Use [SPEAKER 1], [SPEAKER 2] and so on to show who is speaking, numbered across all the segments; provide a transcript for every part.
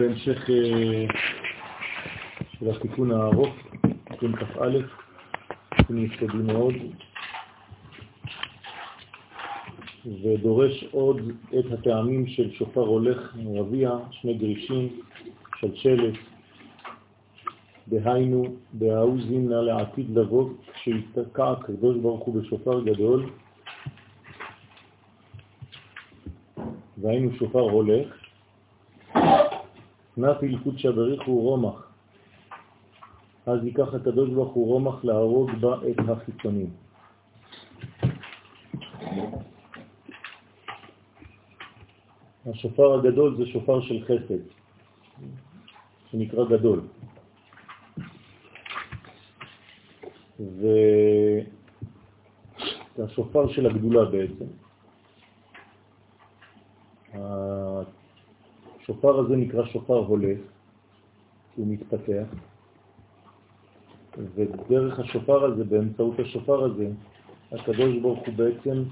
[SPEAKER 1] בהמשך אה, של התיקון הארוך, תיקון כ"א, תיקון יסודי מאוד, ודורש עוד את הטעמים של שופר הולך רביע, שני גרישים, שלשלת, דהיינו, בהאוזין נא לעתיד לבוא, כשיתקע הקדוש ברוך הוא בשופר גדול, והיינו שופר הולך, נפי לקודשא בריחו רומח. אז ייקח הקדוש ברוך הוא רומח להרוג בה את החיצונים. השופר הגדול זה שופר של חסד, שנקרא גדול. והשופר של הגדולה בעצם. השופר הזה נקרא שופר הולך, הוא מתפתח, ודרך השופר הזה, באמצעות השופר הזה, הקדוש ברוך הוא בעצם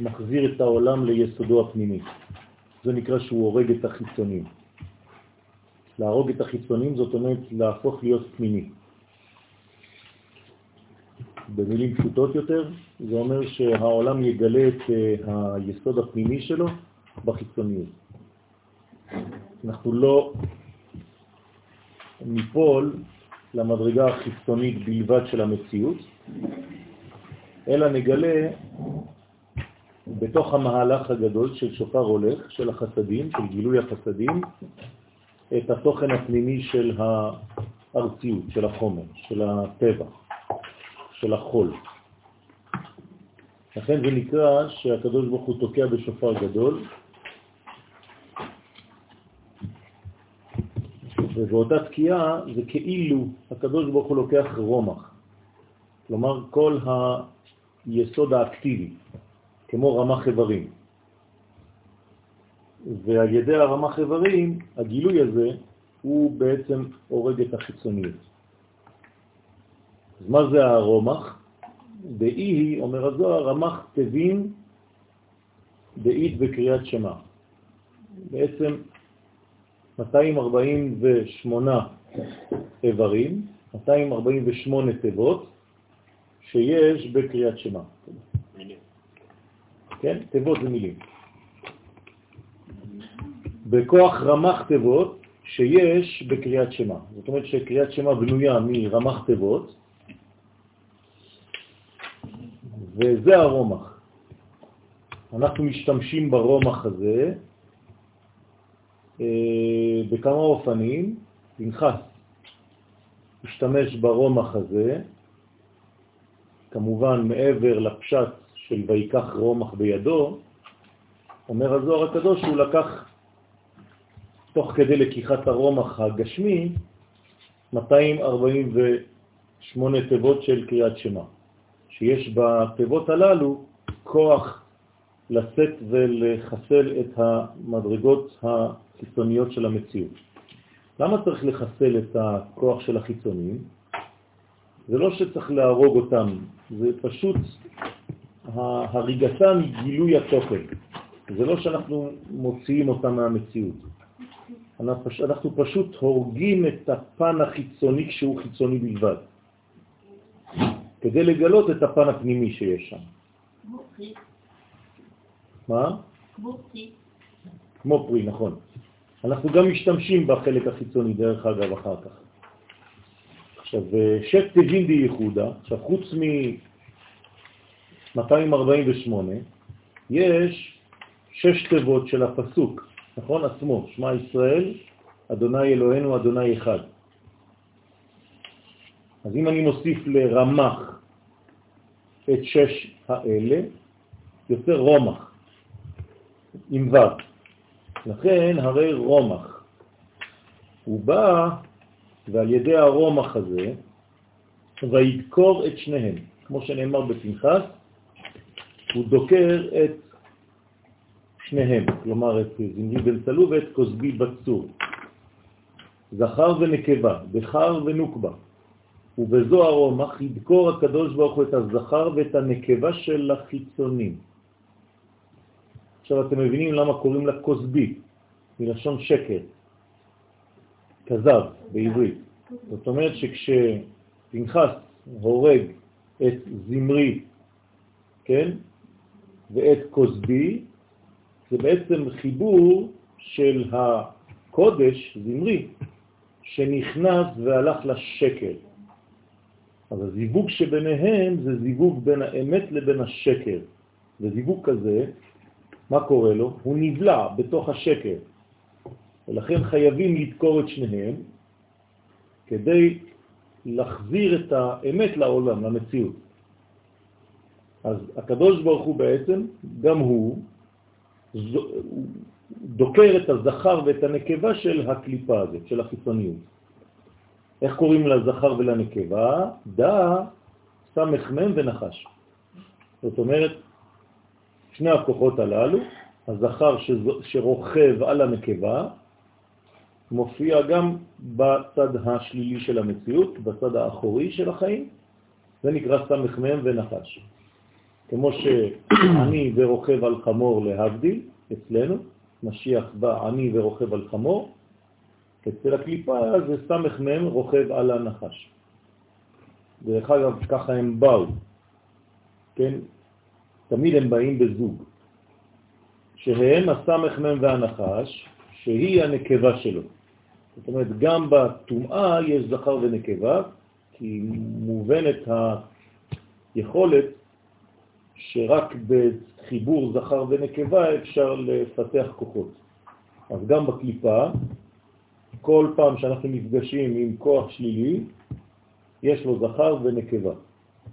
[SPEAKER 1] מחזיר את העולם ליסודו הפנימי. זה נקרא שהוא הורג את החיצונים. להרוג את החיצונים זאת אומרת להפוך להיות פנימי. במילים פשוטות יותר, זה אומר שהעולם יגלה את אה, היסוד הפנימי שלו בחיצוניות. אנחנו לא ניפול למדרגה החיצונית בלבד של המציאות, אלא נגלה בתוך המהלך הגדול של שופר הולך, של החסדים, של גילוי החסדים, את התוכן הפנימי של הארציות, של החומר, של הטבע, של החול. לכן זה נקרא שהקדוש ברוך הוא תוקע בשופר גדול, ובאותה תקיעה זה כאילו הקדוש ברוך הוא לוקח רומח, כלומר כל היסוד האקטיבי, כמו רמח איברים. ועל ידי הרמח איברים, הגילוי הזה הוא בעצם הורג את החיצוניות. אז מה זה הרומח? באי, אומר הזוהר, רמח תבין באית בקריאת שמה. בעצם 248 איברים, 248 תיבות שיש בקריאת שמה. כן? תיבות זה מילים. בכוח רמח תיבות שיש בקריאת שמה. זאת אומרת שקריאת שמה בנויה מרמח תיבות, וזה הרומח. אנחנו משתמשים ברומח הזה בכמה אופנים, פנחס משתמש ברומח הזה, כמובן מעבר לפשט של ויקח רומח בידו, אומר הזוהר הקדוש שהוא לקח, תוך כדי לקיחת הרומח הגשמי, 248 תיבות של קריאת שמה, שיש בתיבות הללו כוח לשאת ולחסל את המדרגות החיצוניות של המציאות. למה צריך לחסל את הכוח של החיצונים? זה לא שצריך להרוג אותם, זה פשוט הריגתם גילוי התוכן. זה לא שאנחנו מוציאים אותם מהמציאות. אנחנו פשוט הורגים את הפן החיצוני כשהוא חיצוני בלבד, כדי לגלות את הפן הפנימי שיש שם. מה? כמו פרי. כמו פרי, נכון. אנחנו גם משתמשים בחלק החיצוני, דרך אגב, אחר כך. עכשיו, שט תבין די ייחודה, עכשיו, חוץ מ-248, יש שש תיבות של הפסוק, נכון? עצמו, שמע ישראל, אדוני אלוהינו, אדוני אחד. אז אם אני מוסיף לרמח את שש האלה, יוצא רומח. עם ו'. לכן הרי רומח. הוא בא, ועל ידי הרומח הזה, וידקור את שניהם. כמו שנאמר בפנחס, הוא דוקר את שניהם, כלומר את זמרי בן צלו ואת כוסבי בצור. זכר ונקבה, בחר ונוקבה. ובזו הרומח ידקור הקדוש ברוך הוא את הזכר ואת הנקבה של החיצונים. עכשיו אתם מבינים למה קוראים לה כוסבי. מלשון שקר, כזב בעברית. זאת אומרת שכשפנחס הורג את זמרי, כן, ואת כוסבי, זה בעצם חיבור של הקודש, זמרי, שנכנס והלך לשקר. אז הזיווג שביניהם זה זיווג בין האמת לבין השקר. וזיווג כזה, מה קורה לו? הוא נבלע בתוך השקר. ולכן חייבים לדקור את שניהם כדי להחזיר את האמת לעולם, למציאות. אז הקדוש ברוך הוא בעצם, גם הוא, דוקר את הזכר ואת הנקבה של הקליפה הזאת, של החיצוניות. איך קוראים לזכר ולנקבה? דה, סמך מם ונחש. זאת אומרת, שני הכוחות הללו, הזכר שרוכב על הנקבה, מופיע גם בצד השלילי של המציאות, בצד האחורי של החיים, זה נקרא סמך ונחש. כמו שאני ורוכב על חמור להבדיל, אצלנו, משיח בא אני ורוכב על חמור, אצל הקליפה זה סמך רוכב על הנחש. דרך אגב, ככה הם באו, כן? תמיד הם באים בזוג, שהם הסמך מם והנחש, שהיא הנקבה שלו. זאת אומרת, גם בטומאה יש זכר ונקבה, כי מובנת היכולת שרק בחיבור זכר ונקבה אפשר לפתח כוחות. אז גם בקליפה, כל פעם שאנחנו נפגשים עם כוח שלילי, יש לו זכר ונקבה.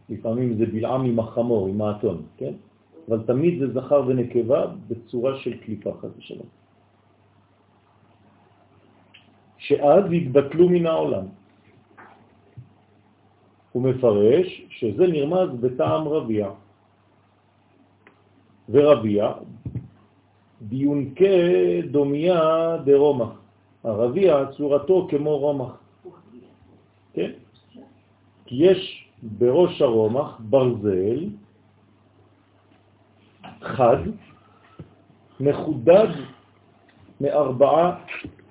[SPEAKER 1] לפעמים זה בלעם עם החמור, עם האתון, כן? אבל תמיד זה זכר ונקבה בצורה של קליפה, חס ושלום. שאז יתבטלו מן העולם. הוא מפרש שזה נרמז בטעם רביע. ורביע, דיונקה דומיה דרומח. הרביע צורתו כמו רומח. כן? כי יש בראש הרומח ברזל חד, מחודד מארבעה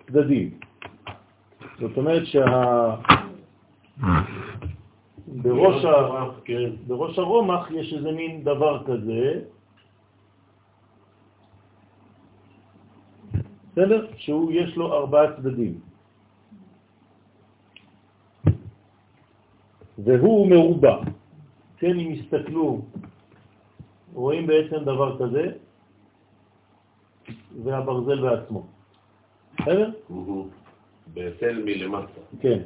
[SPEAKER 1] צדדים. זאת אומרת שה... בראש, ה... כן, בראש הרומח יש איזה מין דבר כזה, בסדר? שהוא יש לו ארבעה צדדים. והוא מרובע. כן, אם יסתכלו, רואים בעצם דבר כזה, והברזל בעצמו. בסדר?
[SPEAKER 2] בתל מלמטה.
[SPEAKER 1] כן.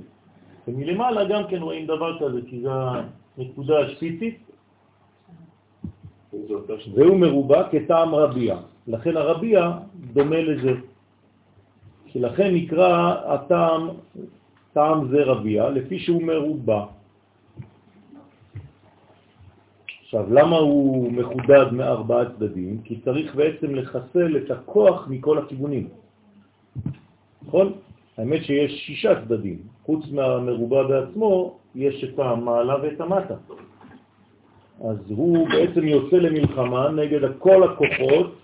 [SPEAKER 1] ומלמעלה גם כן רואים דבר כזה, כי זו הנקודה השפיצית, והוא מרובע כטעם רביע. לכן הרביע דומה לזה. שלכן נקרא הטעם, טעם זה רביע, לפי שהוא מרובע. עכשיו, למה הוא מחודד מארבעה צדדים? כי צריך בעצם לחסל את הכוח מכל הכיוונים. נכון? האמת שיש שישה צדדים. חוץ מהמרובע בעצמו, יש את המעלה ואת המטה. אז הוא בעצם יוצא למלחמה נגד כל הכוחות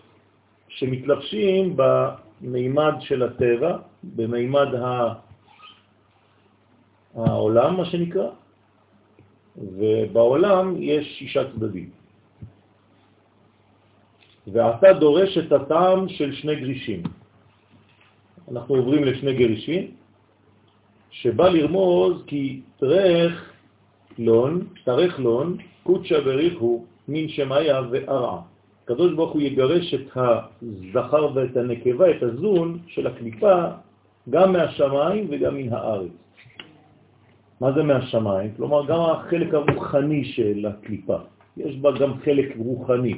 [SPEAKER 1] שמתלבשים במימד של הטבע, במימד העולם, מה שנקרא, ובעולם יש שישה צדדים. ואתה דורש את הטעם של שני גרישים. אנחנו עוברים לשני גרישים, שבא לרמוז כי תרך לון, תרך לון, קודשא בריחו, מין שמאיה וארעה. הקדוש ברוך הוא יגרש את הזכר ואת הנקבה, את הזון של הקליפה, גם מהשמיים וגם מן הארץ. מה זה מהשמיים? כלומר, גם החלק הרוחני של הקליפה. יש בה גם חלק רוחני,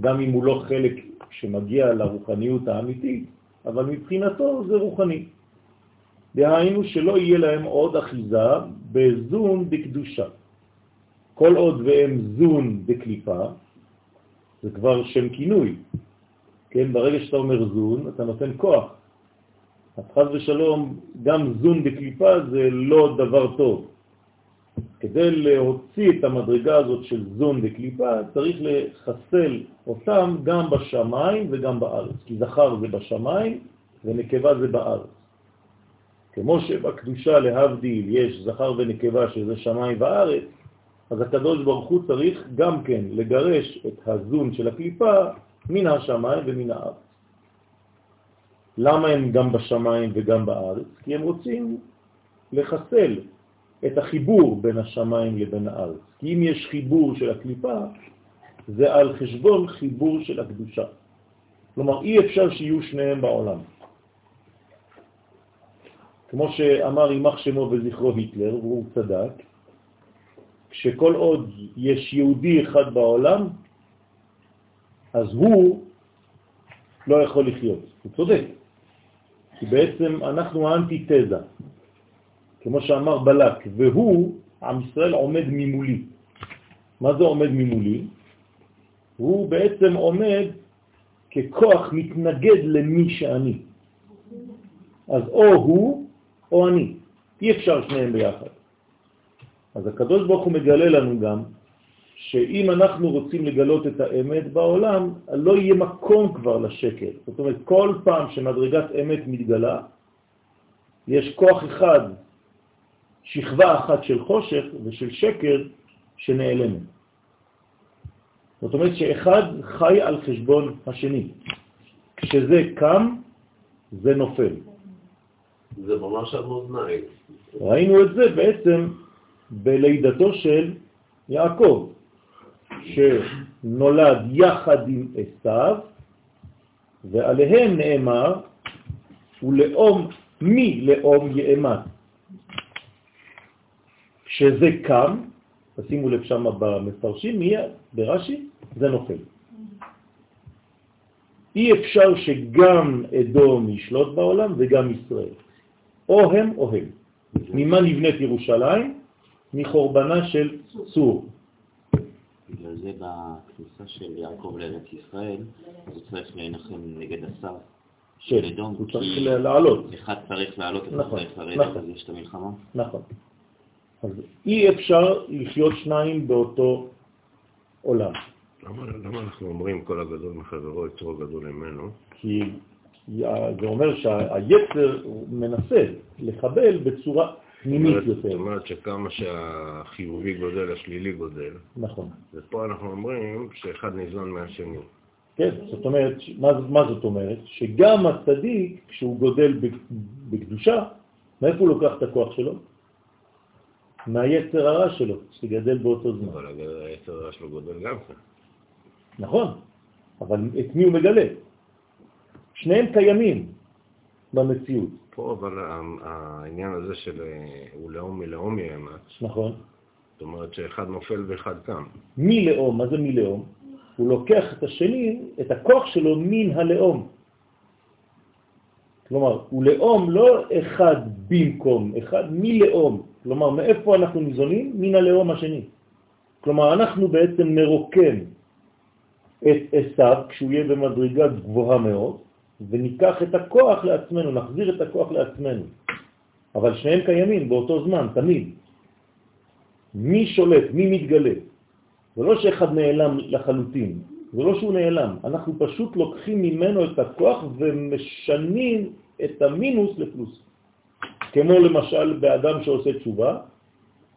[SPEAKER 1] גם אם הוא לא חלק שמגיע לרוחניות האמיתית, אבל מבחינתו זה רוחני. דהיינו שלא יהיה להם עוד אחיזה בזון בקדושה. כל עוד והם זון בקליפה, זה כבר שם כינוי. כן, ברגע שאתה אומר זון, אתה נותן כוח. אז חז ושלום, גם זון בקליפה זה לא דבר טוב. כדי להוציא את המדרגה הזאת של זון בקליפה, צריך לחסל אותם גם בשמיים וגם בארץ. כי זכר זה בשמיים ונקבה זה בארץ. כמו שבקדושה להבדיל יש זכר ונקבה שזה שמיים וארץ, אז הקדוש ברוך הוא צריך גם כן לגרש את הזון של הקליפה מן השמיים ומן הארץ. למה הם גם בשמיים וגם בארץ? כי הם רוצים לחסל את החיבור בין השמיים לבין הארץ. כי אם יש חיבור של הקליפה, זה על חשבון חיבור של הקדושה. כלומר, אי אפשר שיהיו שניהם בעולם. כמו שאמר ימח שמו וזכרו היטלר, והוא צדק, כשכל עוד יש יהודי אחד בעולם, אז הוא לא יכול לחיות. הוא צודק. כי בעצם אנחנו האנטיתזה, כמו שאמר בלק, והוא, עם ישראל עומד ממולי. מה זה עומד ממולי? הוא בעצם עומד ככוח מתנגד למי שאני. אז או הוא או אני. אי אפשר שניהם ביחד. אז הקדוש ברוך הוא מגלה לנו גם שאם אנחנו רוצים לגלות את האמת בעולם, לא יהיה מקום כבר לשקר. זאת אומרת, כל פעם שמדרגת אמת מתגלה, יש כוח אחד, שכבה אחת של חושך ושל שקר שנעלמת. זאת אומרת שאחד חי על חשבון השני. כשזה קם, זה נופל.
[SPEAKER 2] זה ממש על מאזניים.
[SPEAKER 1] ראינו את זה בעצם בלידתו של יעקב. שנולד יחד עם אסתיו, ועליהם נאמר, ולאום מי לאום יאמת. כשזה קם, תשימו לב שם במפרשים, מיד, ברש"י, זה נופל. אי אפשר שגם אדום ישלוט בעולם וגם ישראל. או הם או הם. ממה נבנית ירושלים? מחורבנה של צור.
[SPEAKER 3] בגלל זה בכניסה של יעקב לארץ ישראל, אז הוא צריך להנחם נגד השר של אדום,
[SPEAKER 1] הוא צריך לעלות.
[SPEAKER 3] אחד צריך לעלות, אחד
[SPEAKER 1] נכון,
[SPEAKER 3] צריך לרדת,
[SPEAKER 1] נכון.
[SPEAKER 3] אז יש את המלחמה.
[SPEAKER 1] נכון. אז אי אפשר לחיות שניים באותו עולם.
[SPEAKER 4] למה, למה אנחנו אומרים כל הגדול מחברו יצרו גדול ממנו?
[SPEAKER 1] כי זה אומר שהיצר מנסה לחבל בצורה פנימית
[SPEAKER 4] זאת
[SPEAKER 1] יותר.
[SPEAKER 4] אומרת שכמה שהחיובי גודל, השלילי גודל.
[SPEAKER 1] נכון.
[SPEAKER 4] ופה אנחנו אומרים שאחד ניזון מהשני.
[SPEAKER 1] כן, זאת אומרת, מה, מה זאת אומרת? שגם הצדיק, כשהוא גודל בקדושה, מאיפה הוא לוקח את הכוח שלו? מהיצר הרע שלו, שגדל באותו זמן.
[SPEAKER 4] אבל היצר הרע שלו גודל גם כן.
[SPEAKER 1] נכון, אבל את מי הוא מגלה? שניהם קיימים במציאות,
[SPEAKER 4] פה אבל העניין הזה של אה, הוא לאום מלאום יאמץ,
[SPEAKER 1] נכון?
[SPEAKER 4] זאת אומרת שאחד נופל ואחד קם.
[SPEAKER 1] מי לאום, מה זה מי לאום? הוא לוקח את השני, את הכוח שלו מן הלאום. כלומר, הוא לאום לא אחד במקום, אחד מלאום. כלומר, מאיפה אנחנו ניזונים? מן הלאום השני. כלומר, אנחנו בעצם נרוקן את עשיו כשהוא יהיה במדרגה גבוהה מאוד, וניקח את הכוח לעצמנו, נחזיר את הכוח לעצמנו. אבל שניהם קיימים באותו זמן, תמיד. מי שולט, מי מתגלה? זה לא שאחד נעלם לחלוטין, זה לא שהוא נעלם, אנחנו פשוט לוקחים ממנו את הכוח ומשנים את המינוס לפלוס. כמו למשל באדם שעושה תשובה,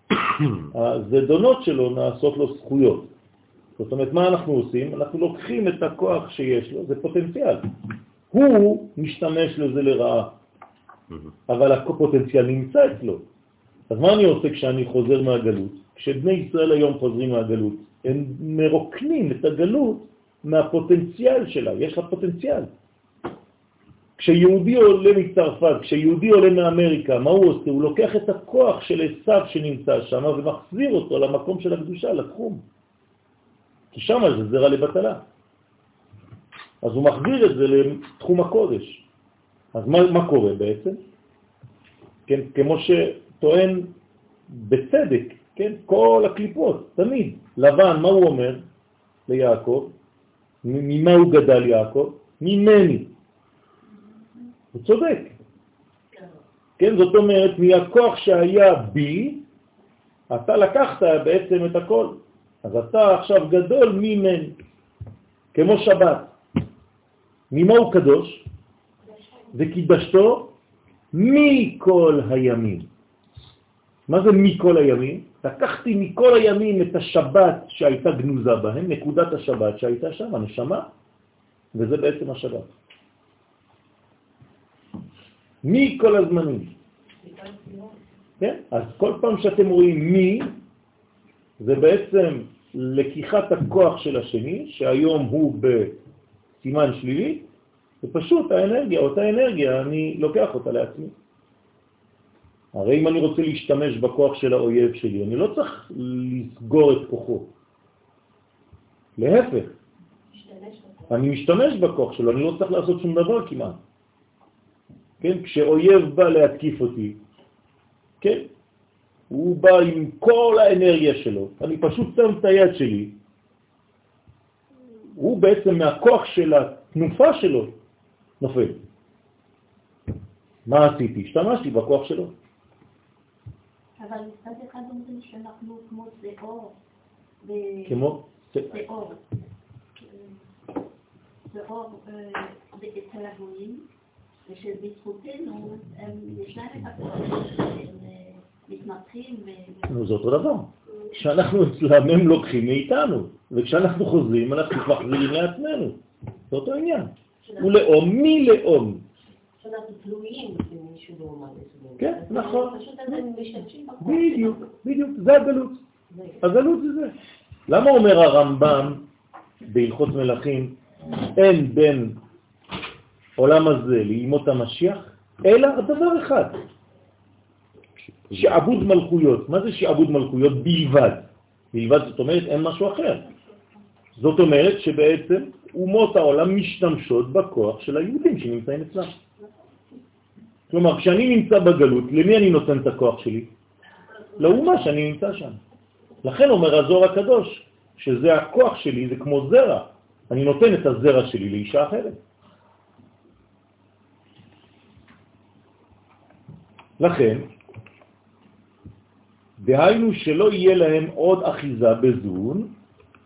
[SPEAKER 1] הזדונות שלו נעשות לו זכויות. זאת אומרת, מה אנחנו עושים? אנחנו לוקחים את הכוח שיש לו, זה פוטנציאל. הוא משתמש לזה לרעה, אבל הפוטנציאל נמצא אצלו. אז מה אני עושה כשאני חוזר מהגלות? כשבני ישראל היום חוזרים מהגלות, הם מרוקנים את הגלות מהפוטנציאל שלה, יש לה פוטנציאל. כשיהודי עולה מצרפת, כשיהודי עולה מאמריקה, מה הוא עושה? הוא לוקח את הכוח של עשיו שנמצא שם ומחזיר אותו למקום של הקדושה, לתחום. כי שם זה זרע לבטלה. אז הוא מחזיר את זה לתחום הקודש. אז מה, מה קורה בעצם? כן, כמו שטוען בצדק, כן, כל הקליפות, תמיד. לבן, מה הוא אומר ליעקב? ממה הוא גדל יעקב? ממני. הוא צודק. כן, זאת אומרת, מהכוח שהיה בי, אתה לקחת בעצם את הכל. אז אתה עכשיו גדול ממני, כמו שבת. ממה הוא קדוש? וקידשתו מכל הימים. מה זה מכל הימים? לקחתי מכל הימים את השבת שהייתה גנוזה בהם, נקודת השבת שהייתה שם, הנשמה, וזה בעצם השבת. מכל הזמנים. כן? אז כל פעם שאתם רואים מי, זה בעצם לקיחת הכוח של השני, שהיום הוא בסימן שלילי, ופשוט האנרגיה, אותה אנרגיה, אני לוקח אותה לעצמי. הרי אם אני רוצה להשתמש בכוח של האויב שלי, אני לא צריך לסגור את כוחו. להפך, אני משתמש בכוח שלו, אני לא צריך לעשות שום דבר כמעט. כן, כשאויב בא להתקיף אותי, כן, הוא בא עם כל האנרגיה שלו, אני פשוט שם את היד שלי, הוא בעצם מהכוח של התנופה שלו נופל. מה עשיתי? השתמשתי בכוח שלו.
[SPEAKER 5] אבל מצד אחד אומרים שאנחנו כמו זאור.
[SPEAKER 1] כמו?
[SPEAKER 5] זאור. זאור אה, אצל הגויים, ושבזכותנו יש להם את הכוח, מתמחים ו...
[SPEAKER 1] זה אותו דבר. כשאנחנו אצלם הם לוקחים מאיתנו, וכשאנחנו חוזרים אנחנו מחזירים לעצמנו. זה אותו עניין. הוא לאום מלאום.
[SPEAKER 5] שאנחנו תלויים במישהו לאומן.
[SPEAKER 1] כן, נכון. בדיוק, בדיוק, זה הגלות. הגלות זה זה. למה אומר הרמב"ם בהלכות מלכים, אין בין עולם הזה לימות המשיח, אלא דבר אחד, שעבוד מלכויות. מה זה שעבוד מלכויות? בלבד. בלבד זאת אומרת אין משהו אחר. זאת אומרת שבעצם אומות העולם משתמשות בכוח של היהודים שנמצאים אצלם. כלומר, כשאני נמצא בגלות, למי אני נותן את הכוח שלי? לאומה שאני נמצא שם. לכן אומר הזוהר הקדוש, שזה הכוח שלי, זה כמו זרע. אני נותן את הזרע שלי לאישה אחרת. לכן, דהיינו שלא יהיה להם עוד אחיזה בזון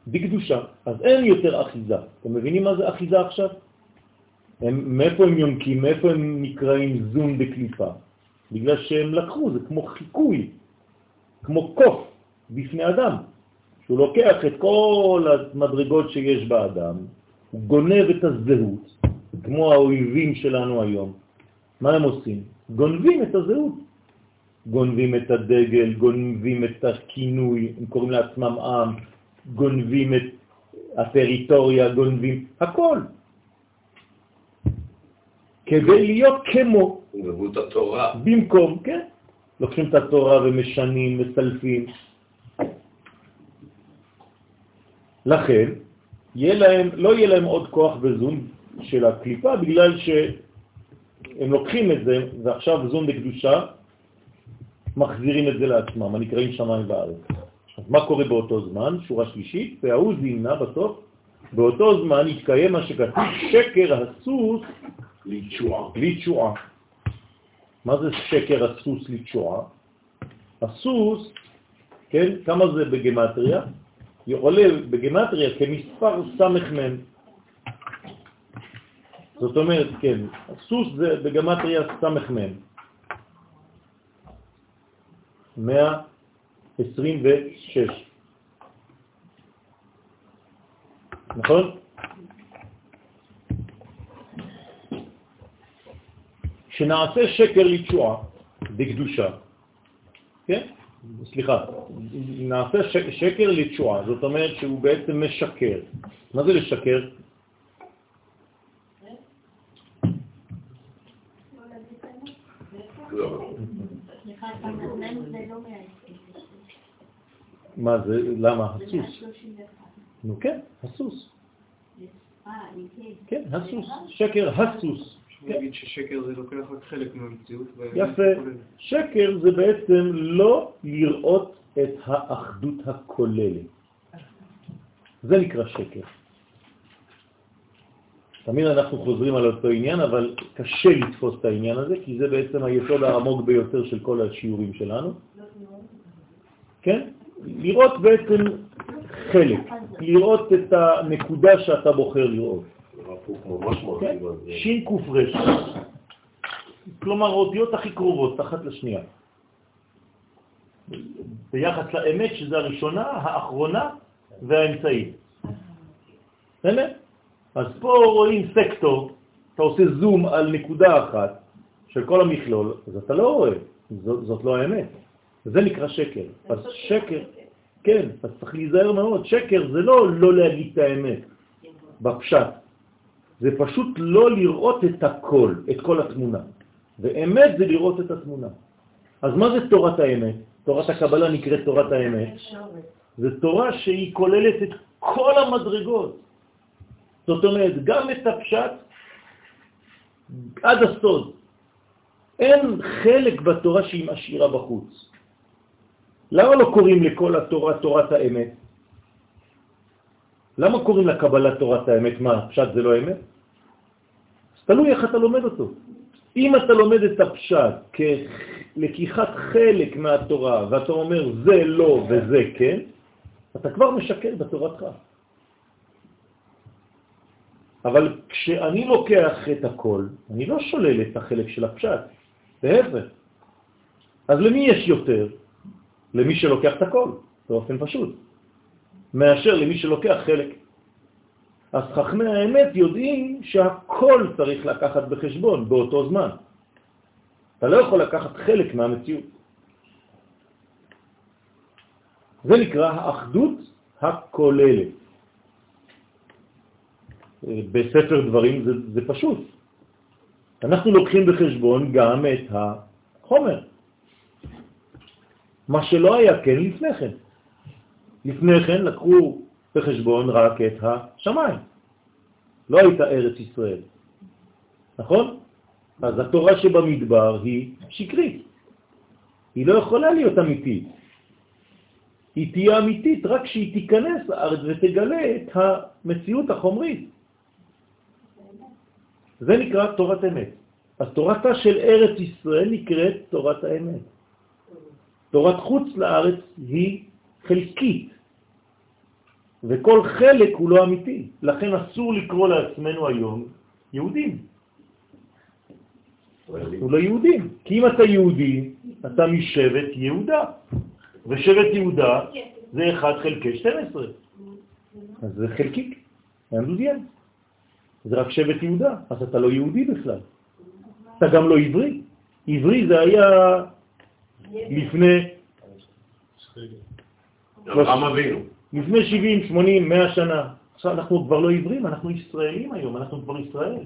[SPEAKER 1] בקדושה. אז אין יותר אחיזה. אתם מבינים מה זה אחיזה עכשיו? הם, מאיפה הם יונקים? מאיפה הם נקראים זון בקליפה? בגלל שהם לקחו, זה כמו חיקוי, כמו קוף בפני אדם, שהוא לוקח את כל המדרגות שיש באדם, הוא גונב את הזהות, כמו האויבים שלנו היום. מה הם עושים? גונבים את הזהות. גונבים את הדגל, גונבים את הכינוי, הם קוראים לעצמם עם, גונבים את הטריטוריה, גונבים, הכל. כדי להיות כמו.
[SPEAKER 2] גנבו את התורה.
[SPEAKER 1] במקום, כן. לוקחים את התורה ומשנים, מסלפים. לכן, יהיה להם, לא יהיה להם עוד כוח וזון של הקליפה, בגלל שהם לוקחים את זה, ועכשיו זון בקדושה, מחזירים את זה לעצמם, הנקראים שמיים וארץ. מה קורה באותו זמן? שורה שלישית, והוא זימנה בסוף, באותו זמן יתקיים מה שכתוב שקר הסוס.
[SPEAKER 2] לתשועה.
[SPEAKER 1] מה זה שקר הסוס לתשועה? הסוס, כן, כמה זה בגמטריה? עולה בגמטריה כמספר סמ"ם. זאת אומרת, כן, הסוס זה בגמטריה סמ"ם. 126. נכון? שנעשה שקר לתשועה בקדושה, כן? סליחה, נעשה שקר לתשועה, זאת אומרת שהוא בעצם משקר. מה זה לשקר? מה זה, למה? הסוס. נו כן, הסוס. כן, הסוס. שקר הסוס.
[SPEAKER 6] נגיד ששקר זה לוקח רק חלק מהמציאות.
[SPEAKER 1] יפה. שקר זה בעצם לא לראות את האחדות הכוללת. זה נקרא שקר. תמיד אנחנו חוזרים על אותו עניין, אבל קשה לתפוס את העניין הזה, כי זה בעצם היסוד העמוק ביותר של כל השיעורים שלנו. כן? לראות בעצם חלק, לראות את הנקודה שאתה בוחר לראות.
[SPEAKER 2] ממש
[SPEAKER 1] כן? כלומר האותיות הכי קרובות, אחת לשנייה. ביחס לאמת, שזה הראשונה, האחרונה והאמצעית. בסדר? אז פה רואים סקטור, אתה עושה זום על נקודה אחת של כל המכלול, אז אתה לא רואה, זאת, זאת לא האמת. זה נקרא שקר. אז שקר, כן, אז צריך להיזהר מאוד. שקר זה לא לא להגיד את האמת בפשט, זה פשוט לא לראות את הכל, את כל התמונה. ואמת זה לראות את התמונה. אז מה זה תורת האמת? תורת הקבלה נקראת תורת האמת. זה תורה שהיא כוללת את כל המדרגות. זאת אומרת, גם את הפשט עד הסוד. אין חלק בתורה שהיא משאירה בחוץ. למה לא קוראים לכל התורה תורת האמת? למה קוראים לקבלה תורת האמת? מה, פשט זה לא אמת? אז תלוי איך אתה לומד אותו. אם אתה לומד את הפשט כלקיחת חלק מהתורה, ואתה אומר זה לא וזה כן, אתה כבר משקר בתורתך. אבל כשאני לוקח את הכל, אני לא שולל את החלק של הפשט, להפך. אז למי יש יותר? למי שלוקח את הכל, באופן פשוט, מאשר למי שלוקח חלק. אז חכמי האמת יודעים שהכל צריך לקחת בחשבון באותו זמן. אתה לא יכול לקחת חלק מהמציאות. זה נקרא האחדות הכוללת. בספר דברים זה, זה פשוט. אנחנו לוקחים בחשבון גם את החומר, מה שלא היה כן לפני כן. לפני כן לקחו בחשבון רק את השמיים. לא הייתה ארץ ישראל, נכון? אז התורה שבמדבר היא שקרית. היא לא יכולה להיות אמיתית. היא תהיה אמיתית רק כשהיא תיכנס לארץ ותגלה את המציאות החומרית. זה נקרא תורת אמת. אז תורתה של ארץ ישראל נקראת תורת האמת. תורת חוץ לארץ היא חלקית, וכל חלק הוא לא אמיתי. לכן אסור לקרוא לעצמנו היום יהודים. הוא לא יהודים. כי אם אתה יהודי, אתה משבט יהודה. ושבט יהודה זה 1 חלקי 12. אז זה חלקיק, אנדודיאן. זה רק שבט יהודה, אז אתה לא יהודי בכלל. אתה גם לא עברי. עברי זה היה לפני... לפני 70, 80, 100 שנה. עכשיו אנחנו כבר לא עברים, אנחנו ישראלים היום, אנחנו כבר ישראל.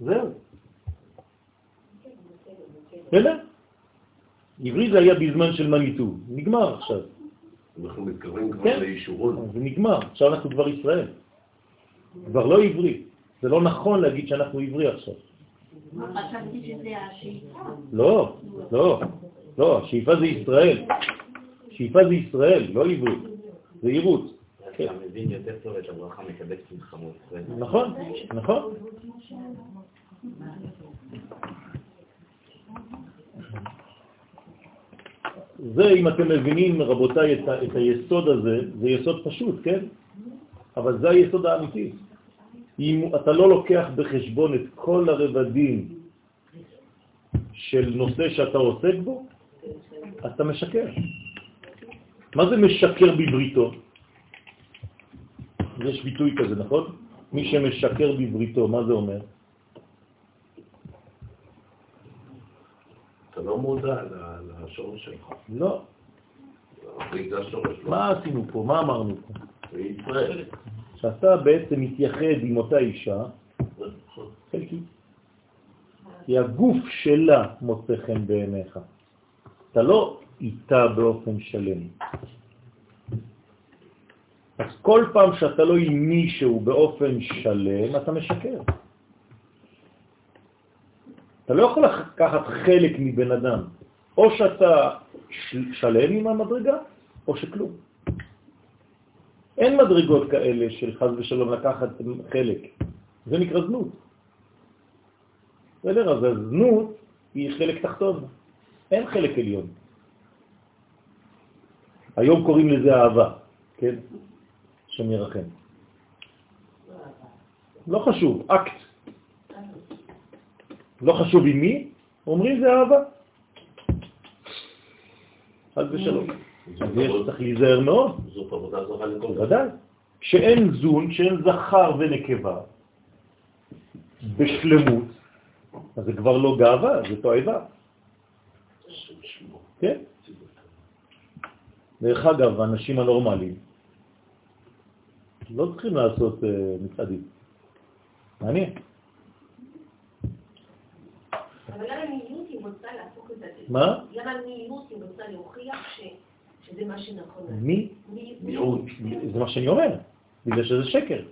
[SPEAKER 1] זהו. בסדר? עברי זה היה בזמן של מניטו, נגמר עכשיו.
[SPEAKER 2] אנחנו מתקרבים כבר
[SPEAKER 1] כן.
[SPEAKER 2] לאישורון.
[SPEAKER 1] זה נגמר, עכשיו אנחנו כבר ישראל. כבר לא עברי. זה לא נכון להגיד שאנחנו עברי עכשיו.
[SPEAKER 5] חשבתי שזה השאיפה.
[SPEAKER 1] לא, לא, לא, השאיפה זה ישראל. שאיפה זה ישראל, לא עברי. זה עירות.
[SPEAKER 3] אתה מבין יותר טוב את הברכה מקבץ מלחמות.
[SPEAKER 1] נכון, נכון. זה, אם אתם מבינים, רבותיי, את, ה- את היסוד הזה, זה יסוד פשוט, כן? אבל זה היסוד האמיתי. אם אתה לא לוקח בחשבון את כל הרבדים של נושא שאתה עוסק בו, אתה משקר. מה זה משקר בבריתו? יש ביטוי כזה, נכון? מי שמשקר בבריתו, מה זה אומר?
[SPEAKER 2] אתה לא מודע לשורש שלך.
[SPEAKER 1] לא.
[SPEAKER 2] שלך.
[SPEAKER 1] מה עשינו פה? מה אמרנו פה?
[SPEAKER 2] זה
[SPEAKER 1] שאתה בעצם מתייחד עם אותה אישה, חלקי. כי הגוף שלה מוצא חן בעיניך. אתה לא איתה באופן שלם. אז כל פעם שאתה לא עם מישהו באופן שלם, אתה משקר. אתה לא יכול לקחת חלק מבן אדם. או שאתה של- שלם עם המדרגה, או שכלום. אין מדרגות כאלה של חז ושלום לקחת חלק. זה נקרא זנות. בסדר? אז הזנות היא חלק תחתון. אין חלק עליון. היום קוראים לזה אהבה, כן? השם ירחם. לא חשוב, אקט. לא חשוב עם מי, אומרים זה אהבה. חס ושלום. אז יש צריך להיזהר מאוד,
[SPEAKER 2] זאת עבודה זרה לכל דבר.
[SPEAKER 1] בוודאי. כשאין זון, כשאין זכר ונקבה בשלמות, אז זה כבר לא גאווה, זה תועבה. כן? דרך אגב, האנשים הנורמליים לא צריכים לעשות uh, מצעדים. מעניין.
[SPEAKER 5] אבל למה מיניות היא רוצה להפוך את זה?
[SPEAKER 1] מה?
[SPEAKER 5] למה מיניות היא רוצה להוכיח ש- שזה מה שנכון?
[SPEAKER 1] מי?
[SPEAKER 5] מי-
[SPEAKER 2] מיעוט.
[SPEAKER 1] זה מה שאני אומר, בגלל שזה שקר.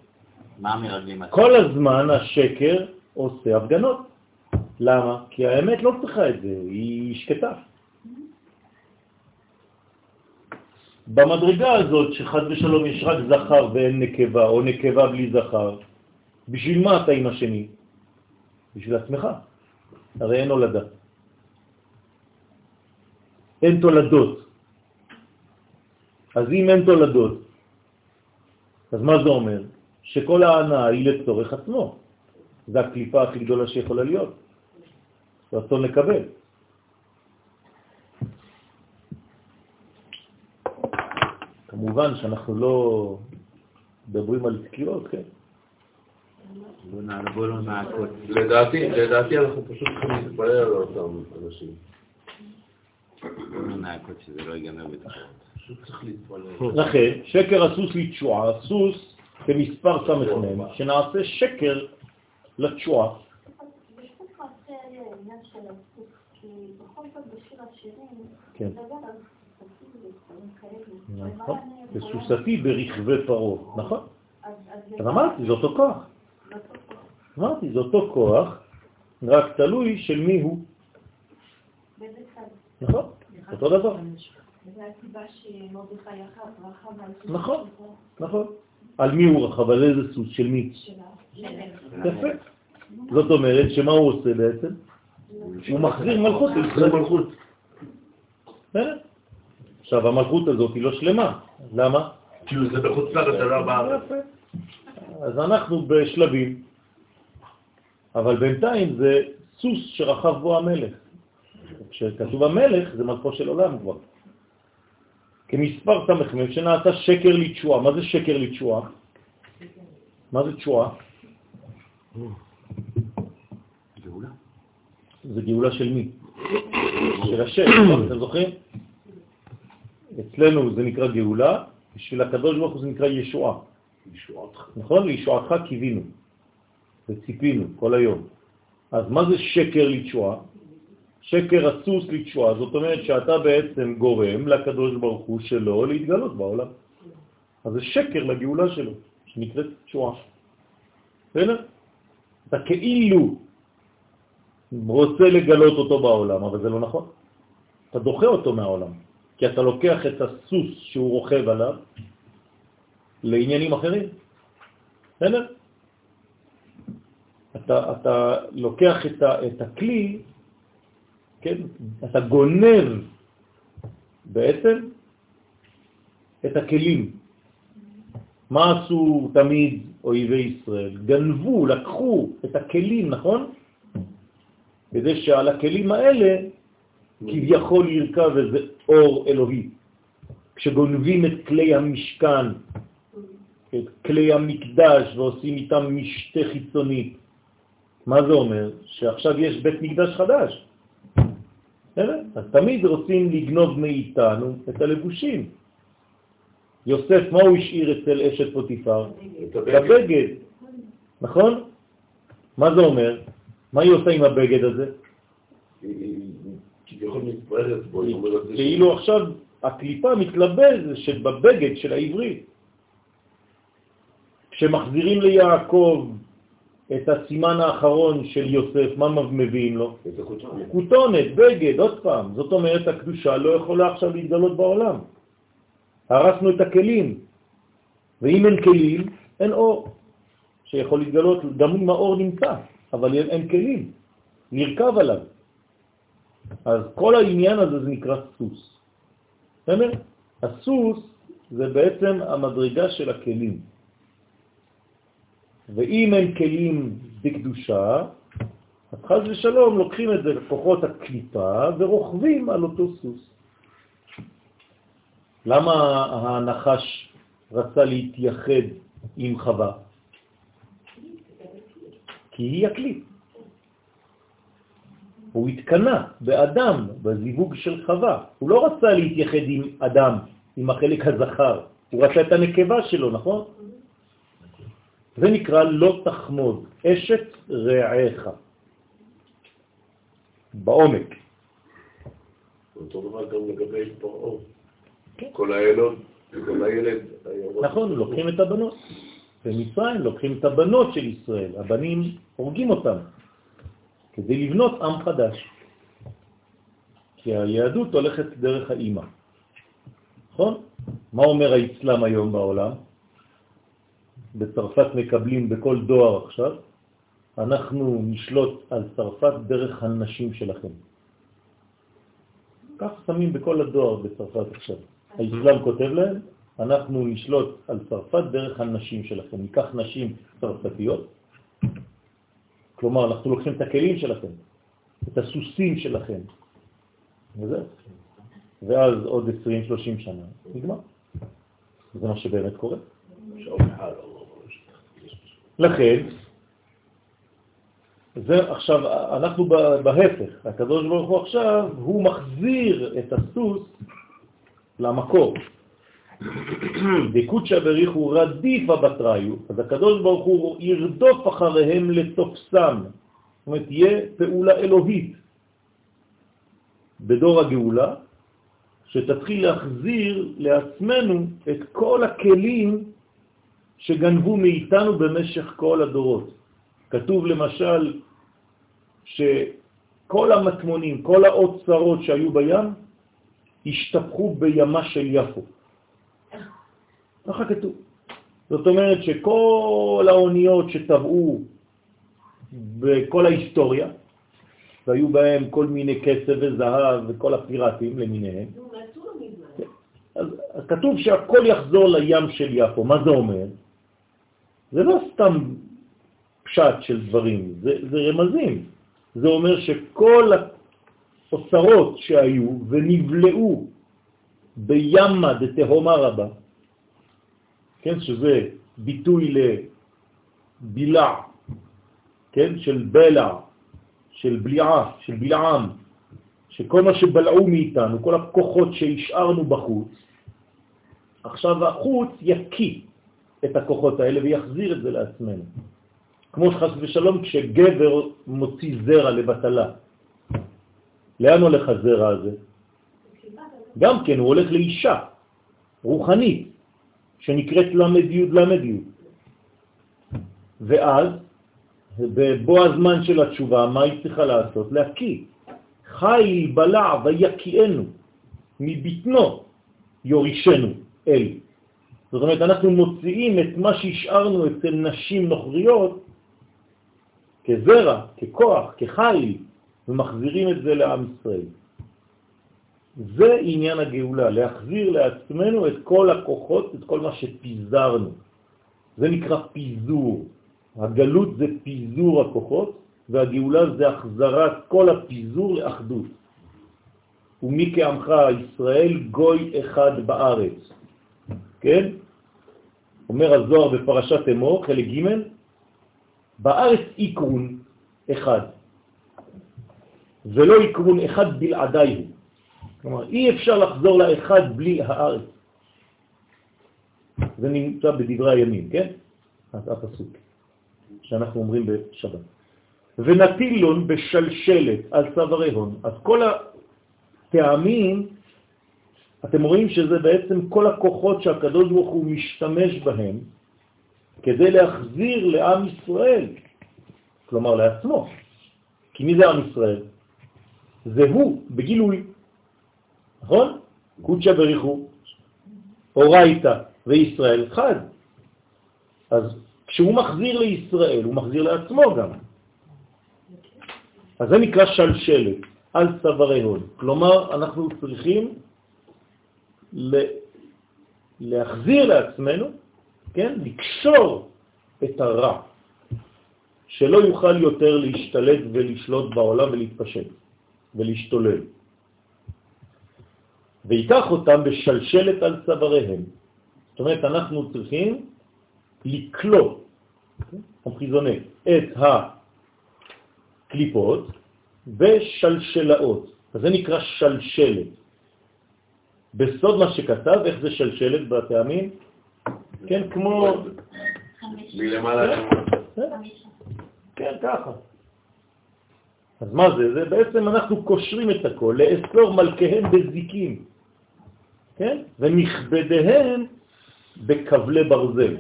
[SPEAKER 3] מה המרגלים עצמם?
[SPEAKER 1] כל הזמן השקר עושה הפגנות. למה? כי האמת לא צריכה את זה, היא שקטה. במדרגה הזאת שחד ושלום יש רק זכר ואין נקבה, או נקבה בלי זכר, בשביל מה אתה עם השני? בשביל עצמך. הרי אין הולדה. אין תולדות. אז אם אין תולדות, אז מה זה אומר? שכל ההנאה היא לצורך עצמו. זו הקליפה הכי גדולה שיכולה להיות. רצון לקבל. כמובן שאנחנו לא מדברים על סקירות, כן?
[SPEAKER 3] בוא לא נעקוץ.
[SPEAKER 2] לדעתי, לדעתי אנחנו פשוט צריכים להתפלל על אותם אנשים.
[SPEAKER 3] בוא לא שזה לא ייגמר בתחרות.
[SPEAKER 1] לכן, שקר הסוס לתשועה, סוס כמספר סמ"ם, שנעשה שקר לתשועה.
[SPEAKER 5] יש פה קצת עניין של הסוס, כי בכל זאת בשיר השירים,
[SPEAKER 1] כן. נכון. בסוסתי ברכבי פרעה, נכון?
[SPEAKER 5] אז-
[SPEAKER 1] אמרתי, זה אותו כוח. אמרתי, זה אותו כוח, רק תלוי של מי הוא? נכון? אותו דבר.
[SPEAKER 5] וזו הסיבה שמרדכי יחד רחב על סוס
[SPEAKER 1] נכון. נכון. על מי הוא רכב? על איזה סוס? של מי?
[SPEAKER 5] של ה-
[SPEAKER 1] יפה. זאת אומרת, שמה הוא עושה בעצם? הוא מחזיר מלכות לישראל.
[SPEAKER 2] מלכות.
[SPEAKER 1] עכשיו, המלכות הזאת היא לא שלמה. למה?
[SPEAKER 2] כאילו זה בחוץ לארץ, זה לא בארץ.
[SPEAKER 1] יפה. אז אנחנו בשלבים, אבל בינתיים זה סוס שרכב בו המלך. כשכתוב המלך זה מלכו של עולם כבר. כמספר סמ"ם שנעשה שקר לתשועה. מה זה שקר לתשועה? מה זה תשועה?
[SPEAKER 3] גאולה.
[SPEAKER 1] זה גאולה של מי? של השם, נכון? אתם זוכרים? אצלנו זה נקרא גאולה, בשביל הקדוש ברוך הוא זה נקרא ישועה.
[SPEAKER 2] ישועתך.
[SPEAKER 1] נכון? לישועתך קיווינו וציפינו כל היום. אז מה זה שקר לתשועה? שקר הסוס לתשועה, זאת אומרת שאתה בעצם גורם לקדוש ברוך הוא שלו להתגלות בעולם. אז זה שקר לגאולה שלו, שנקראת תשועה. בסדר? אתה כאילו רוצה לגלות אותו בעולם, אבל זה לא נכון. אתה דוחה אותו מהעולם, כי אתה לוקח את הסוס שהוא רוכב עליו לעניינים אחרים. בסדר? אתה, אתה לוקח את, ה, את הכלי, כן? אתה גונב בעצם את הכלים. מה עשו תמיד אויבי ישראל? גנבו, לקחו את הכלים, נכון? כדי שעל הכלים האלה כביכול ירכב איזה אור אלוהי. כשגונבים את כלי המשכן, את כלי המקדש ועושים איתם משתה חיצוני, מה זה אומר? שעכשיו יש בית מקדש חדש. אז תמיד רוצים לגנוב מאיתנו את הלבושים. יוסף, מה הוא השאיר אצל אשת פוטיפר?
[SPEAKER 2] את הבגד.
[SPEAKER 1] נכון? מה זה אומר? מה היא עושה עם הבגד הזה?
[SPEAKER 2] כביכול מתפארת בו, היא אומרת
[SPEAKER 1] כאילו עכשיו הקליפה מתלבז שבבגד של העברי. כשמחזירים ליעקב את הסימן האחרון של יוסף, מה מביאים לו? כותונת, בגד, עוד פעם. זאת אומרת, הקדושה לא יכולה עכשיו להתגלות בעולם. הרסנו את הכלים, ואם אין כלים, אין אור שיכול להתגלות, גם אם האור נמצא, אבל אין כלים, נרכב עליו. אז כל העניין הזה זה נקרא סוס. בסדר? הסוס זה בעצם המדרגה של הכלים. ואם אין כלים בקדושה, אז חז ושלום לוקחים את זה לכוחות הקליפה ורוכבים על אותו סוס. למה הנחש רצה להתייחד עם חווה? כי היא הקליפ. הוא התקנה באדם, בזיווג של חווה. הוא לא רצה להתייחד עם אדם, עם החלק הזכר. הוא רצה את הנקבה שלו, נכון? זה נקרא לא תחמוד, אשת רעך. בעומק.
[SPEAKER 2] אותו דבר גם לגבי פרעה. כל הילוד, כל הילד.
[SPEAKER 1] נכון, לוקחים את הבנות. במצרים לוקחים את הבנות של ישראל, הבנים הורגים אותם, כדי לבנות עם חדש. כי היהדות הולכת דרך האימא. נכון? מה אומר האסלאם היום בעולם? בצרפת מקבלים בכל דואר עכשיו, אנחנו נשלוט על צרפת דרך הנשים שלכם. כך שמים בכל הדואר בצרפת עכשיו. האסלאם כותב להם, אנחנו נשלוט על צרפת דרך הנשים שלכם. ניקח נשים צרפתיות, כלומר אנחנו לוקחים את הכלים שלכם, את הסוסים שלכם, וזהו. ואז עוד 20-30 שנה, נגמר. זה מה שבאמת קורה. לכן, זה עכשיו, אנחנו בהפך, הקדוש ברוך הוא עכשיו, הוא מחזיר את הסוס למקור. דקודשא בריחו רדיפה בתראיו, אז הקדוש ברוך הוא ירדוף אחריהם לתופסם. זאת אומרת, תהיה פעולה אלוהית בדור הגאולה, שתתחיל להחזיר לעצמנו את כל הכלים שגנבו מאיתנו במשך כל הדורות. כתוב למשל שכל המטמונים, כל האוצרות שהיו בים, השתפכו בימה של יפו. ככה כתוב. זאת אומרת שכל האוניות שטבעו בכל ההיסטוריה, והיו בהם כל מיני כסף וזהב וכל הפיראטים למיניהם. אז, אז כתוב שהכל יחזור לים של יפו. מה זה אומר? זה לא סתם פשט של דברים, זה, זה רמזים. זה אומר שכל האוצרות שהיו ונבלעו בימה דתהומה רבה, כן, שזה ביטוי לבלע, כן, של בלע, של בליעה, של בלעם, שכל מה שבלעו מאיתנו, כל הכוחות שהשארנו בחוץ, עכשיו החוץ יקיא את הכוחות האלה ויחזיר את זה לעצמנו. כמו שחס ושלום כשגבר מוציא זרע לבטלה. לאן הולך הזרע הזה? גם כן, הוא הולך לאישה רוחנית, שנקראת למד י' למד י'. ואז, בבוא הזמן של התשובה, מה היא צריכה לעשות? להקיא. חי בלע ויקיאנו, מבטנו יורישנו אל. זאת אומרת, אנחנו מוציאים את מה שהשארנו אצל נשים נוכריות כזרע, ככוח, כחי, ומחזירים את זה לעם ישראל. זה עניין הגאולה, להחזיר לעצמנו את כל הכוחות, את כל מה שפיזרנו. זה נקרא פיזור. הגלות זה פיזור הכוחות, והגאולה זה החזרת כל הפיזור לאחדות. ומי כעמך ישראל גוי אחד בארץ. כן? אומר הזוהר בפרשת אמור, חלק ג', בארץ עיקרון אחד, ולא עיקרון אחד בלעדיי הוא. כלומר, אי אפשר לחזור לאחד בלי הארץ. זה נמצא בדברי הימים, כן? הפסוק שאנחנו אומרים בשבת. ונטילון בשלשלת על צווארי הון. אז כל הטעמים, אתם רואים שזה בעצם כל הכוחות שהקדוש ברוך הוא משתמש בהם כדי להחזיר לעם ישראל, כלומר לעצמו. כי מי זה עם ישראל? זה הוא, בגילוי. נכון? קודשא בריחו, אורייתא וישראל חד. אז כשהוא מחזיר לישראל, הוא מחזיר לעצמו גם. אז זה נקרא שלשלת, על צווארי הון. כלומר, אנחנו צריכים להחזיר לעצמנו, כן, לקשור את הרע שלא יוכל יותר להשתלט ולשלוט בעולם ולהתפשט ולהשתולל. ויקח אותם בשלשלת על צוואריהם. זאת אומרת, אנחנו צריכים לקלוא, אמחיזונה, את הקליפות בשלשלאות. אז זה נקרא שלשלת. בסוד מה שכתב, איך זה שלשלת בטעמים? כן, כמו...
[SPEAKER 2] מלמעלה.
[SPEAKER 1] כן, ככה. אז מה זה? זה בעצם אנחנו קושרים את הכל, לאסור מלכיהם בזיקים, כן? ונכבדיהם בכבלי ברזל.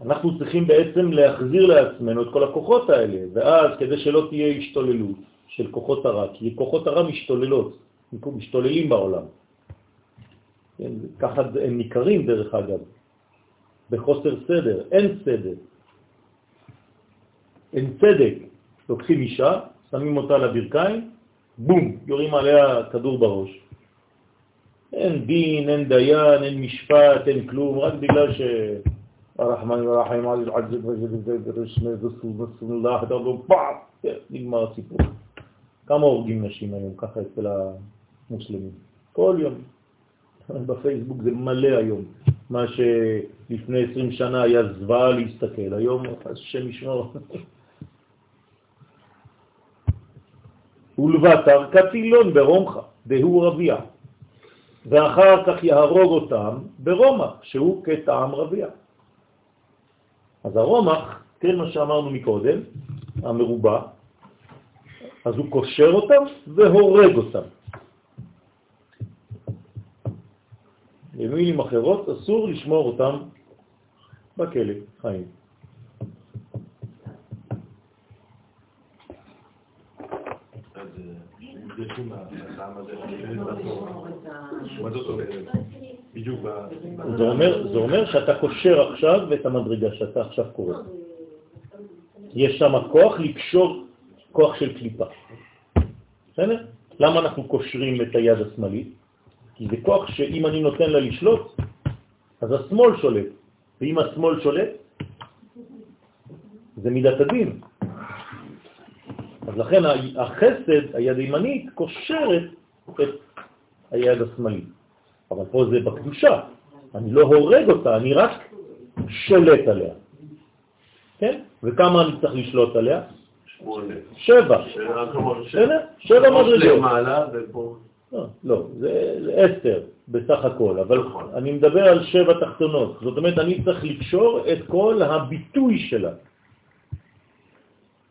[SPEAKER 1] אנחנו צריכים בעצם להחזיר לעצמנו את כל הכוחות האלה, ואז כדי שלא תהיה השתוללות של כוחות הרע, כי כוחות הרע משתוללות, משתוללים בעולם. כן, ככה הם ניכרים דרך אגב, בחוסר סדר, אין סדר, אין צדק. לוקחים אישה, שמים אותה לברכיים, בום, יורים עליה כדור בראש. אין דין, אין דיין, אין משפט, אין כלום, רק בגלל ש... הרחמן פאפ, נגמר הסיפור. כמה הורגים נשים היום ככה אצל המוסלמים? כל יום. בפייסבוק זה מלא היום. מה שלפני 20 שנה היה זוועה להסתכל, היום השם ישמור. ולבטר כתילון ברומחה, דהו רביע, ואחר כך יהרוג אותם ברומח, שהוא כטעם רביע. אז הרומח, כן מה שאמרנו מקודם, המרובע, אז הוא קושר אותם והורג אותם. במילים אחרות, אסור לשמור אותם בכלא, חיים. זה אומר, שאתה קושר עכשיו את המדרגה שאתה עכשיו קורא. יש שם כוח לקשור כוח של קליפה. בסדר? למה אנחנו קושרים את היד השמאלית? כי זה כוח שאם אני נותן לה לשלוט, אז השמאל שולט. ואם השמאל שולט, זה מידת הדין. אז לכן החסד, היד הימנית, קושרת את היד השמאלית. אבל פה זה בקדושה. אני לא הורג אותה, אני רק שולט עליה. כן? וכמה אני צריך לשלוט עליה?
[SPEAKER 2] שמונה.
[SPEAKER 1] שבע.
[SPEAKER 2] שבע.
[SPEAKER 1] שבע מדרגות.
[SPEAKER 2] ופה.
[SPEAKER 1] לא, לא, זה עשר בסך הכל, אבל
[SPEAKER 2] נכון.
[SPEAKER 1] אני מדבר על שבע תחתונות. זאת אומרת, אני צריך לקשור את כל הביטוי שלה.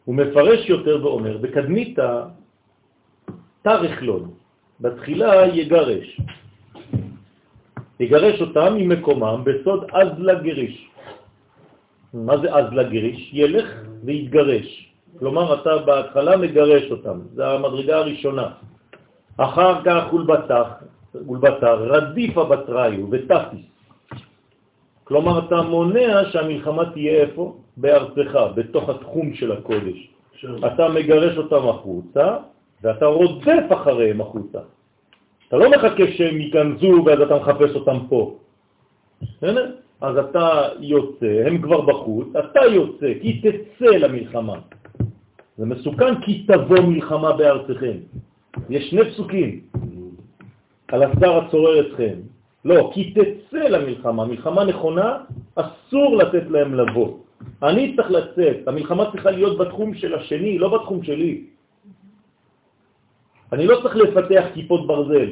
[SPEAKER 1] הוא מפרש יותר ואומר, בקדמית תרכלון, בתחילה יגרש. יגרש אותם ממקומם בסוד אז לגריש. מה זה אז לגריש? ילך ויתגרש. כלומר, אתה בהתחלה מגרש אותם, זה המדרגה הראשונה. אחר כך אולבטח, אולבטר, רדיפה בתראיו ותפיס. כלומר, אתה מונע שהמלחמה תהיה איפה? בארצך, בתוך התחום של הקודש. אתה מגרש אותם החוצה, ואתה רודף אחריהם החוצה. אתה לא מחכה שהם ייכנסו ואז אתה מחפש אותם פה. אז אתה יוצא, הם כבר בחוץ, אתה יוצא, כי תצא למלחמה. זה מסוכן כי תבוא מלחמה בארצכם. יש שני פסוקים על השר הצורר אתכם. לא, כי תצא למלחמה. מלחמה נכונה, אסור לתת להם לבוא. אני צריך לצאת, המלחמה צריכה להיות בתחום של השני, לא בתחום שלי. אני לא צריך לפתח כיפות ברזל.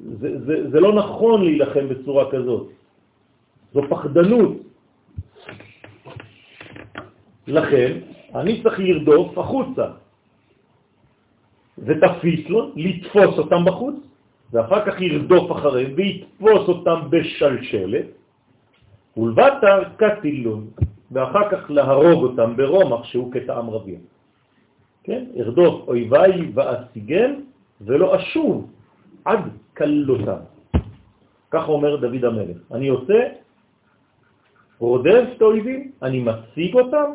[SPEAKER 1] זה, זה, זה לא נכון להילחם בצורה כזאת. זו פחדנות. לכן, אני צריך לרדוף החוצה. ותפיס לו, לתפוס אותם בחוץ, ואחר כך ירדוף אחריהם ויתפוס אותם בשלשלת, ולבטר קטילון, ואחר כך להרוג אותם ברומח שהוא כטעם רביע. כן? ארדוף אויביי ואסיגם ולא אשוב עד כלותם. כך אומר דוד המלך. אני עושה, רודף את האויבים, אני מציג אותם,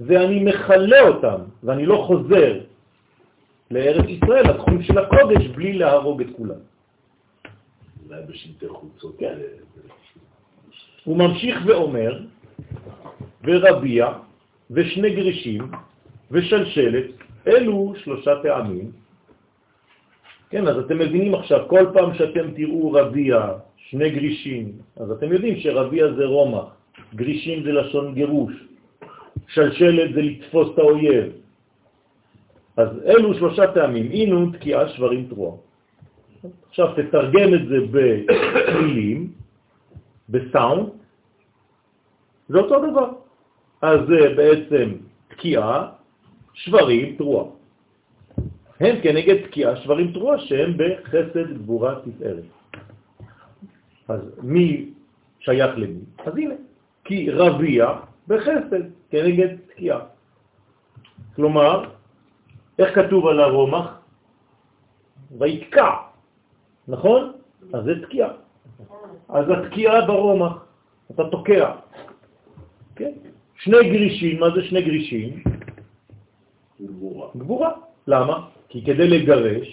[SPEAKER 1] ואני מחלה אותם, ואני לא חוזר לארץ ישראל, לתחום של הקודש, בלי להרוג את כולם.
[SPEAKER 2] אולי בשלטי חוצות.
[SPEAKER 1] כן. הוא ממשיך ואומר, ורביע ושני גרישים ושלשלת, אלו שלושה טעמים. כן, אז אתם מבינים עכשיו, כל פעם שאתם תראו רביע, שני גרישים, אז אתם יודעים שרביע זה רומח, גרישים זה לשון גירוש, שלשלת זה לתפוס את האויב. אז אלו שלושה טעמים, אינו תקיעה שברים תרועה. עכשיו תתרגם את זה במילים, בסאונד, זה אותו דבר. אז זה בעצם תקיעה, שברים, תרועה. הם כנגד תקיעה, שברים, תרועה, שהם בחסד, גבורה, תפארת. אז מי שייך למי? אז הנה, כי רביע בחסד, כנגד תקיעה. כלומר, איך כתוב על הרומח? ויקע, נכון? אז זה תקיעה. אז התקיעה ברומח, אתה תוקע. כן? שני גרישים, מה זה שני גרישים?
[SPEAKER 2] גבורה.
[SPEAKER 1] גבורה. למה? כי כדי לגרש,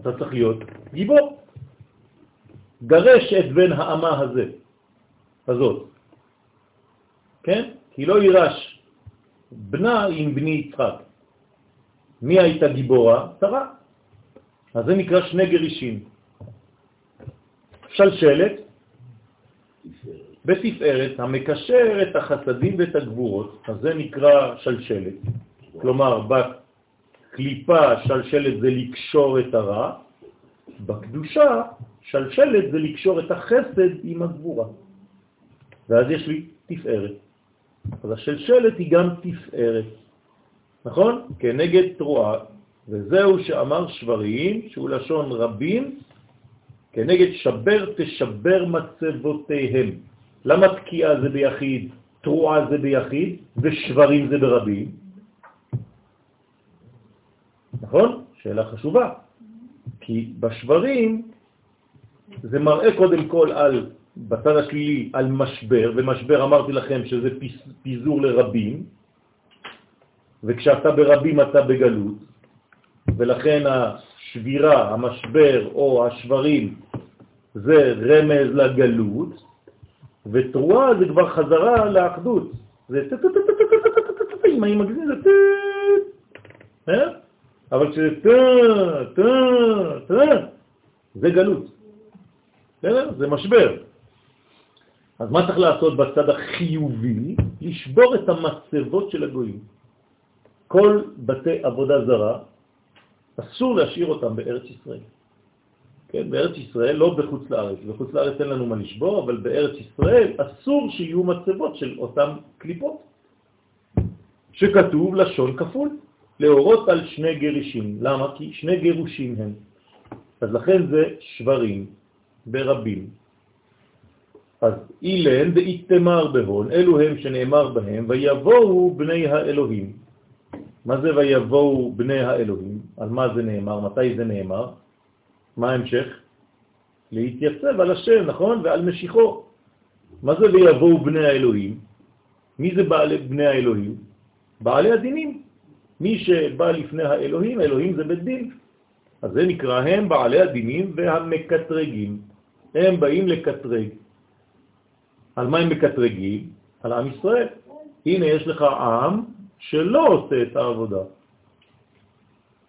[SPEAKER 1] אתה צריך להיות גיבור. גרש את בן האמה הזה, הזאת. כן? כי לא יירש בנה עם בני יצחק. מי הייתה גיבורה? שרה. אז זה נקרא שני גרישים. שלשלת בתפארת המקשר את החסדים ואת הגבורות, אז זה נקרא שלשלת. כלומר, בקליפה שלשלת זה לקשור את הרע, בקדושה שלשלת זה לקשור את החסד עם הגבורה. ואז יש לי תפארת. אז השלשלת היא גם תפארת, נכון? כנגד תרועה, וזהו שאמר שבריים, שהוא לשון רבים, כנגד שבר תשבר מצבותיהם. למה תקיעה זה ביחיד, תרועה זה ביחיד, ושברים זה ברבים? נכון? שאלה חשובה. כי בשברים זה מראה קודם כל על, בצד השלילי, על משבר, ומשבר אמרתי לכם שזה פיזור לרבים, וכשאתה ברבים אתה בגלות, ולכן השבירה, המשבר או השברים זה רמז לגלות, ותרועה זה כבר חזרה לאחדות. זה אם אני מגזים זה אה? אבל כשזה טה, טה, טה, זה גלות. זה משבר. אז מה צריך לעשות בצד החיובי? לשבור את המצבות של הגויים. כל בתי עבודה זרה, אסור להשאיר אותם בארץ ישראל. כן, בארץ ישראל, לא בחוץ לארץ. בחוץ לארץ אין לנו מה לשבור, אבל בארץ ישראל אסור שיהיו מצבות של אותם קליפות, שכתוב לשון כפול, להורות על שני גרישים. למה? כי שני גירושים הם. אז לכן זה שברים ברבים. אז אילן ואיתמר בהון, אלו הם שנאמר בהם, ויבואו בני האלוהים. מה זה ויבואו בני האלוהים? על מה זה נאמר? מתי זה נאמר? מה ההמשך? להתייצב על השם, נכון? ועל משיחו. מה זה ויבואו בני האלוהים? מי זה בעלי בני האלוהים? בעלי הדינים. מי שבא לפני האלוהים, האלוהים זה בית דין. אז זה נקרא הם בעלי הדינים והמקטרגים. הם באים לקטרג. על מה הם מקטרגים? על עם ישראל. הנה יש לך עם שלא עושה את העבודה.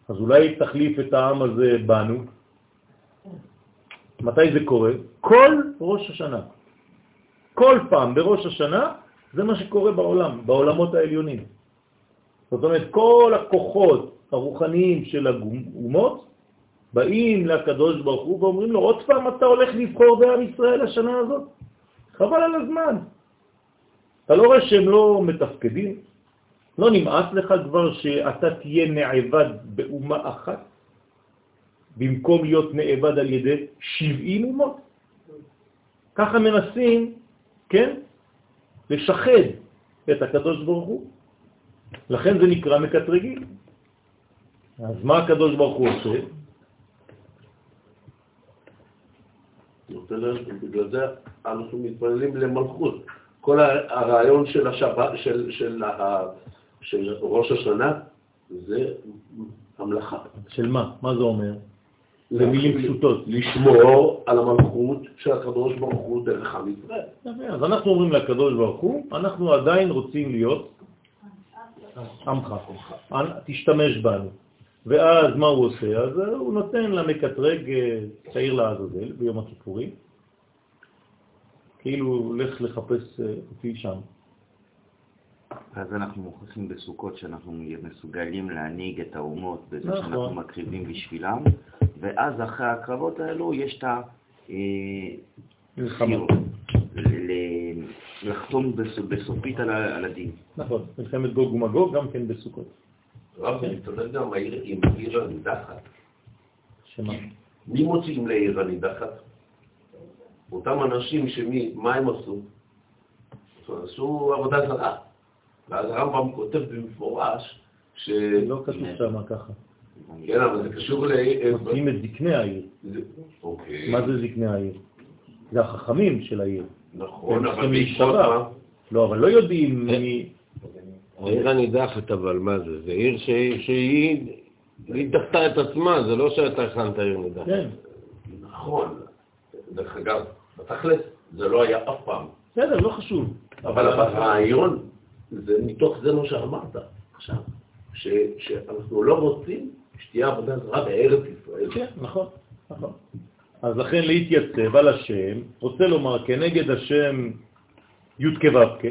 [SPEAKER 1] אז אולי תחליף את העם הזה בנו, מתי זה קורה? כל ראש השנה. כל פעם בראש השנה זה מה שקורה בעולם, בעולמות העליונים. זאת אומרת, כל הכוחות הרוחניים של האומות באים לקדוש ברוך הוא ואומרים לו, עוד פעם אתה הולך לבחור בעם ישראל השנה הזאת? חבל על הזמן. אתה לא רואה שהם לא מתפקדים? לא נמאס לך כבר שאתה תהיה נעבד באומה אחת? במקום להיות נאבד על ידי 70 אומות. ככה מנסים, כן, לשחד את הקדוש ברוך הוא. לכן זה נקרא מקטרגים. אז מה הקדוש ברוך הוא עושה?
[SPEAKER 2] בגלל זה אנחנו מתפללים למלכות. כל הרעיון של, השבת, של, של, של ראש השנה זה המלאכה.
[SPEAKER 1] של מה? מה זה אומר? זה מילים פשוטות.
[SPEAKER 2] לשמור על המלכות של הקדוש ברוך הוא דרך עם ישראל.
[SPEAKER 1] אז אנחנו אומרים לקדוש ברוך הוא, אנחנו עדיין רוצים להיות עמך, תשתמש בנו. ואז מה הוא עושה? אז הוא נותן למקטרג אה, צעיר לעזאזל ביום הכיפורים, כאילו לך לחפש אה, אותי שם.
[SPEAKER 3] אז אנחנו מוכיחים בסוכות שאנחנו מסוגלים להנהיג את האומות בזה
[SPEAKER 1] נכון.
[SPEAKER 3] שאנחנו מקריבים בשבילם, ואז אחרי הקרבות האלו יש את ה... אה, לחתום בס- בסופית על הדין.
[SPEAKER 1] נכון, מלחמת גוג ומגוג גם כן בסוכות.
[SPEAKER 2] רב, מתעודד גם העיר עם עיר הנידחת.
[SPEAKER 1] שמה?
[SPEAKER 2] מי מוציאים לעיר הנידחת? אותם אנשים שמי, מה הם עשו? עשו עבודה זרה. ואז הרמב"ם כותב במפורש ש...
[SPEAKER 1] לא כתוב שם ככה.
[SPEAKER 2] כן, אבל זה קשור ל...
[SPEAKER 1] מוציאים את זקני העיר.
[SPEAKER 2] אוקיי.
[SPEAKER 1] מה זה זקני העיר? זה החכמים של העיר.
[SPEAKER 2] נכון,
[SPEAKER 1] הם
[SPEAKER 2] אבל בעקבות. מה?
[SPEAKER 1] לא, אבל לא יודעים מי...
[SPEAKER 4] העיר הנידחת, אבל מה זה? זה עיר שהיא- שהיא היא דחתה את עצמה, זה לא שאתה הכנת עיר נידחת.
[SPEAKER 1] כן,
[SPEAKER 2] נכון. דרך אגב, בתכלס זה לא היה אף פעם.
[SPEAKER 1] בסדר, לא חשוב.
[SPEAKER 2] אבל הרעיון, זה מתוך זה מה שאמרת עכשיו, ש- שאנחנו לא רוצים שתהיה עבודה זרה בארץ ישראל.
[SPEAKER 1] כן, נכון, נכון. אז לכן להתייצב על השם, רוצה לומר כנגד השם י' כו'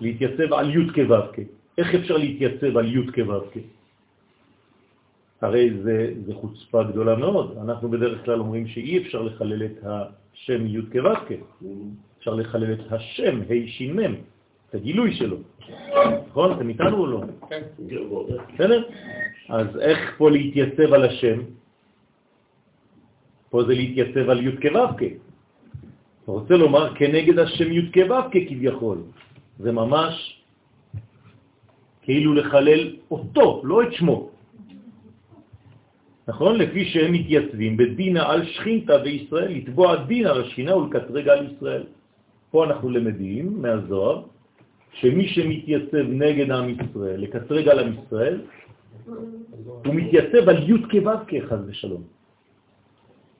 [SPEAKER 1] להתייצב על י' כו'. איך אפשר להתייצב על י' כו'? הרי זה, זה חוצפה גדולה מאוד. אנחנו בדרך כלל אומרים שאי אפשר לחלל את השם י' כו' כ'. אפשר לחלל את השם, ה' ש' את הגילוי שלו. נכון? אתם איתנו או לא?
[SPEAKER 2] כן.
[SPEAKER 1] בסדר? אז איך פה להתייצב על השם? פה זה להתייצב על י' כו' רוצה לומר כנגד השם י' כו' כביכול. זה ממש כאילו לחלל אותו, לא את שמו. נכון? לפי שהם מתייצבים בדינה על שכינתה בישראל, לתבוע דין על השכינה ולקטרג על ישראל. פה אנחנו למדים מהזוהר שמי שמתייצב נגד עם ישראל, לקטרג על עם ישראל, הוא מתייצב על י' כו' כחז ושלום.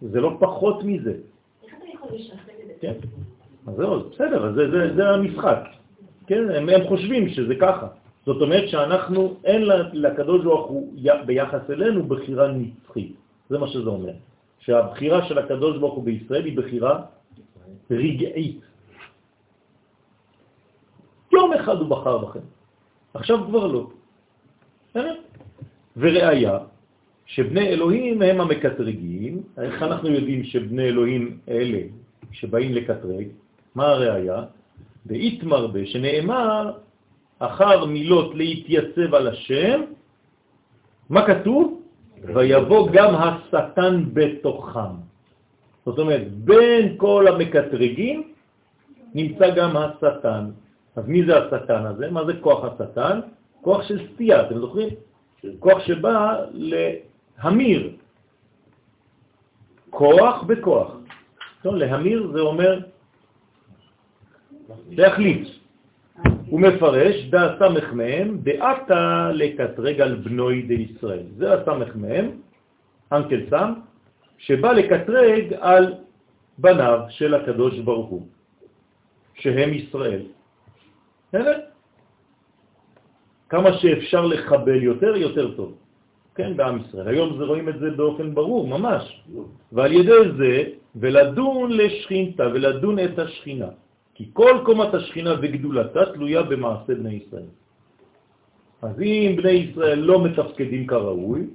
[SPEAKER 1] זה לא פחות מזה.
[SPEAKER 5] איך אתה יכול לשחק את זה?
[SPEAKER 1] כן. אז זהו, בסדר, זה, זה, זה המשחק. כן, הם, הם חושבים שזה ככה. זאת אומרת שאנחנו, אין לקדוש ברוך הוא ביחס אלינו בחירה נצחית. זה מה שזה אומר. שהבחירה של הקדוש ברוך הוא בישראל היא בחירה רגעית. יום אחד הוא בחר בכם, עכשיו כבר לא. וראיה, שבני אלוהים הם המקטרגים, איך אנחנו יודעים שבני אלוהים אלה שבאים לקטרג, מה הראיה? באיתמרבה, שנאמר אחר מילות להתייצב על השם, מה כתוב? ויבוא גם השטן בתוכם. זאת אומרת, בין כל המקטרגים נמצא גם השטן. אז מי זה השטן הזה? מה זה כוח השטן? כוח של סטייה, אתם זוכרים? כוח שבא להמיר. כוח בכוח. טוב, להמיר זה אומר להחליט. הוא מפרש, דא סמך מהם, דעתה לקטרג על בנוי דישראל. זה הסמך מהם, אנקל סם, שבא לקטרג על בניו של הקדוש ברוך הוא, שהם ישראל. בסדר? כמה שאפשר לחבל יותר, יותר טוב. כן, בעם ישראל. היום זה רואים את זה באופן ברור, ממש. ועל ידי זה, ולדון לשכינתה, ולדון את השכינה. כי כל קומת השכינה וגדולתה תלויה במעשה בני ישראל. אז אם בני ישראל לא מתפקדים כראוי,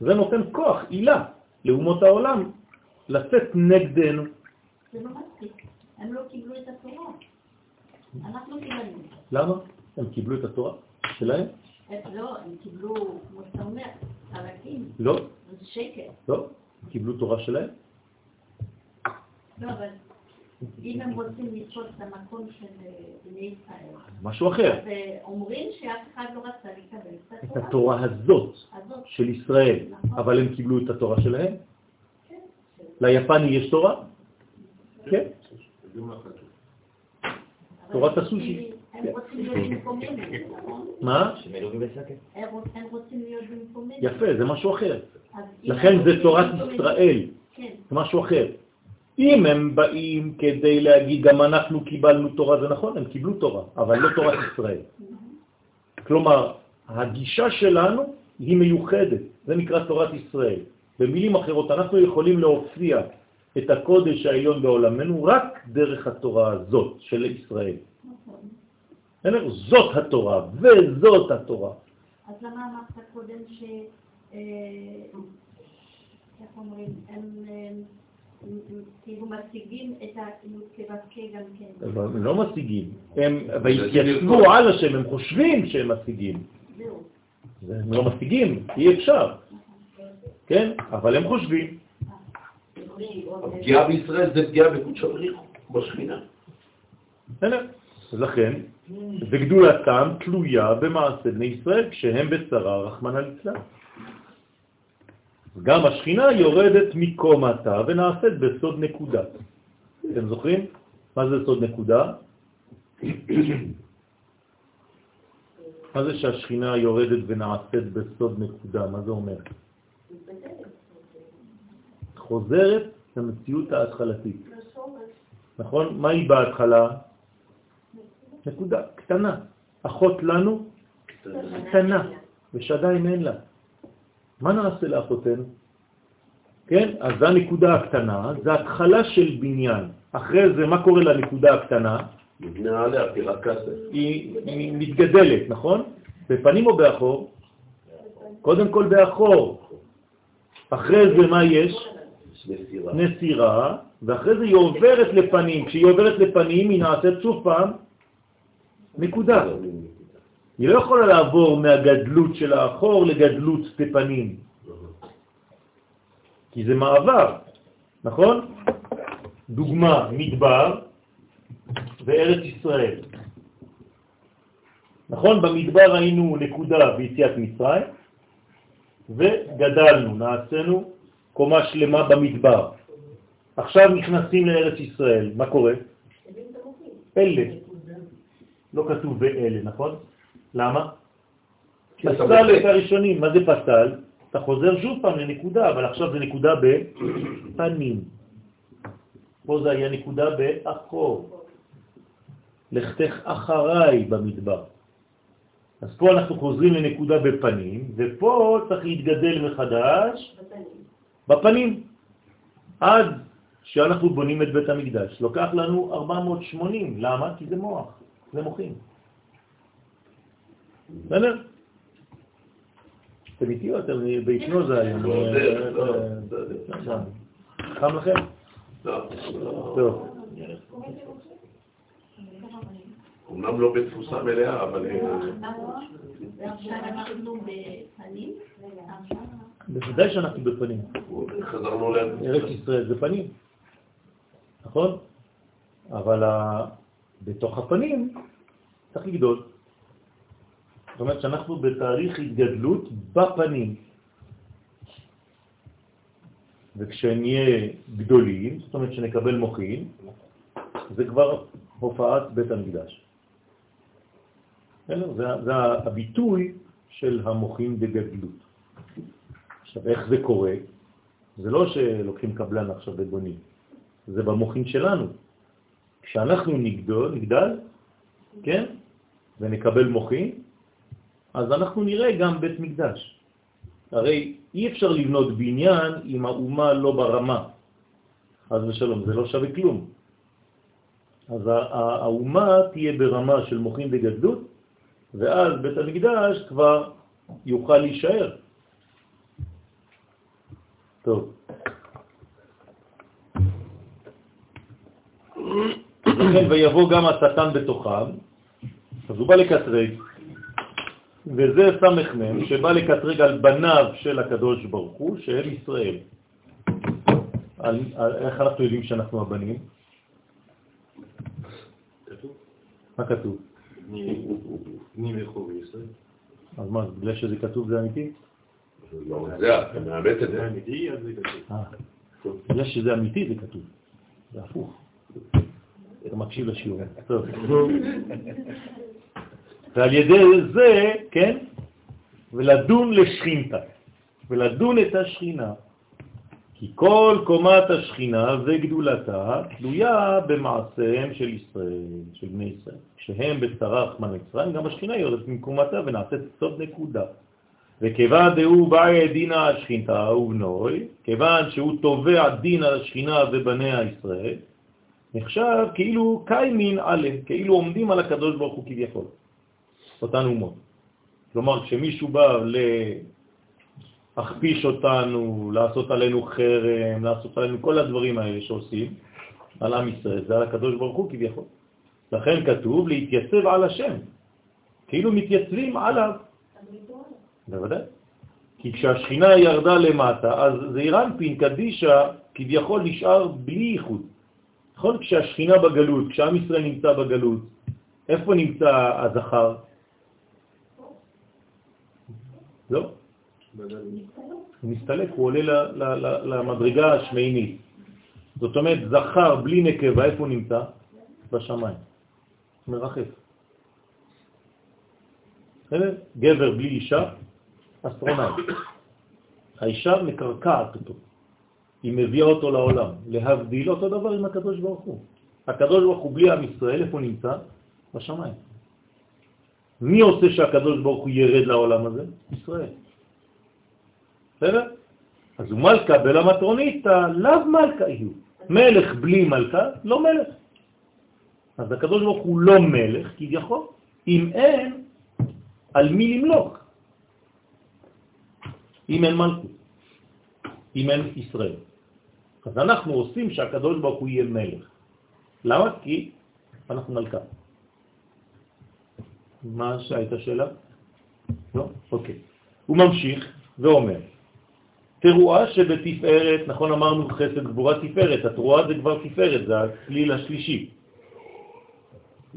[SPEAKER 1] זה נותן כוח, עילה, לאומות העולם, לצאת נגדנו.
[SPEAKER 5] זה לא מספיק. הם לא קיבלו את התורה. אנחנו קיבלנו.
[SPEAKER 1] למה? הם קיבלו את התורה שלהם?
[SPEAKER 5] הם לא, הם קיבלו, כמו שאתה אומר, חלקים.
[SPEAKER 1] לא,
[SPEAKER 5] זה שקר.
[SPEAKER 1] לא. קיבלו תורה שלהם?
[SPEAKER 5] לא, אבל אם הם רוצים לתפוס את המקום של אה, בני ישראל,
[SPEAKER 1] משהו אחר.
[SPEAKER 5] אז אה, שאף אחד לא רצה לקבל את
[SPEAKER 1] את
[SPEAKER 5] התורה.
[SPEAKER 1] התורה הזאת
[SPEAKER 5] הזאת.
[SPEAKER 1] של ישראל, אבל הם קיבלו את התורה שלהם?
[SPEAKER 5] כן.
[SPEAKER 1] ליפני יש תורה? כן. תורת הסושי.
[SPEAKER 5] הם רוצים להיות במקומנו, נכון?
[SPEAKER 1] מה?
[SPEAKER 3] בשקט.
[SPEAKER 5] הם רוצ- הם רוצים להיות במקומנו.
[SPEAKER 1] יפה, זה משהו אחר. לכן זה תורת ישראל,
[SPEAKER 5] כן,
[SPEAKER 1] זה משהו אחר. אם הם באים כדי להגיד גם אנחנו קיבלנו תורה, זה נכון, הם קיבלו תורה, אבל לא תורת ישראל. כלומר, הגישה שלנו היא מיוחדת, זה נקרא תורת ישראל. במילים אחרות, אנחנו יכולים להופיע את הקודש העליון בעולמנו רק דרך התורה הזאת של ישראל.
[SPEAKER 5] נכון.
[SPEAKER 1] זאת התורה, וזאת התורה.
[SPEAKER 5] אז למה אמרת קודם ש... אה, איך אומרים? הם הם- הם כאילו משיגים את כבקה גם כן.
[SPEAKER 1] הם לא משיגים, הם והתייצבו על השם, הם חושבים שהם משיגים.
[SPEAKER 5] זהו.
[SPEAKER 1] הם לא משיגים, אי אפשר, כן? אבל הם חושבים.
[SPEAKER 2] הפגיעה בישראל זה פגיעה בקודש הבריחו, בשכינה.
[SPEAKER 1] לכן, וגדולתם תלויה במעשה בני ישראל כשהם בצרה, רחמנא ליצלן. גם השכינה יורדת מקומתה ונעשית בסוד נקודה. אתם זוכרים? מה זה סוד נקודה? מה זה שהשכינה יורדת ונעשית בסוד נקודה? מה זה אומר? חוזרת למציאות ההתחלתית. נכון? מה היא בהתחלה? נקודה קטנה. אחות לנו קטנה, ושעדיין אין לה. מה נעשה לאחותנו? כן? אז זו הנקודה הקטנה, זה התחלה של בניין. אחרי זה, מה קורה לנקודה הקטנה?
[SPEAKER 2] נבנה עליה פירת כסף.
[SPEAKER 1] היא מתגדלת, נכון? בפנים או באחור? קודם כל באחור. אחרי זה מה יש?
[SPEAKER 2] מסירה.
[SPEAKER 1] נסירה, ואחרי זה היא עוברת לפנים. כשהיא עוברת לפנים היא נעשית שוב פעם נקודה. היא לא יכולה לעבור מהגדלות של האחור לגדלות בפנים, כי זה מעבר, נכון? דוגמה, מדבר וארץ ישראל. נכון? במדבר היינו נקודה ביציאת מצרים, וגדלנו, נעשינו קומה שלמה במדבר. עכשיו נכנסים לארץ ישראל, מה קורה? אלה. לא כתוב באלה, נכון? למה? פסל. את הראשונים. מה זה פסל? אתה חוזר שוב פעם לנקודה, אבל עכשיו זה נקודה בפנים. פה זה היה נקודה באחור. לכתך אחריי במדבר. אז פה אנחנו חוזרים לנקודה בפנים, ופה צריך להתגדל מחדש בפנים. עד שאנחנו בונים את בית המקדש. לוקח לנו 480, למה? כי זה מוח, זה מוחים. בסדר? אתם איתי או אתם בהיפנוזה היום?
[SPEAKER 2] לא, זה- לא, זה-
[SPEAKER 1] אה, חם לכם?
[SPEAKER 2] לא, לא.
[SPEAKER 1] טוב.
[SPEAKER 2] אומנם לא בתפוסה מלאה, אבל... אה,
[SPEAKER 5] ועכשיו אנחנו בפנים,
[SPEAKER 1] בוודאי שאנחנו בפנים.
[SPEAKER 2] חזרנו ל...
[SPEAKER 1] ארץ ישראל זה פנים, נכון? אבל ה- בתוך הפנים צריך לגדול. זאת אומרת שאנחנו בתהליך התגדלות בפנים. וכשנהיה גדולים, זאת אומרת שנקבל מוחין, זה כבר הופעת בית המקדש. זה, זה הביטוי של המוחין בגדלות. עכשיו, איך זה קורה? זה לא שלוקחים קבלן עכשיו ובונים, זה במוחין שלנו. כשאנחנו נגדול, נגדל, כן, ונקבל מוחין, אז אנחנו נראה גם בית מקדש. הרי אי אפשר לבנות בניין אם האומה לא ברמה. חס ושלום, זה לא שווה כלום. אז האומה תהיה ברמה של מוחין וגדלות, ואז בית המקדש כבר יוכל להישאר. טוב. לכן ויבוא גם השטן בתוכם, אז הוא בא לקטרג, וזה סמך מם שבא לקטרג על בניו של הקדוש ברוך הוא, שהם ישראל. על, על, איך אנחנו יודעים שאנחנו הבנים? מה כתוב?
[SPEAKER 4] פנים יחוב ישראל.
[SPEAKER 1] אז מה, בגלל שזה כתוב זה אמיתי?
[SPEAKER 2] לא, זה, אתה מאמת את זה.
[SPEAKER 4] כתוב.
[SPEAKER 1] אה, בגלל שזה אמיתי זה כתוב. זה הפוך. אתה מקשיב לשיעור. ועל ידי זה, כן, ולדון לשכינתה. ולדון את השכינה. כי כל קומת השכינה וגדולתה תלויה במעשיהם של ישראל, של בני ישראל. כשהם בצרה רחמן מצרים, גם השכינה יורדת ממקומתה ונעשית סוד נקודה. וכיוון דהו באי דינה השכינתה ובנוי, כיוון שהוא תובע דין על השכינה ובניה ישראל, נחשב כאילו קיימין עליהם, כאילו עומדים על הקדוש ברוך הוא כביכול, אותן אומות. כלומר, כשמישהו בא להכפיש אותנו, לעשות עלינו חרם, לעשות עלינו כל הדברים האלה שעושים על עם ישראל, זה על הקדוש ברוך הוא כביכול. לכן כתוב להתייצב על השם, כאילו מתייצבים עליו. בוודאי. כי כשהשכינה ירדה למטה, אז זה אירנפין קדישה כביכול נשאר בלי ייחוד. נכון? כשהשכינה בגלות, כשעם ישראל נמצא בגלות, איפה נמצא הזכר? לא. הוא מסתלק, הוא עולה למדרגה השמיינית. זאת אומרת, זכר בלי נקבה, איפה הוא נמצא? בשמיים. מרחף. גבר בלי אישה, אסטרונאוט. האישה מקרקעת אותו. היא מביאה אותו לעולם. להבדיל אותו דבר עם הקדוש ברוך הוא. הקדוש ברוך הוא בלי עם ישראל, איפה נמצא? בשמיים. מי עושה שהקדוש ברוך הוא ירד לעולם הזה? ישראל. בסדר? אז מלכה בלמטרוניתא, לאו מלכה יהיו. מלך בלי מלכה, לא מלך. אז הקדוש ברוך הוא לא מלך, כביכול, אם אין על מי למלוך. אם אין מלכות, אם אין ישראל. אז אנחנו עושים שהקדוש ברוך הוא יהיה מלך. למה? כי אנחנו מלכה. מה שהייתה שאלה? לא? אוקיי. הוא ממשיך ואומר, תרועה שבתפארת, נכון אמרנו חסד גבורה תפארת, התרועה זה כבר תפארת, זה הכליל השלישי.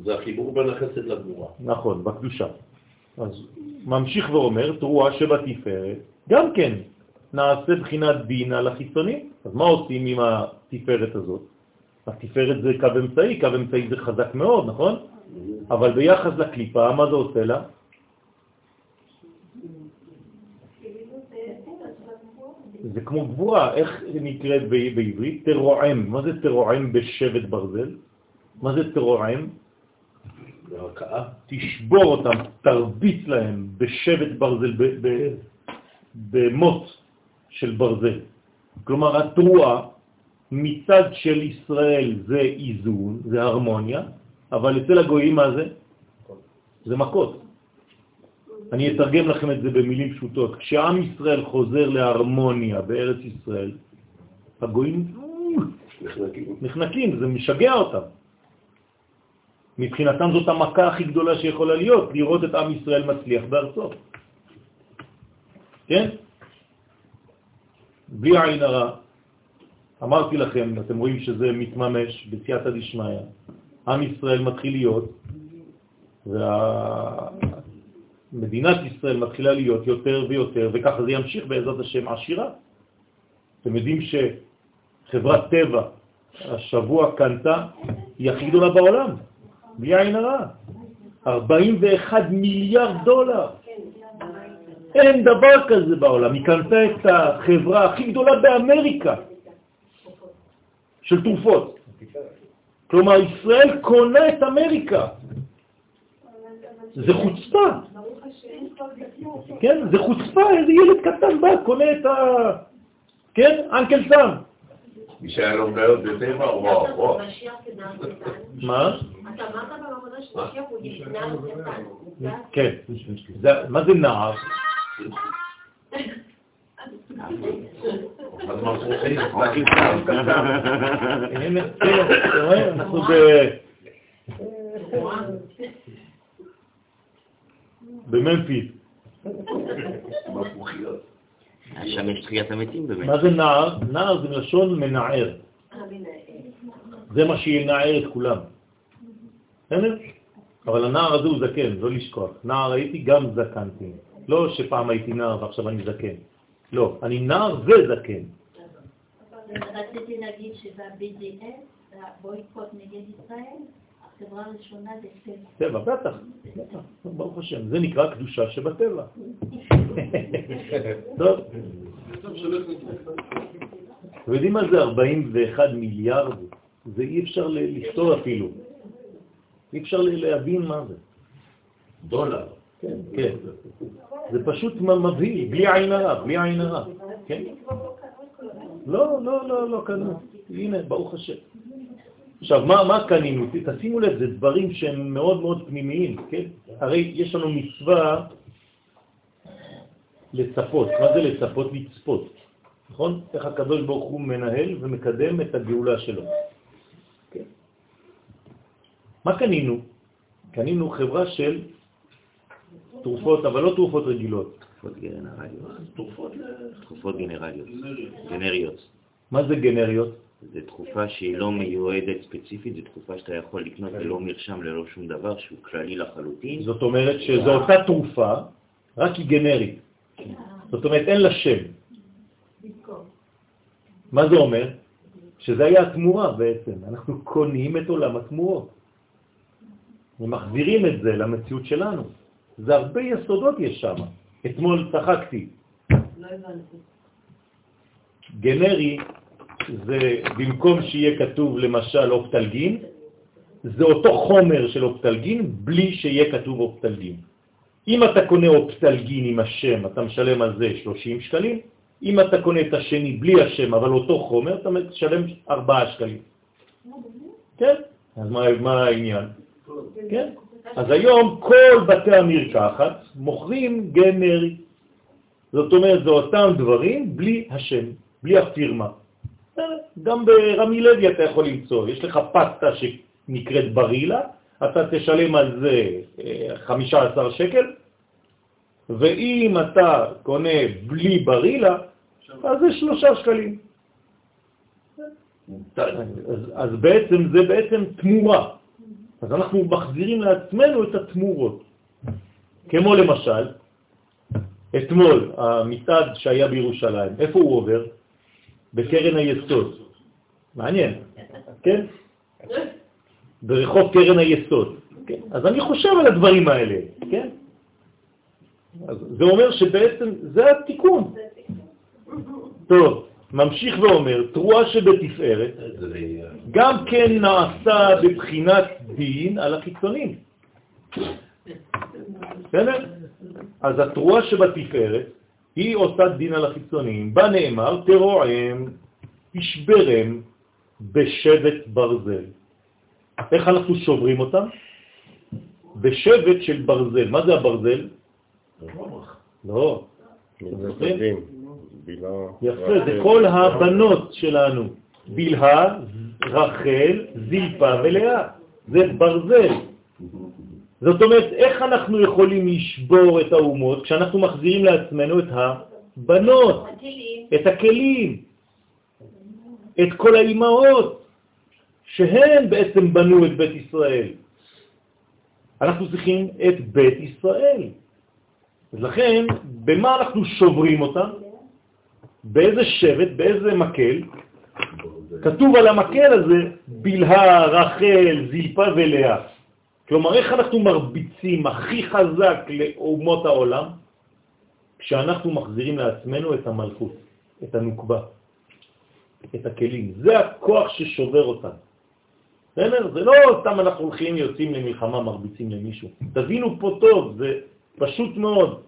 [SPEAKER 2] זה החיבור בין החסד לגבורה.
[SPEAKER 1] נכון, בקדושה. אז ממשיך ואומר, תרועה שבתפארת, גם כן נעשה בחינת דין על החיצונים. אז מה עושים עם התפארת הזאת? התפארת זה קו אמצעי, קו אמצעי זה חזק מאוד, נכון? אבל ביחס לקליפה, מה זה עושה לה? זה כמו גבורה, איך נקראת בעברית? תרועם. מה זה תרועם בשבט ברזל? מה זה תרועם? תשבור אותם, תרביץ להם בשבט ברזל, במוט של ברזל. כלומר, התרועה מצד של ישראל זה איזון, זה הרמוניה, אבל אצל הגויים מה זה? זה מכות. אני אתרגם לכם את זה במילים פשוטות. כשעם ישראל חוזר להרמוניה בארץ ישראל, הגויים נחנקים, נחנקים זה משגע אותם. מבחינתם זאת המכה הכי גדולה שיכולה להיות, לראות את עם ישראל מצליח בארצו. כן? בלי עין הרע, אמרתי לכם, אתם רואים שזה מתממש בסייעתא דשמיא. עם ישראל מתחיל להיות, ומדינת ישראל מתחילה להיות יותר ויותר, וככה זה ימשיך בעזרת השם עשירה. אתם יודעים שחברת טבע השבוע קנתה, היא הכי גדולה בעולם, בלי עין הרע. 41 מיליארד דולר. אין דבר כזה בעולם. היא קנתה את החברה הכי גדולה באמריקה של תרופות. כלומר, ישראל קונה את אמריקה. זה חוצפה. כן, זה חוצפה, איזה ילד קטן בא, קונה את ה... כן, אנקל סם.
[SPEAKER 2] מי שהיה לו מניות בטבע, וואו, וואו.
[SPEAKER 1] מה?
[SPEAKER 5] אתה אמרת במעבודה שמשיח הוא נער קטן.
[SPEAKER 1] כן. מה זה נער?
[SPEAKER 2] אנחנו.
[SPEAKER 3] שם יש תחיית המתים באמת.
[SPEAKER 1] מה זה נער? נער זה מלשון מנער. זה מה שינער את כולם. בסדר? אבל הנער הזה הוא זקן, לא לשכוח. נער הייתי, גם זקנתי. לא שפעם הייתי נער ועכשיו אני זקן. לא, אני נער וזקן.
[SPEAKER 5] רציתי להגיד שב-BDS, הבויקוט נגד ישראל, החברה הראשונה זה טבע.
[SPEAKER 1] טבע, בטח, ברוך השם. זה נקרא קדושה שבטבע. טוב. אתם יודעים מה זה 41 מיליארד? זה אי אפשר ל- לכתוב אפילו. אי אפשר להבין מה זה.
[SPEAKER 2] דולר.
[SPEAKER 1] כן, כן. זה פשוט מבהיל, בלי עין הרע, בלי עין הרע. כן? לא, לא, לא, לא קנו. הנה, ברוך השם. עכשיו, מה, מה קנינו? תשימו לב, זה דברים שהם מאוד מאוד פנימיים, כן? הרי יש לנו מצווה לצפות. מה זה לצפות? לצפות. נכון? איך הקדוש ברוך הוא מנהל ומקדם את הגאולה שלו. כן. מה קנינו? קנינו חברה של תרופות, אבל לא תרופות רגילות.
[SPEAKER 3] תרופות גנרליות.
[SPEAKER 2] תרופות
[SPEAKER 3] גנרליות. גנריות.
[SPEAKER 1] מה זה גנריות?
[SPEAKER 3] זו תרופה שהיא לא מיועדת ספציפית, זו תרופה שאתה יכול לקנות ללא מרשם, ללא שום דבר, שהוא כללי לחלוטין.
[SPEAKER 1] זאת אומרת שזו אותה תרופה, רק היא גנרית. זאת אומרת, אין לה שם. מה זה אומר? שזה היה התמורה בעצם. אנחנו קונים את עולם התמורות. ומחזירים את זה למציאות שלנו. זה הרבה יסודות יש שם. אתמול צחקתי.
[SPEAKER 5] לא הבנתי.
[SPEAKER 1] גנרי זה במקום שיהיה כתוב למשל אופטלגין, זה אותו חומר של אופטלגין בלי שיהיה כתוב אופטלגין. אם אתה קונה אופטלגין עם השם, אתה משלם על זה 30 שקלים, אם אתה קונה את השני בלי השם, אבל אותו חומר, אתה משלם 4 שקלים. כן? אז מה, מה העניין? כן? אז היום כל בתי המרקחת מוכרים גנרי. זאת אומרת, זה אותם דברים בלי השם, בלי הפירמה. גם ברמי לוי אתה יכול למצוא, יש לך פסטה שנקראת ברילה, אתה תשלם על זה אה, 15 שקל, ואם אתה קונה בלי ברילה, אז זה שלושה שקלים. אז, אז בעצם זה בעצם תמורה. אז אנחנו מחזירים לעצמנו את התמורות. כמו למשל, אתמול המצעד שהיה בירושלים, איפה הוא עובר? בקרן היסוד. מעניין, כן? ברחוב קרן היסוד. כן? אז אני חושב על הדברים האלה, כן? אז זה אומר שבעצם זה התיקון. טוב, ממשיך ואומר, תרועה שבתפארת,
[SPEAKER 2] זה...
[SPEAKER 1] גם כן נעשה בבחינת דין על החיצונים. בסדר? אז התרועה שבתפארת היא עושה דין על החיצונים. בה נאמר, תרועם, תשברם בשבט ברזל. איך אנחנו שוברים אותם? בשבט של ברזל. מה זה הברזל? לא.
[SPEAKER 4] בילה-
[SPEAKER 1] יפה, זה כל הבנות שלנו. בלהה, רחל, זילפה ולאה. זה ברזל. זאת אומרת, איך אנחנו יכולים לשבור את האומות כשאנחנו מחזירים לעצמנו את הבנות. את הכלים, את כל האימהות, שהן בעצם בנו את בית ישראל. אנחנו צריכים את בית ישראל. אז לכן, במה אנחנו שוברים אותם? באיזה שבט, באיזה מקל? כתוב על המקל הזה, בלהה, רחל, זילפה ולאה. כלומר, איך אנחנו מרביצים הכי חזק לאומות העולם? כשאנחנו מחזירים לעצמנו את המלכות, את הנוקבה, את הכלים. זה הכוח ששובר אותם. בסדר? זה לא סתם אנחנו הולכים, יוצאים למלחמה, מרביצים למישהו. תבינו פה טוב, זה פשוט מאוד.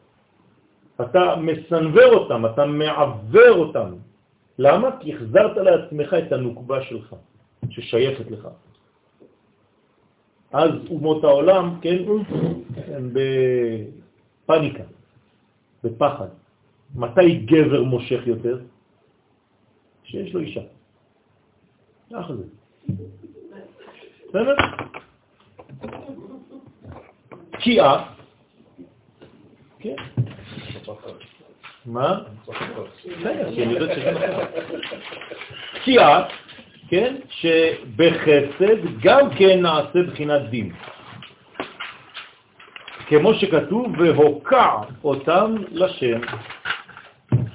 [SPEAKER 1] אתה מסנבר אותם, אתה מעבר אותם. למה? כי החזרת לעצמך את הנוקבה שלך, ששייכת לך. אז אומות העולם, כן, הם בפניקה, בפחד. מתי גבר מושך יותר? שיש לו אישה. ככה זה. בסדר? תקיעה, כן. מה? בסדר, כי נכון. תקיעה, כן, שבחסד גם כן נעשה בחינת דין. כמו שכתוב, והוקע אותם לשם.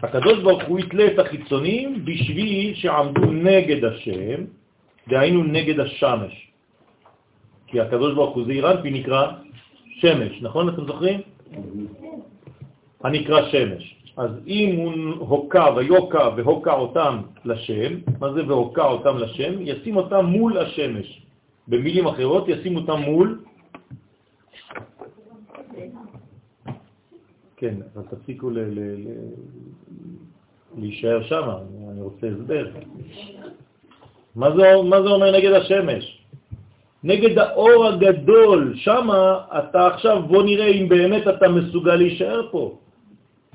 [SPEAKER 1] הקדוש ברוך הוא יתלה את החיצונים בשביל שעמדו נגד השם, דהיינו נגד השמש. כי הקדוש ברוך הוא זעיר אנפי נקרא שמש, נכון? אתם זוכרים? הנקרא שמש. אז אם הוא הוקע ויוקע והוקע אותם לשם, מה זה והוקע אותם לשם? ישים אותם מול השמש. במילים אחרות, ישים אותם מול... כן, אבל תפסיקו ל... ל... ל... להישאר שם, אני רוצה הסבר. מה זה, מה זה אומר נגד השמש? נגד האור הגדול, שם אתה עכשיו, בוא נראה אם באמת אתה מסוגל להישאר פה.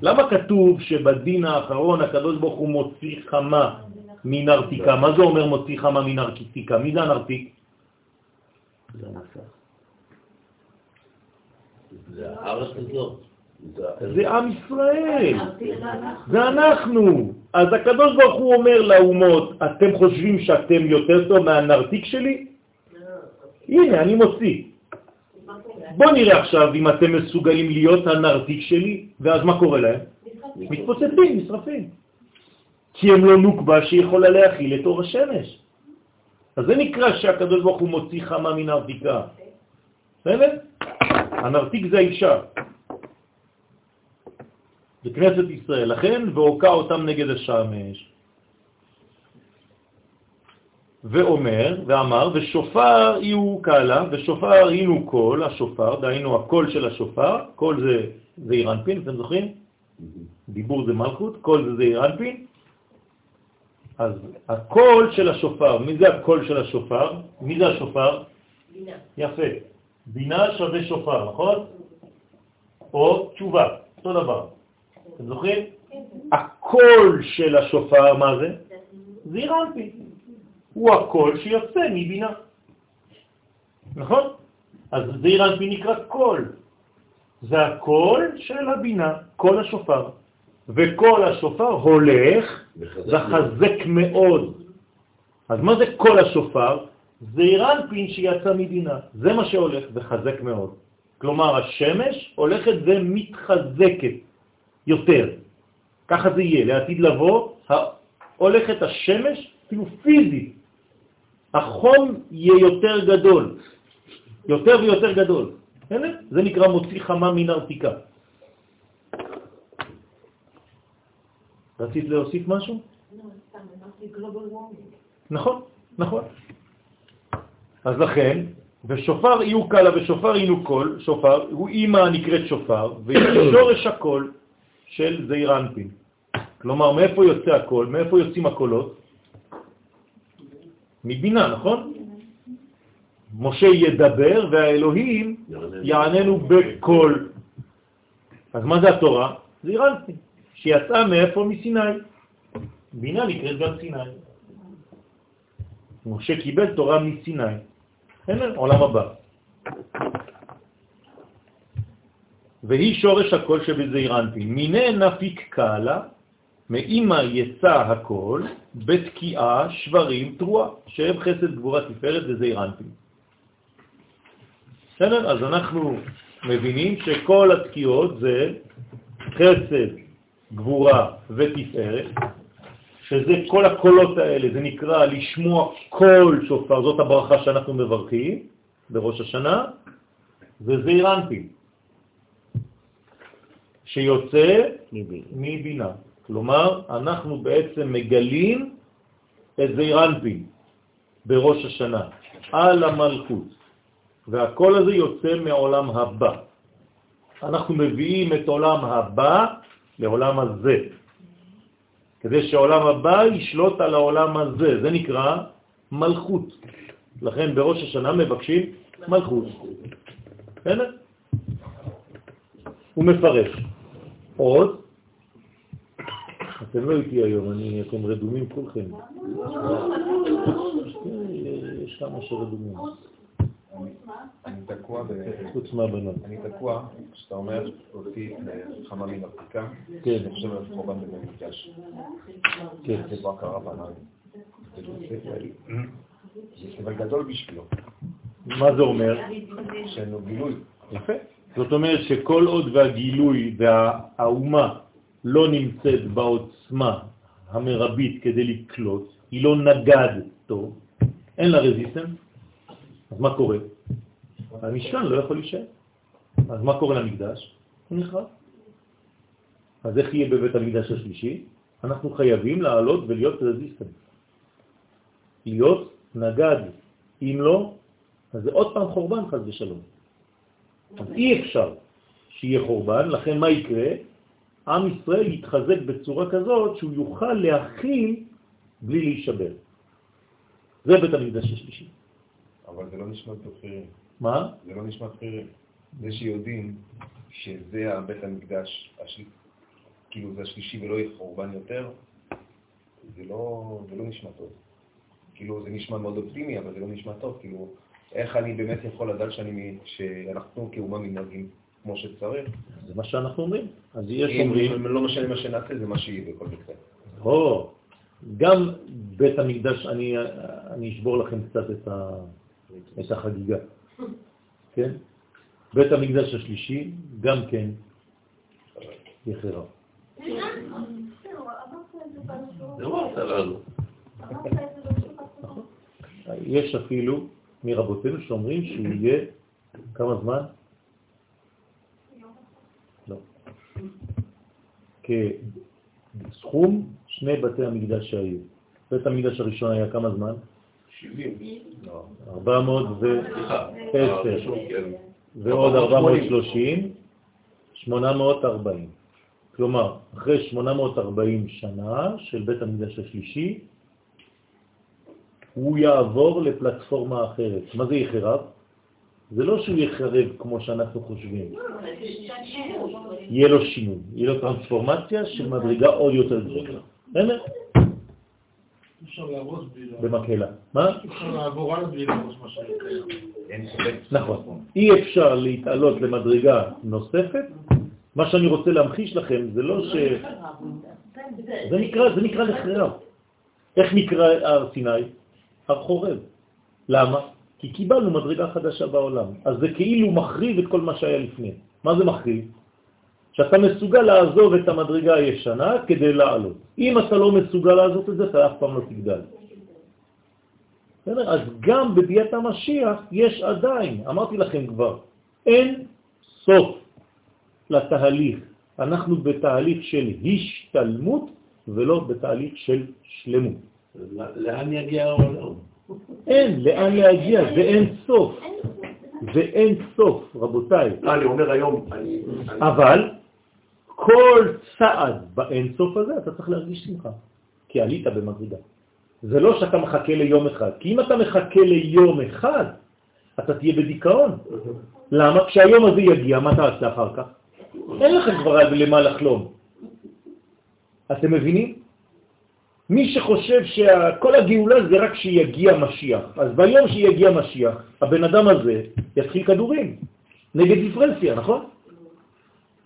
[SPEAKER 1] למה כתוב שבדין האחרון הקדוש ברוך הוא מוציא חמה מנרתיקה? מה זה אומר מוציא חמה מנרתיקה? מי זה הנרתיק?
[SPEAKER 2] זה הארץ הזאת.
[SPEAKER 1] זה עם ישראל, זה אנחנו. אז הקדוש ברוך הוא אומר לאומות, אתם חושבים שאתם יותר טוב מהנרתיק שלי? הנה, אני מוציא. בוא נראה עכשיו אם אתם מסוגלים להיות הנרתיק שלי, ואז מה קורה להם? מתפוצצים, נשרפים. כי הם לא נוקבה שיכולה להכיל את אור השמש. אז זה נקרא שהקדוש ברוך הוא מוציא חמה מנרתיקה. בסדר? הנרתיק זה האישה. זה כנסת ישראל. לכן, והוקע אותם נגד השמש. ואומר, ואמר, ושופר איהו קלא, ושופר הינו קול, השופר, דהיינו הקול של השופר, קול זה זעיר אנפין, אתם זוכרים? דיבור זה מלכות, קול זה זעיר אנפין. אז הקול של השופר, מי זה הקול של השופר? מי זה השופר? בינה. יפה. בינה שווה שופר, נכון? או תשובה, אותו דבר. אתם זוכרים? כן. הקול של השופר, מה זה? זעיר אנפין. הוא הקול שיוצא מבינה. נכון? אז זעיר אנפין נקרא קול. זה הקול של הבינה, קול השופר. וקול השופר הולך וחזק מאוד. אז מה זה קול השופר? זה אירנפין שיצא מבינה. זה מה שהולך וחזק מאוד. כלומר, השמש הולכת ומתחזקת יותר. ככה זה יהיה, לעתיד לבוא, הולכת השמש, אפילו פיזית, החום יהיה יותר גדול, יותר ויותר גדול. זה נקרא מוציא חמה מן ארתיקה. רצית להוסיף משהו? נכון, נכון. אז לכן, ושופר יהיו קלה ושופר יהיו קול, שופר, הוא אימא הנקראת שופר, ויש שורש הקול של זעיר אנפין. כלומר, מאיפה יוצא הקול? מאיפה יוצאים הקולות? מבינה, נכון? משה ידבר והאלוהים יעננו בקול. אז מה זה התורה? זה אירנטי, שיצאה מאיפה? מסיני. בינה נקראת גם סיני. משה קיבל תורה מסיני. אין עולם הבא. והיא שורש הכל שבזעיר אנפין. מיני נפיק קהלה מאמא יצא הכל בתקיעה שברים תרועה, שהם חסד גבורה תפארת וזעיר אנפין. בסדר? אז אנחנו מבינים שכל התקיעות זה חסד, גבורה ותפארת, שזה כל הקולות האלה, זה נקרא לשמוע כל שופר, זאת הברכה שאנחנו מברכים בראש השנה, וזעיר אנפין, שיוצא מבינה. כלומר, אנחנו בעצם מגלים את זעירנפין בראש השנה, על המלכות, והכל הזה יוצא מעולם הבא. אנחנו מביאים את עולם הבא לעולם הזה, כדי שעולם הבא ישלוט על העולם הזה, זה נקרא מלכות. לכן בראש השנה מבקשים מלכות. בסדר? הוא מפרש. עוד, אתם לא איתי היום, אני, אתם רדומים כולכם. יש כמה שרדומים.
[SPEAKER 7] אני תקוע.
[SPEAKER 1] חוץ מהבנות.
[SPEAKER 7] אני תקוע, כשאתה אומר אותי חמה מן הבדיקה,
[SPEAKER 1] כן.
[SPEAKER 7] אני חושב על חורבן בבית מקדש.
[SPEAKER 1] כן.
[SPEAKER 7] זה כבר קרה בנאי. זה סבל גדול בשבילו.
[SPEAKER 1] מה זה אומר?
[SPEAKER 7] שאין לו גילוי.
[SPEAKER 1] יפה. זאת אומרת שכל עוד והגילוי והאומה לא נמצאת בעוצמה המרבית כדי לקלוט, היא לא נגד טוב, אין לה רזיסטנס, אז מה קורה? המשכן לא יכול להישאר. אז מה קורה למקדש? הוא נחרב. אז איך יהיה בבית המקדש השלישי? אנחנו חייבים לעלות ולהיות רזיסטנט. להיות נגד. אם לא, אז זה עוד פעם חורבן חס ושלום. אז אי אפשר שיהיה חורבן, לכן מה יקרה? עם ישראל יתחזק בצורה כזאת שהוא יוכל להכיל בלי להישבר. זה בית המקדש השלישי.
[SPEAKER 7] אבל זה לא נשמע בחירים.
[SPEAKER 1] מה?
[SPEAKER 7] זה לא נשמע בחירים. זה שיודעים שזה הבית המקדש, השל... כאילו זה השלישי ולא יהיה חורבן יותר, זה לא, זה לא נשמע טוב. כאילו זה נשמע מאוד אופטימי, אבל זה לא נשמע טוב. כאילו, איך אני באמת יכול לדעת שאני, שאנחנו כאומה מתנהגים כמו שצריך?
[SPEAKER 1] זה מה שאנחנו אומרים. אז יש
[SPEAKER 7] אם
[SPEAKER 1] אומרים,
[SPEAKER 7] לא משנה מה שנעשה, זה מה שיהיה בכל מקרה.
[SPEAKER 1] או, גם בית המקדש, אני, אני אשבור לכם קצת את, ה, את החגיגה, כן? בית המקדש השלישי גם כן יחרב.
[SPEAKER 2] לנו.
[SPEAKER 1] יש אפילו מרבותינו שאומרים שהוא יהיה כמה זמן? לא. כסכום שני בתי המקדש שהיו. בית המקדש הראשון היה כמה זמן?
[SPEAKER 2] 70.
[SPEAKER 7] לא.
[SPEAKER 1] 410
[SPEAKER 2] כן.
[SPEAKER 1] ועוד
[SPEAKER 2] 480.
[SPEAKER 1] 430, 840. כלומר, אחרי 840 שנה של בית המקדש השלישי, הוא יעבור לפלטפורמה אחרת. מה זה יחרב? זה לא שהוא יחרב כמו שאנחנו חושבים. יהיה לו שינוי, יהיה לו טרנספורמציה של מדרגה עוד יותר גדולה. בסדר?
[SPEAKER 8] אפשר להרוס בלי לה-
[SPEAKER 1] במקהלה. מה?
[SPEAKER 8] אפשר לעבור הלאה בלי להרוס מה שקיים.
[SPEAKER 7] אין ספק.
[SPEAKER 1] נכון. אי אפשר להתעלות למדרגה נוספת. מה שאני רוצה להמחיש לכם זה לא ש... זה נקרא, זה נקרא נחרב. איך נקרא הר סיני? הר חורב. למה? כי קיבלנו מדרגה חדשה בעולם. אז זה כאילו מחריב את כל מה שהיה לפני. מה זה מחריב? שאתה מסוגל לעזוב את המדרגה הישנה כדי לעלות. אם אתה לא מסוגל לעזוב את זה, אתה אף פעם לא תגדל. אז גם בביאת המשיח יש עדיין, אמרתי לכם כבר, אין סוף לתהליך. אנחנו בתהליך של השתלמות ולא בתהליך של שלמות.
[SPEAKER 2] לאן יגיע העולם?
[SPEAKER 1] אין, לאן להגיע, זה אין סוף. זה אין סוף, רבותיי.
[SPEAKER 2] אני אומר היום,
[SPEAKER 1] אבל כל צעד באין סוף הזה אתה צריך להרגיש שמחה, כי עלית במדרגה. זה לא שאתה מחכה ליום אחד, כי אם אתה מחכה ליום אחד, אתה תהיה בדיכאון. למה? כשהיום הזה יגיע, מה תעשה אחר כך? אין לכם כבר למה לחלום. אתם מבינים? מי שחושב שכל הגאולה זה רק שיגיע משיח, אז ביום שיגיע משיח, הבן אדם הזה יתחיל כדורים נגד דיפרנציה, נכון?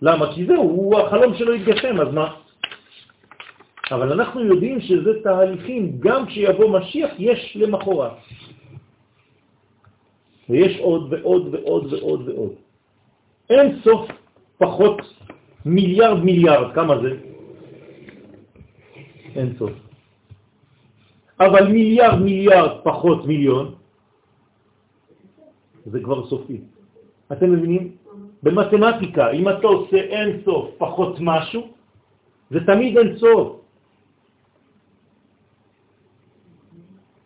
[SPEAKER 1] למה? כי זהו, הוא החלום שלו יתגשם, אז מה? אבל אנחנו יודעים שזה תהליכים, גם כשיבוא משיח יש למחורה. ויש עוד ועוד ועוד ועוד ועוד. אין סוף פחות מיליארד מיליארד, כמה זה? אין סוף. אבל מיליארד מיליארד פחות מיליון, זה כבר סופי. אתם מבינים? במתמטיקה, אם אתה עושה אין סוף פחות משהו, זה תמיד אין סוף.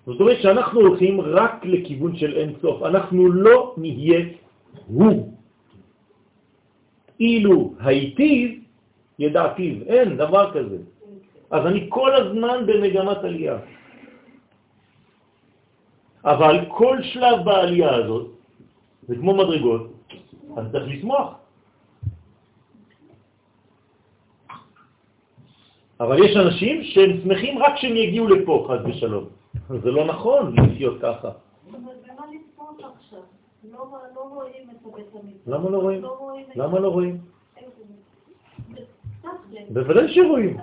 [SPEAKER 1] זאת אומרת שאנחנו הולכים רק לכיוון של אין סוף, אנחנו לא נהיה הוא. אילו הייתיו, ידעתיו, אין דבר כזה. אז אני כל הזמן במגמת עלייה. אבל כל שלב בעלייה הזאת, זה כמו מדרגות, אז צריך לשמוח. אבל יש אנשים שהם שמחים רק כשהם יגיעו לפה, חד ושלום. זה לא נכון לחיות ככה.
[SPEAKER 5] לא לא.
[SPEAKER 1] למה לא רואים?
[SPEAKER 5] לא
[SPEAKER 1] למה לא רואים?
[SPEAKER 5] תכל'ס.
[SPEAKER 1] בוודאי שרואים.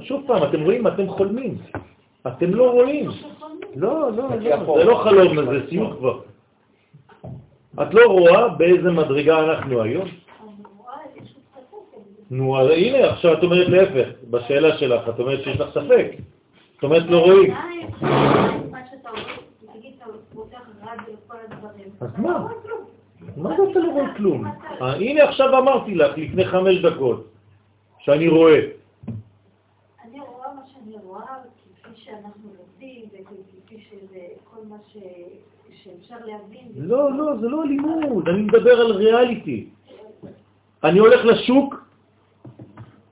[SPEAKER 1] שוב פעם, אתם רואים, אתם חולמים. אתם לא רואים. לא, לא, לא, זה לא חלום, זה סיוט כבר. את לא רואה באיזה מדרגה אנחנו היום? נו, הנה, עכשיו את אומרת להפך, בשאלה שלך, את אומרת שיש לך ספק. זאת אומרת, לא רואים. אז
[SPEAKER 5] אתה
[SPEAKER 1] מה?
[SPEAKER 5] לא.
[SPEAKER 1] מה זה אתה לא רואה כלום? הנה עכשיו אמרתי לך, לפני חמש דקות. שאני רואה.
[SPEAKER 5] אני רואה מה שאני רואה, כפי שאנחנו לומדים, וכפי שזה
[SPEAKER 1] לא, לא, זה לא לימוד, אני מדבר על ריאליטי. אני הולך לשוק,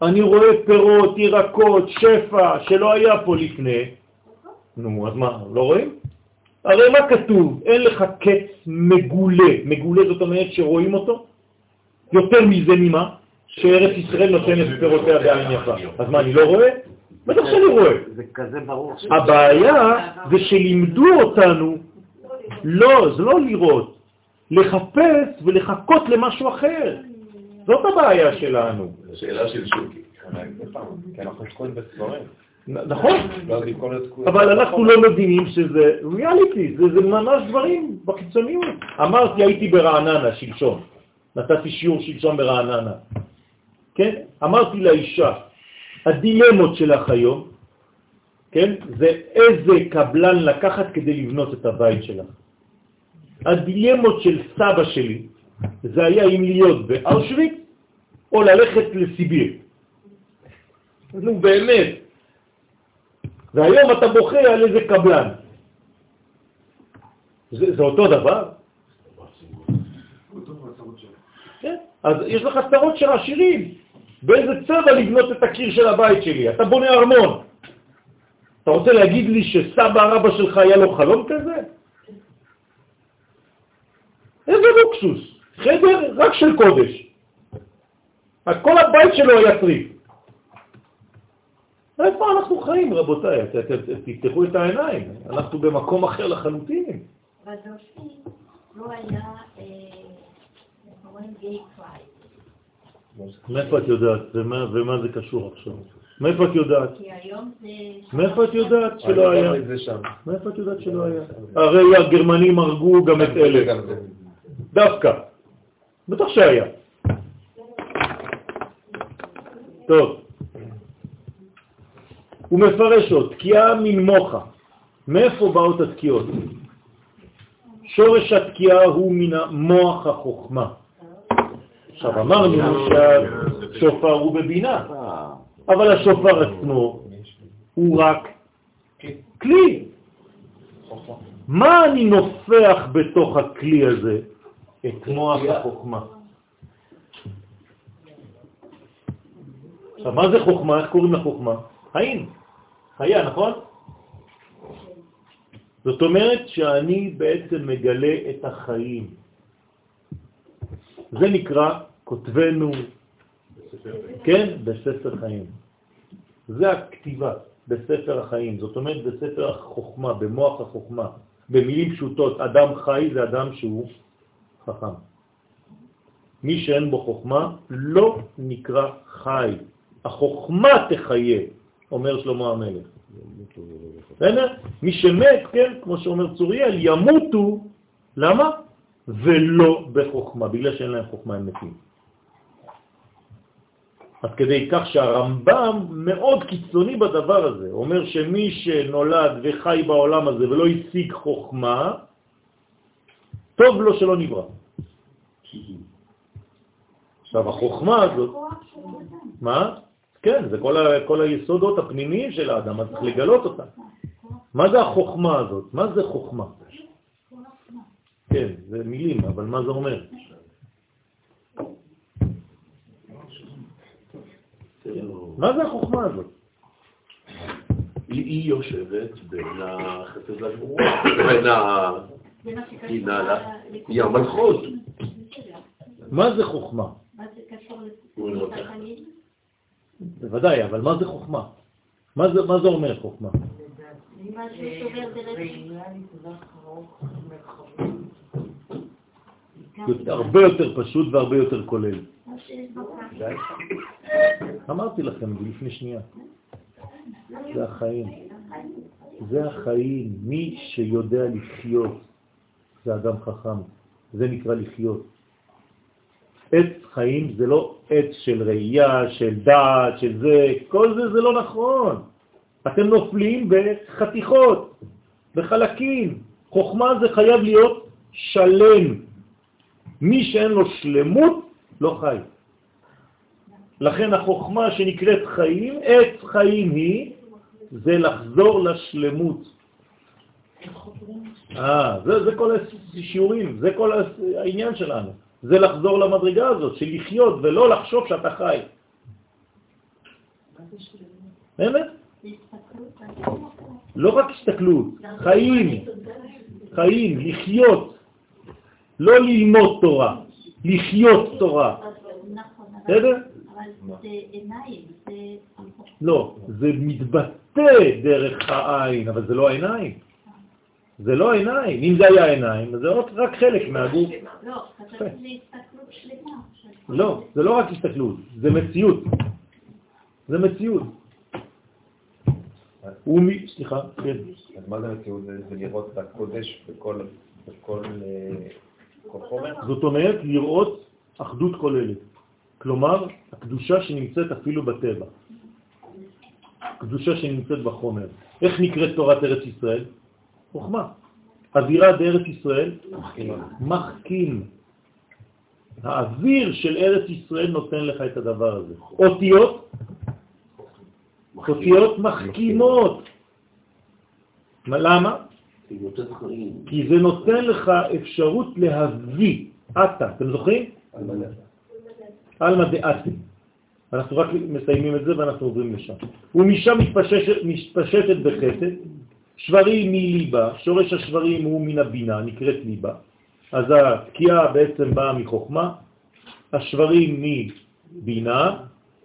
[SPEAKER 1] אני רואה פירות, ירקות, שפע, שלא היה פה לפני. נו, אז מה, לא רואים? הרי מה כתוב? אין לך קץ מגולה. מגולה זאת אומרת שרואים אותו? יותר מזה ממה? שארץ ישראל נותנת פירותיה בעין יפה. אז מה, אני לא רואה? בטח שאני רואה.
[SPEAKER 3] זה כזה ברור.
[SPEAKER 1] הבעיה זה שלימדו אותנו, לא, זה לא לראות, לחפש ולחכות למשהו אחר. זאת הבעיה שלנו.
[SPEAKER 2] שאלה של שוקי.
[SPEAKER 7] כי אנחנו תקועים בספרים.
[SPEAKER 1] נכון,
[SPEAKER 7] תקועים
[SPEAKER 1] אבל אנחנו לא מבינים שזה ריאליטי, זה, זה ממש דברים בחיצוניות. אמרתי, הייתי ברעננה שלשום, נתתי שיעור שלשום ברעננה. כן? אמרתי לאישה, הדילמות שלך היום, כן? זה איזה קבלן לקחת כדי לבנות את הבית שלך. הדילמות של סבא שלי, זה היה אם להיות באושוויץ או ללכת לסיביר. נו באמת. והיום אתה בוכה על איזה קבלן. זה, זה אותו דבר? כן, אז יש לך צרות של עשירים. באיזה צבע לבנות את הקיר של הבית שלי? אתה בונה ארמון. אתה רוצה להגיד לי שסבא רבא שלך היה לו חלום כזה? איזה לוקסוס, חדר רק של קודש. כל הבית שלו היה צריף. איפה אנחנו חיים, רבותיי? תפתחו את העיניים, אנחנו במקום אחר לחלוטין.
[SPEAKER 5] בדורשי לא היה, אה.
[SPEAKER 1] מאיפה את יודעת? ומה, זה קשור עכשיו? מאיפה את יודעת?
[SPEAKER 5] זה...
[SPEAKER 1] מאיפה את יודעת שלא היה? מאיפה את יודעת שלא היה? הרי הגרמנים הרגו גם את אלה. דווקא. בטח שהיה. טוב. הוא מפרש עוד, תקיעה מן מוחה. מאיפה באות התקיעות? שורש התקיעה הוא מן המוח החוכמה. עכשיו אמרנו שהשופר הוא בבינה, אבל השופר עצמו הוא רק כלי. מה אני נופח בתוך הכלי הזה? את מוח החוכמה. עכשיו, מה זה חוכמה? איך קוראים לחוכמה? חיים. חיה, נכון? זאת אומרת שאני בעצם מגלה את החיים. זה נקרא כותבנו, כן, בספר חיים. זה הכתיבה בספר החיים, זאת אומרת בספר החוכמה, במוח החוכמה. במילים פשוטות, אדם חי זה אדם שהוא חכם. מי שאין בו חוכמה לא נקרא חי. החוכמה תחיה, אומר שלמה המלך. בסדר? מי שמת, כן, כמו שאומר צוריאל, ימותו, למה? ולא בחוכמה, בגלל שאין להם חוכמה הם מתים. עד כדי כך שהרמב"ם מאוד קיצוני בדבר הזה, אומר שמי שנולד וחי בעולם הזה ולא השיג חוכמה, טוב לו שלא נברא. עכשיו החוכמה הזאת, מה? כן, זה כל, ה, כל היסודות הפנימיים של האדם, אז צריך לגלות אותם. מה זה החוכמה הזאת? מה זה חוכמה? כן, זה מילים, אבל מה זה אומר? מה זה החוכמה הזאת?
[SPEAKER 2] היא יושבת בין החסד לגבורה, בין ה...
[SPEAKER 5] זה מה שקשור
[SPEAKER 2] היא המלכות.
[SPEAKER 1] מה זה חוכמה?
[SPEAKER 5] מה זה קשור
[SPEAKER 2] הוא לא?
[SPEAKER 1] בוודאי, אבל מה זה חוכמה? מה זה, אומר חוכמה? יותר- הרבה יותר פשוט והרבה יותר כולל. אמרתי לכם לפני שנייה. זה החיים. זה החיים. מי שיודע לחיות זה אדם חכם. זה נקרא לחיות. עץ חיים זה לא עץ של ראייה, של דעת, של זה, כל זה זה לא נכון. אתם נופלים בחתיכות, בחלקים. חוכמה זה חייב להיות שלם. מי שאין לו שלמות לא חי. לכן החוכמה שנקראת חיים, עץ חיים היא, זה לחזור לשלמות. אה, זה, זה כל השיעורים, זה כל העניין שלנו. זה לחזור למדרגה הזאת, של לחיות ולא לחשוב שאתה חי. באמת? לא רק הסתכלות, חיים, חיים, לחיות, לא ללמוד תורה, לחיות תורה. בסדר? לא, זה מתבטא דרך העין, אבל זה לא העיניים. זה לא העיניים. אם זה היה העיניים, זה רק חלק מהגוף.
[SPEAKER 5] לא, חשבתי להסתכלות שלמה.
[SPEAKER 1] לא, זה לא רק הסתכלות, זה מציאות. זה מציאות. הוא מי... סליחה, כן.
[SPEAKER 7] אז מה זה מציאות? זה זה לראות את הקודש בכל
[SPEAKER 1] זאת אומרת, לראות אחדות כוללת. כלומר, הקדושה שנמצאת אפילו בטבע. קדושה שנמצאת בחומר. איך נקראת תורת ארץ ישראל? חוכמה. אווירה בארץ ישראל מחכים. האוויר של ארץ ישראל נותן לך את הדבר הזה. אותיות, אותיות מחכימות. כי זה נותן לך אפשרות להביא, אתה, אתם זוכרים? עלמא דעתי. אנחנו רק מסיימים את זה ואנחנו עוברים לשם. ומשם מתפשטת, מתפשטת בחסד, שברים מליבה, שורש השברים הוא מן הבינה, נקראת ליבה. אז התקיעה בעצם באה מחוכמה, השברים מבינה,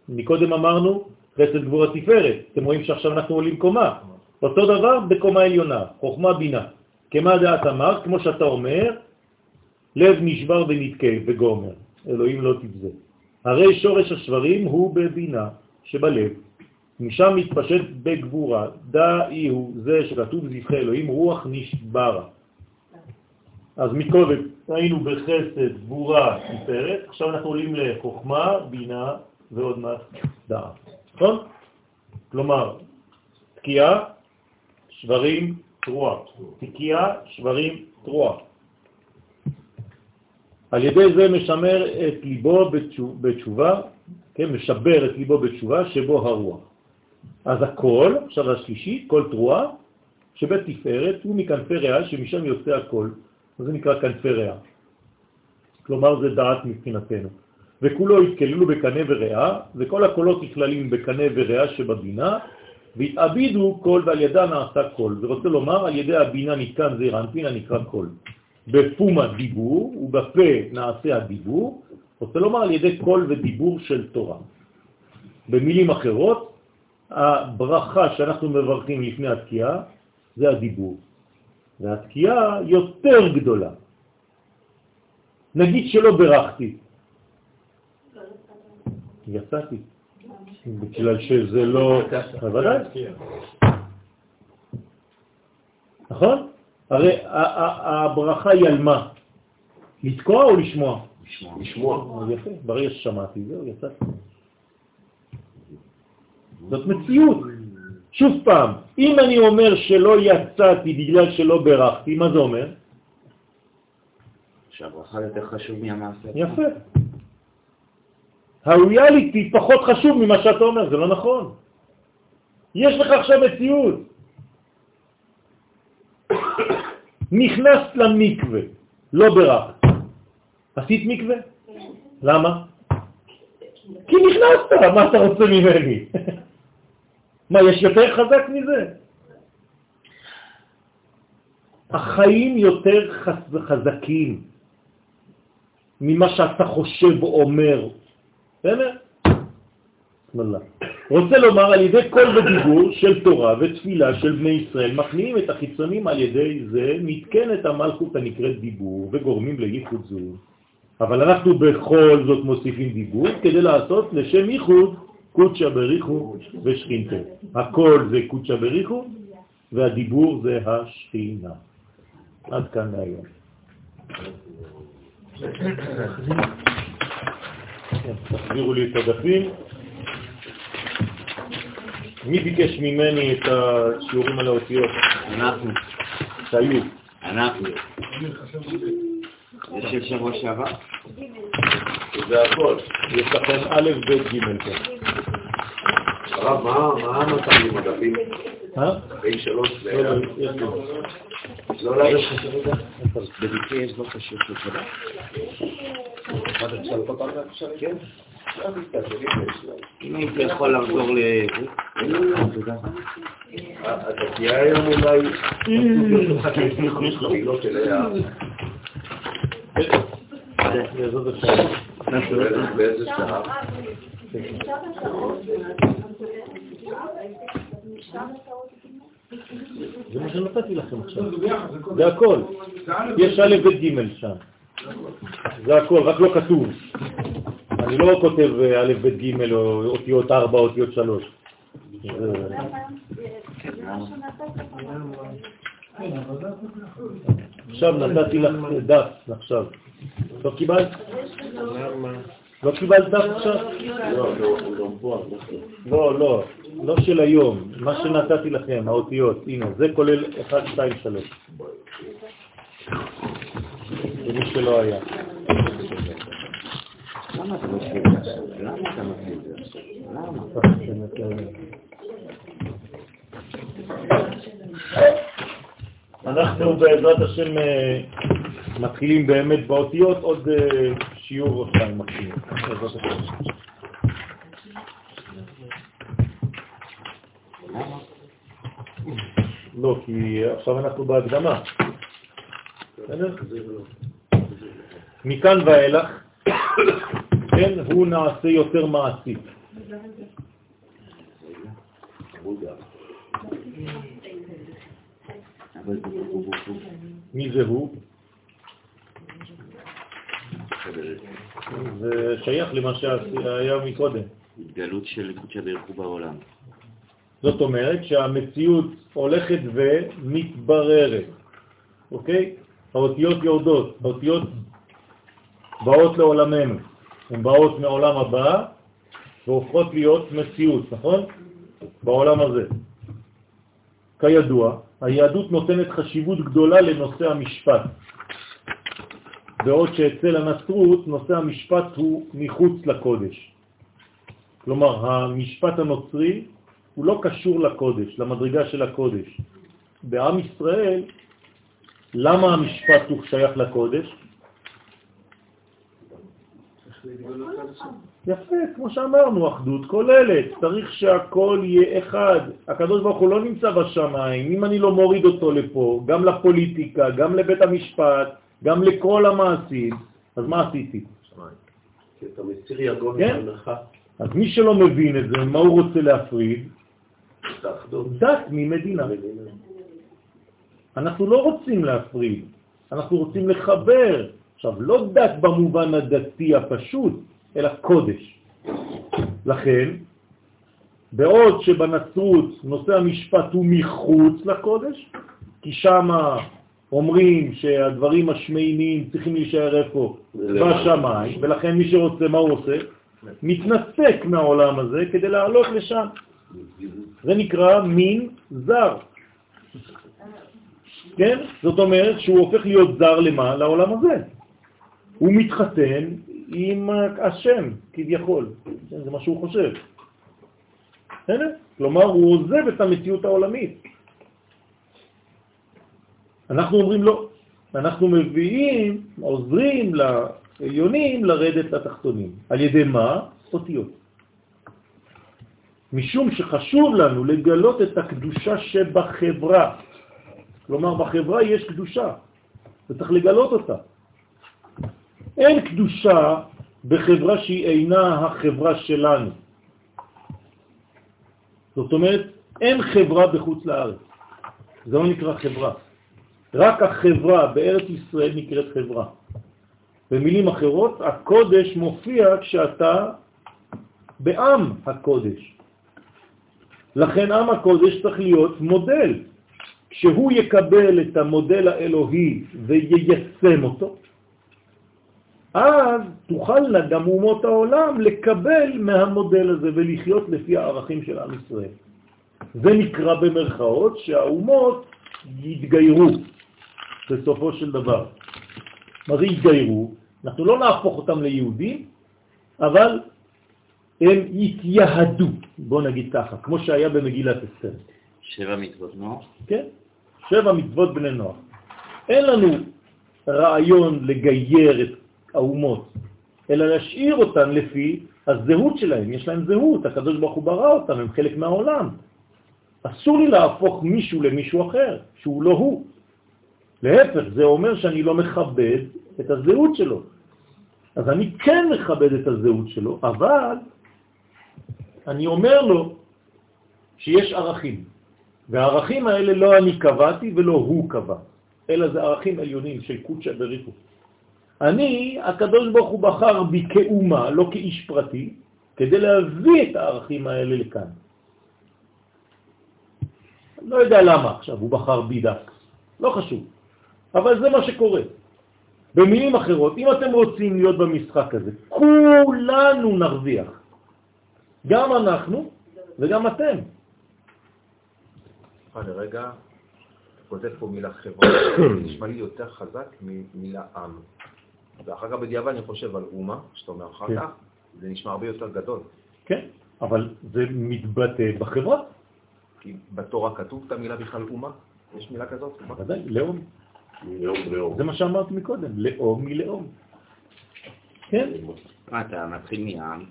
[SPEAKER 1] מקודם אמרנו חסד גבורה תפארת, אתם רואים שעכשיו אנחנו עולים קומה, אותו דבר בקומה עליונה, חוכמה בינה. כמה דעת אמר, כמו שאתה אומר, לב נשבר ונתקה וגומר, אלוהים לא תבזה. הרי שורש השברים הוא בבינה שבלב, משם מתפשט בגבורה, דאי הוא זה שכתוב זבחי אלוהים, רוח נשברה. אז מקודם היינו בחסד, גבורה, תפארת, עכשיו אנחנו עולים לחוכמה, בינה ועוד מעט דעת. נכון? כלומר, תקיעה, שברים, תרועה. תקיעה, שברים, תרועה. על ידי זה משמר את ליבו בתשובה, כן, משבר את ליבו בתשובה שבו הרוח. אז הכל, עכשיו השלישי, כל תרועה, שבית תפארת הוא מכנפי ריאה שמשם יוצא הכל, זה נקרא כנפי ריאה. כלומר זה דעת מבחינתנו. וכלהו אתכלילו בקנה וריאה, וכל הקולות נכללים בקנה וריאה שבבינה, ואתעבידו קול ועל ידה נעשה קול. זה רוצה לומר, על ידי הבינה נתקן זעיר אנפין הנקרא קול. בפומא דיבור, ובפה נעשה הדיבור, רוצה לומר על ידי קול ודיבור של תורה. במילים אחרות, הברכה שאנחנו מברכים לפני התקיעה זה הדיבור. והתקיעה יותר גדולה. נגיד שלא ברכתי. יצאתי. בגלל שזה לא... בוודאי. נכון? הרי הברכה היא על מה? לתקוע או לשמוע?
[SPEAKER 2] לשמוע.
[SPEAKER 1] יפה, ברגע ששמעתי, זהו, יצאתי. זאת מציאות. שוב פעם, אם אני אומר שלא יצאתי בגלל שלא ברכתי, מה זה אומר?
[SPEAKER 3] שהברכה יותר חשוב מהמעשה.
[SPEAKER 1] יפה. הריאליטי פחות חשוב ממה שאתה אומר, זה לא נכון. יש לך עכשיו מציאות. נכנסת למקווה, לא ברכת. עשית מקווה? למה? כי נכנסת, מה אתה רוצה ממני? מה, יש יותר חזק מזה? החיים יותר חזקים ממה שאתה חושב או אומר. בסדר? רוצה לומר על ידי כל בדיבור של תורה ותפילה של בני ישראל מכניעים את החיצונים על ידי זה מתקנת המלכות הנקראת דיבור וגורמים לייחוד זו. אבל אנחנו בכל זאת מוסיפים דיבור כדי לעשות לשם ייחוד קודשא בריחו ושכינתה. הכל זה קודשא בריחו והדיבור זה השכינה. עד כאן להיום. תחזירו לי את הדפים. מי ביקש ממני את השיעורים על האותיות?
[SPEAKER 3] אנחנו.
[SPEAKER 1] שהיו.
[SPEAKER 3] אנחנו. של שבוע שעבר?
[SPEAKER 2] זה הכל.
[SPEAKER 1] יש לכם א', ב', ג' פה.
[SPEAKER 2] הרב, מה מה המצבים הדפים? בין שלוש
[SPEAKER 1] לא,
[SPEAKER 2] ל...
[SPEAKER 1] לא, יש לי.
[SPEAKER 2] לא ללכת כרגע?
[SPEAKER 3] בדיקי יש בקשות של
[SPEAKER 7] כן.
[SPEAKER 3] אם היית יכול לחזור ל...
[SPEAKER 1] זה מה שנתתי לכם עכשיו. זה הכל. יש א', ב', ג' שם. זה הכל, רק לא כתוב. אני לא כותב אה, א', ב', ג' או אותיות 4, אותיות 3. זה- עכשיו נתתי לך דף, עכשיו. לא קיבלת? לא קיבלת דף עכשיו?
[SPEAKER 2] לא, לא,
[SPEAKER 1] לא של היום, מה שנתתי לכם, האותיות, הנה, זה כולל 1, 2, 3. למי שלא היה.
[SPEAKER 3] למה אתה? למה אתה? למה?
[SPEAKER 1] אנחנו בעזרת השם אה, מתחילים באמת באותיות, עוד אה, שיעור או שתיים מתחילים. בעזרת השם. לא, כי עכשיו אנחנו בהקדמה. בסדר? מכאן ואילך, כן, הוא נעשה יותר מעשי. מי זה הוא? זה שייך למה שהיה מקודם.
[SPEAKER 3] התגלות של קודשא בריך הוא בעולם.
[SPEAKER 1] זאת אומרת שהמציאות הולכת ומתבררת, אוקיי? האותיות יורדות, האותיות באות לעולמנו, הן באות מעולם הבא והופכות להיות מציאות, נכון? בעולם הזה. כידוע, היהדות נותנת חשיבות גדולה לנושא המשפט, בעוד שאצל הנצרות נושא המשפט הוא מחוץ לקודש. כלומר, המשפט הנוצרי הוא לא קשור לקודש, למדרגה של הקודש. בעם ישראל, למה המשפט הוא שייך לקודש? יפה, כמו שאמרנו, אחדות כוללת, צריך שהכל יהיה אחד. הקדוש ברוך הוא לא נמצא בשמיים, אם אני לא מוריד אותו לפה, גם לפוליטיקה, גם לבית המשפט, גם לכל המעשים, אז מה עשיתי? כן. אז מי שלא מבין את זה, מה הוא רוצה להפריד? דת ממדינה. אנחנו לא רוצים להפריד, אנחנו רוצים לחבר. עכשיו, לא דת במובן הדתי הפשוט, אלא קודש. לכן, בעוד שבנצרות נושא המשפט הוא מחוץ לקודש, כי שם אומרים שהדברים השמיינים צריכים להישאר איפה? בשמיים, ולכן מי שרוצה, מה הוא עושה? מתנתק מהעולם הזה כדי לעלות לשם. זה נקרא מין זר. כן? זאת אומרת שהוא הופך להיות זר למה? לעולם הזה. הוא מתחתן עם השם, כביכול. כן, זה מה שהוא חושב. כלומר, הוא עוזב את המציאות העולמית. אנחנו אומרים לא. אנחנו מביאים, עוזרים לעליונים לרדת לתחתונים. על ידי מה? אותיות. משום שחשוב לנו לגלות את הקדושה שבחברה. כלומר, בחברה יש קדושה, וצריך לגלות אותה. אין קדושה בחברה שהיא אינה החברה שלנו. זאת אומרת, אין חברה בחוץ לארץ. זה לא נקרא חברה. רק החברה בארץ ישראל נקראת חברה. במילים אחרות, הקודש מופיע כשאתה בעם הקודש. לכן עם הקודש צריך להיות מודל. כשהוא יקבל את המודל האלוהי ויישם אותו, אז תוכלנה גם אומות העולם לקבל מהמודל הזה ולחיות לפי הערכים של עם ישראל. זה נקרא במרכאות שהאומות יתגיירו בסופו של דבר. מה זה יתגיירו? אנחנו לא נהפוך אותם ליהודים, אבל הם התייהדו, בוא נגיד ככה, כמו שהיה במגילת אסתר.
[SPEAKER 3] שבע מצוות נוח?
[SPEAKER 1] כן, שבע מצוות בני נוח. אין לנו רעיון לגייר את האומות, אלא להשאיר אותן לפי הזהות שלהם. יש להם זהות, הקדוש ברוך הוא ברא אותם, הם חלק מהעולם. אסור לי להפוך מישהו למישהו אחר, שהוא לא הוא. להפך, זה אומר שאני לא מכבד את הזהות שלו. אז אני כן מכבד את הזהות שלו, אבל אני אומר לו שיש ערכים, והערכים האלה לא אני קבעתי ולא הוא קבע, אלא זה ערכים עליונים של קודשא בריחו. אני, הקדוש ברוך הוא בחר בי כאומה, לא כאיש פרטי, כדי להביא את הערכים האלה לכאן. לא יודע למה עכשיו הוא בחר בי דווקא, לא חשוב, אבל זה מה שקורה. במילים אחרות, אם אתם רוצים להיות במשחק הזה, כולנו נרוויח. גם אנחנו וגם אתם.
[SPEAKER 7] לרגע, כותב פה מילה חברה, נשמע לי יותר חזק ממילה עם. ואחר כך בדיעבד אני חושב על אומה, שאתה אומר אחר
[SPEAKER 1] כן.
[SPEAKER 7] כך, זה נשמע הרבה יותר גדול.
[SPEAKER 1] כן, אבל זה מתבטא בחברה.
[SPEAKER 7] כי בתורה כתוב את המילה בכלל אומה? יש מילה כזאת? אומה?
[SPEAKER 1] ודאי, לאום.
[SPEAKER 2] לאום לאום.
[SPEAKER 1] זה מה שאמרתי מקודם, לאום מלאום. כן,
[SPEAKER 3] מה, אתה מתחיל מעם,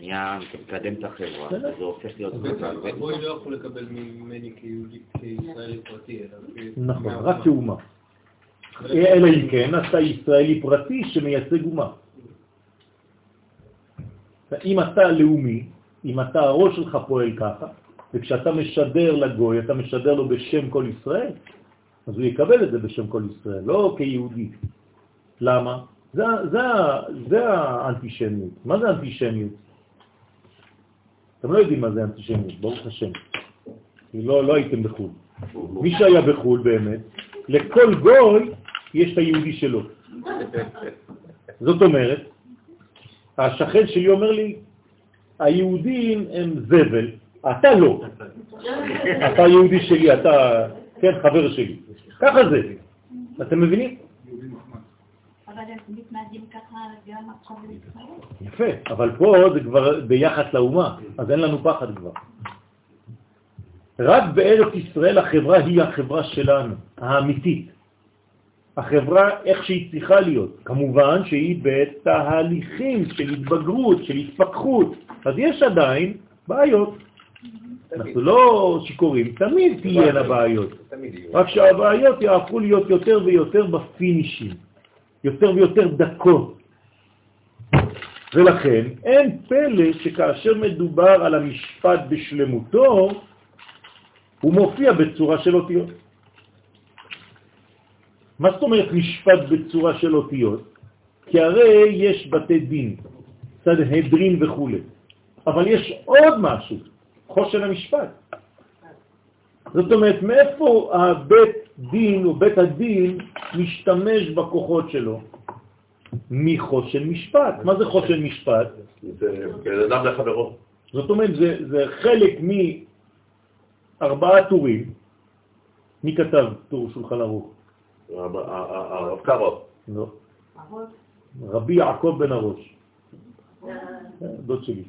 [SPEAKER 3] ים, אתה מקדם את החברה. זה הופך להיות...
[SPEAKER 6] בעצם הגוי לא יכול לקבל ממני כיהודי, כישראלי פרטי, אלא
[SPEAKER 1] נכון. רק כאומה. אלא אם כן, אתה ישראלי פרטי שמייצג אומה. אם אתה לאומי, אם אתה, הראש שלך פועל ככה, וכשאתה משדר לגוי, אתה משדר לו בשם כל ישראל, אז הוא יקבל את זה בשם כל ישראל, לא כיהודי. למה? זה, זה, זה האנטישמיות. מה זה אנטישמיות? אתם לא יודעים מה זה אנטישמיות, ברוך השם. לא, לא הייתם בחו"ל. מי שהיה בחו"ל באמת, לכל גוי יש את היהודי שלו. זאת אומרת, השכן שלי אומר לי, היהודים הם זבל, אתה לא. אתה יהודי שלי, אתה, כן, חבר שלי. ככה זה. אתם מבינים? יפה, אבל פה זה כבר ביחס לאומה, אז אין לנו פחד כבר. רק בארץ ישראל החברה היא החברה שלנו, האמיתית. החברה איך שהיא צריכה להיות. כמובן שהיא בתהליכים של התבגרות, של התפתחות, אז יש עדיין בעיות. אנחנו לא שיכורים, תמיד תהיינה בעיות. רק שהבעיות יהפכו להיות יותר ויותר בפינישים, יותר ויותר דקות. ולכן אין פלא שכאשר מדובר על המשפט בשלמותו, הוא מופיע בצורה של אותיות. מה זאת אומרת משפט בצורה של אותיות? כי הרי יש בתי דין, סנהדרין וכו'. אבל יש עוד משהו, חושן המשפט. זאת אומרת, מאיפה הבית דין או בית הדין משתמש בכוחות שלו? מחושן משפט. מה זה חושן משפט?
[SPEAKER 2] זה אדם לחברו.
[SPEAKER 1] זאת אומרת, זה, זה חלק מארבעה טורים. מי כתב טור שולחן ערוך?
[SPEAKER 2] הרב-.
[SPEAKER 1] לא.
[SPEAKER 5] אבות,
[SPEAKER 1] רבי יעקב בן הראש, דוד שלי.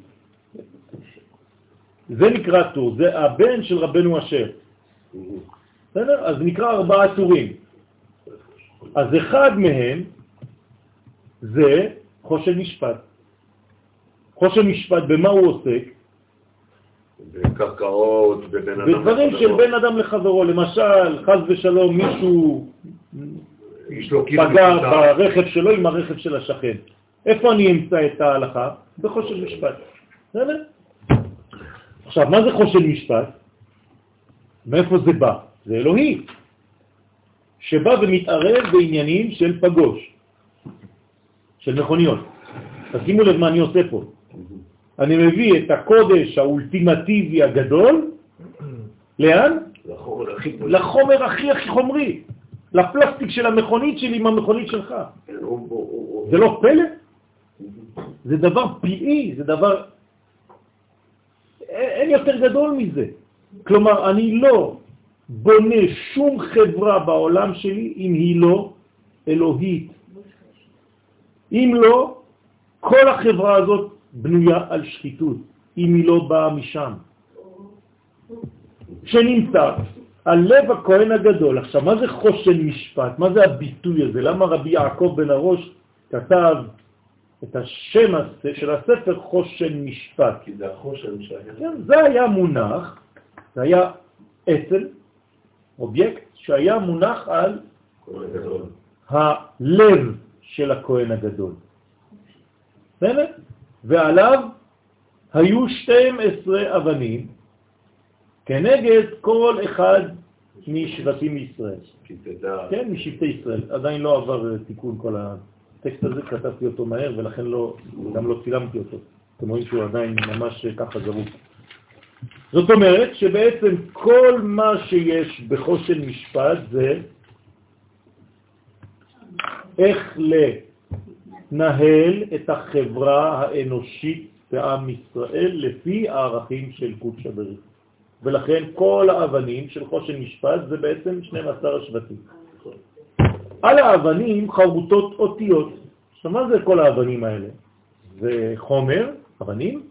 [SPEAKER 1] זה נקרא טור, זה הבן של רבנו אשר. בסדר? אז נקרא ארבעה טורים. אז אחד מהם זה חושן משפט. חושן משפט, במה הוא עוסק?
[SPEAKER 2] בקרקעות, בבין אדם
[SPEAKER 1] בדברים של. בין אדם לחברו. למשל, חז ושלום, מישהו
[SPEAKER 2] יש לו כאילו
[SPEAKER 1] פגע. ברכב שלו עם הרכב של השכן. איפה אני אמצא את ההלכה? בחושן משפט. בסדר? עכשיו, מה זה חושן משפט? מאיפה זה בא? זה אלוהי, שבא ומתערב בעניינים של פגוש, של מכוניות. תשימו לב מה אני עושה פה. אני מביא את הקודש האולטימטיבי הגדול, לאן?
[SPEAKER 2] לחומר הכי
[SPEAKER 1] לחומר הכי הכי חומרי, לפלסטיק של המכונית שלי עם המכונית שלך.
[SPEAKER 2] כן,
[SPEAKER 1] זה לא פלא? זה דבר פלאי, זה דבר... אין יותר גדול מזה. כלומר, אני לא בונה שום חברה בעולם שלי אם היא לא אלוהית. אם לא, כל החברה הזאת בנויה על שחיתות, אם היא לא באה משם. שנמצא על לב הכהן הגדול. עכשיו, מה זה חושן משפט? מה זה הביטוי הזה? למה רבי יעקב בן הראש כתב את השם הזה של הספר חושן משפט?
[SPEAKER 2] כי זה החושן שהיה.
[SPEAKER 1] כן, זה היה מונח, זה היה עצל, אובייקט, שהיה מונח על. הלב של הכהן הגדול. בסדר? ועליו היו 12 אבנים כנגד כל אחד משבטים ישראל.
[SPEAKER 2] כי תדע,
[SPEAKER 1] כן, משבטי ישראל. עדיין לא עבר אה, תיקון כל הטקסט הזה, כתבתי אותו מהר ולכן לא, גם לא צילמתי אותו. אתם רואים שהוא עדיין ממש אה, ככה זרוק. זאת אומרת שבעצם כל מה שיש בחושן משפט זה איך לנהל את החברה האנושית בעם ישראל לפי הערכים של קודש הבריך. ולכן כל האבנים של חושן משפט זה בעצם 12 השבטים. על האבנים חרוטות אותיות. עכשיו מה זה כל האבנים האלה? זה חומר, אבנים,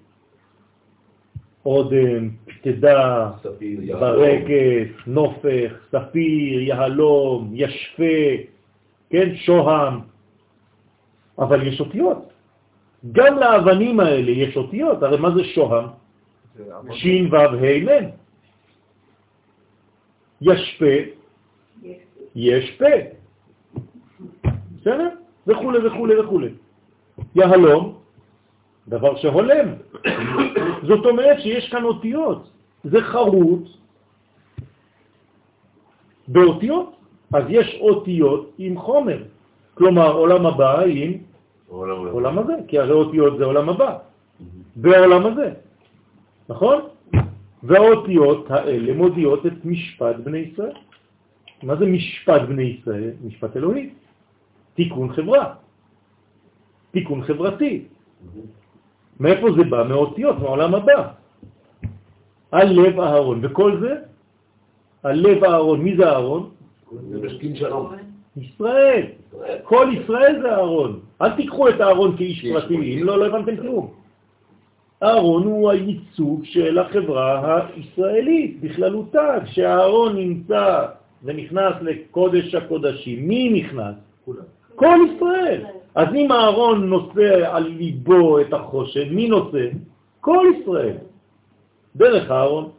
[SPEAKER 1] אודם, פתדה. ברקת, נופך, ספיר, יהלום, ישפה, כן, שוהם, אבל יש אותיות. גם לאבנים האלה יש אותיות, הרי מה זה שוהם? שין וו ה' מ'. ישפה, יש פה. בסדר? וכו' וכו' וכו'. יהלום, דבר שהולם. זאת אומרת שיש כאן אותיות. זה חרוט באותיות. אז יש אותיות עם חומר. כלומר, עולם הבא עם
[SPEAKER 2] עולם
[SPEAKER 1] עולם הזה, כי הרי אותיות זה עולם הבא, בעולם הזה, נכון? והאותיות האלה מודיעות את משפט בני ישראל. מה זה משפט בני ישראל? משפט אלוהי. תיקון חברה, תיקון חברתי. מאיפה זה בא? מאותיות, מהעולם הבא. הלב אהרון, וכל זה, הלב אהרון, מי זה אהרון?
[SPEAKER 2] זה משכין שלום.
[SPEAKER 1] ישראל. כל ישראל זה אהרון. אל תיקחו את אהרון כאיש פרטי, אם לא, לא הבנתם כלום. אהרון הוא הייצוג של החברה הישראלית בכללותה. כשאהרון נמצא ונכנס לקודש הקודשים, מי נכנס? כל ישראל. אז אם אהרון נושא על ליבו את החושן, מי נושא? כל ישראל. דרך אהרון.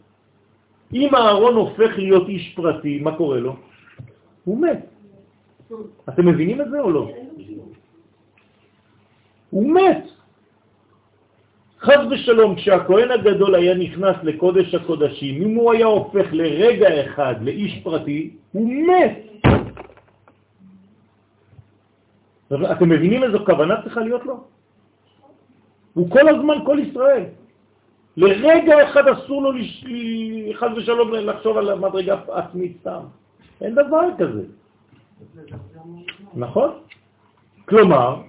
[SPEAKER 1] אם אהרון הופך להיות איש פרטי, מה קורה לו? הוא מת. אתם מבינים את זה או לא? הוא מת. חז ושלום, כשהכהן הגדול היה נכנס לקודש הקודשים, אם הוא היה הופך לרגע אחד לאיש פרטי, הוא מת. אתם מבינים איזו כוונה צריכה להיות לו? הוא כל הזמן כל ישראל. לרגע אחד אסור לו לש... חז ושלום לחשוב על מדרגה עצמית סתם. אין דבר כזה. נכון? כלומר,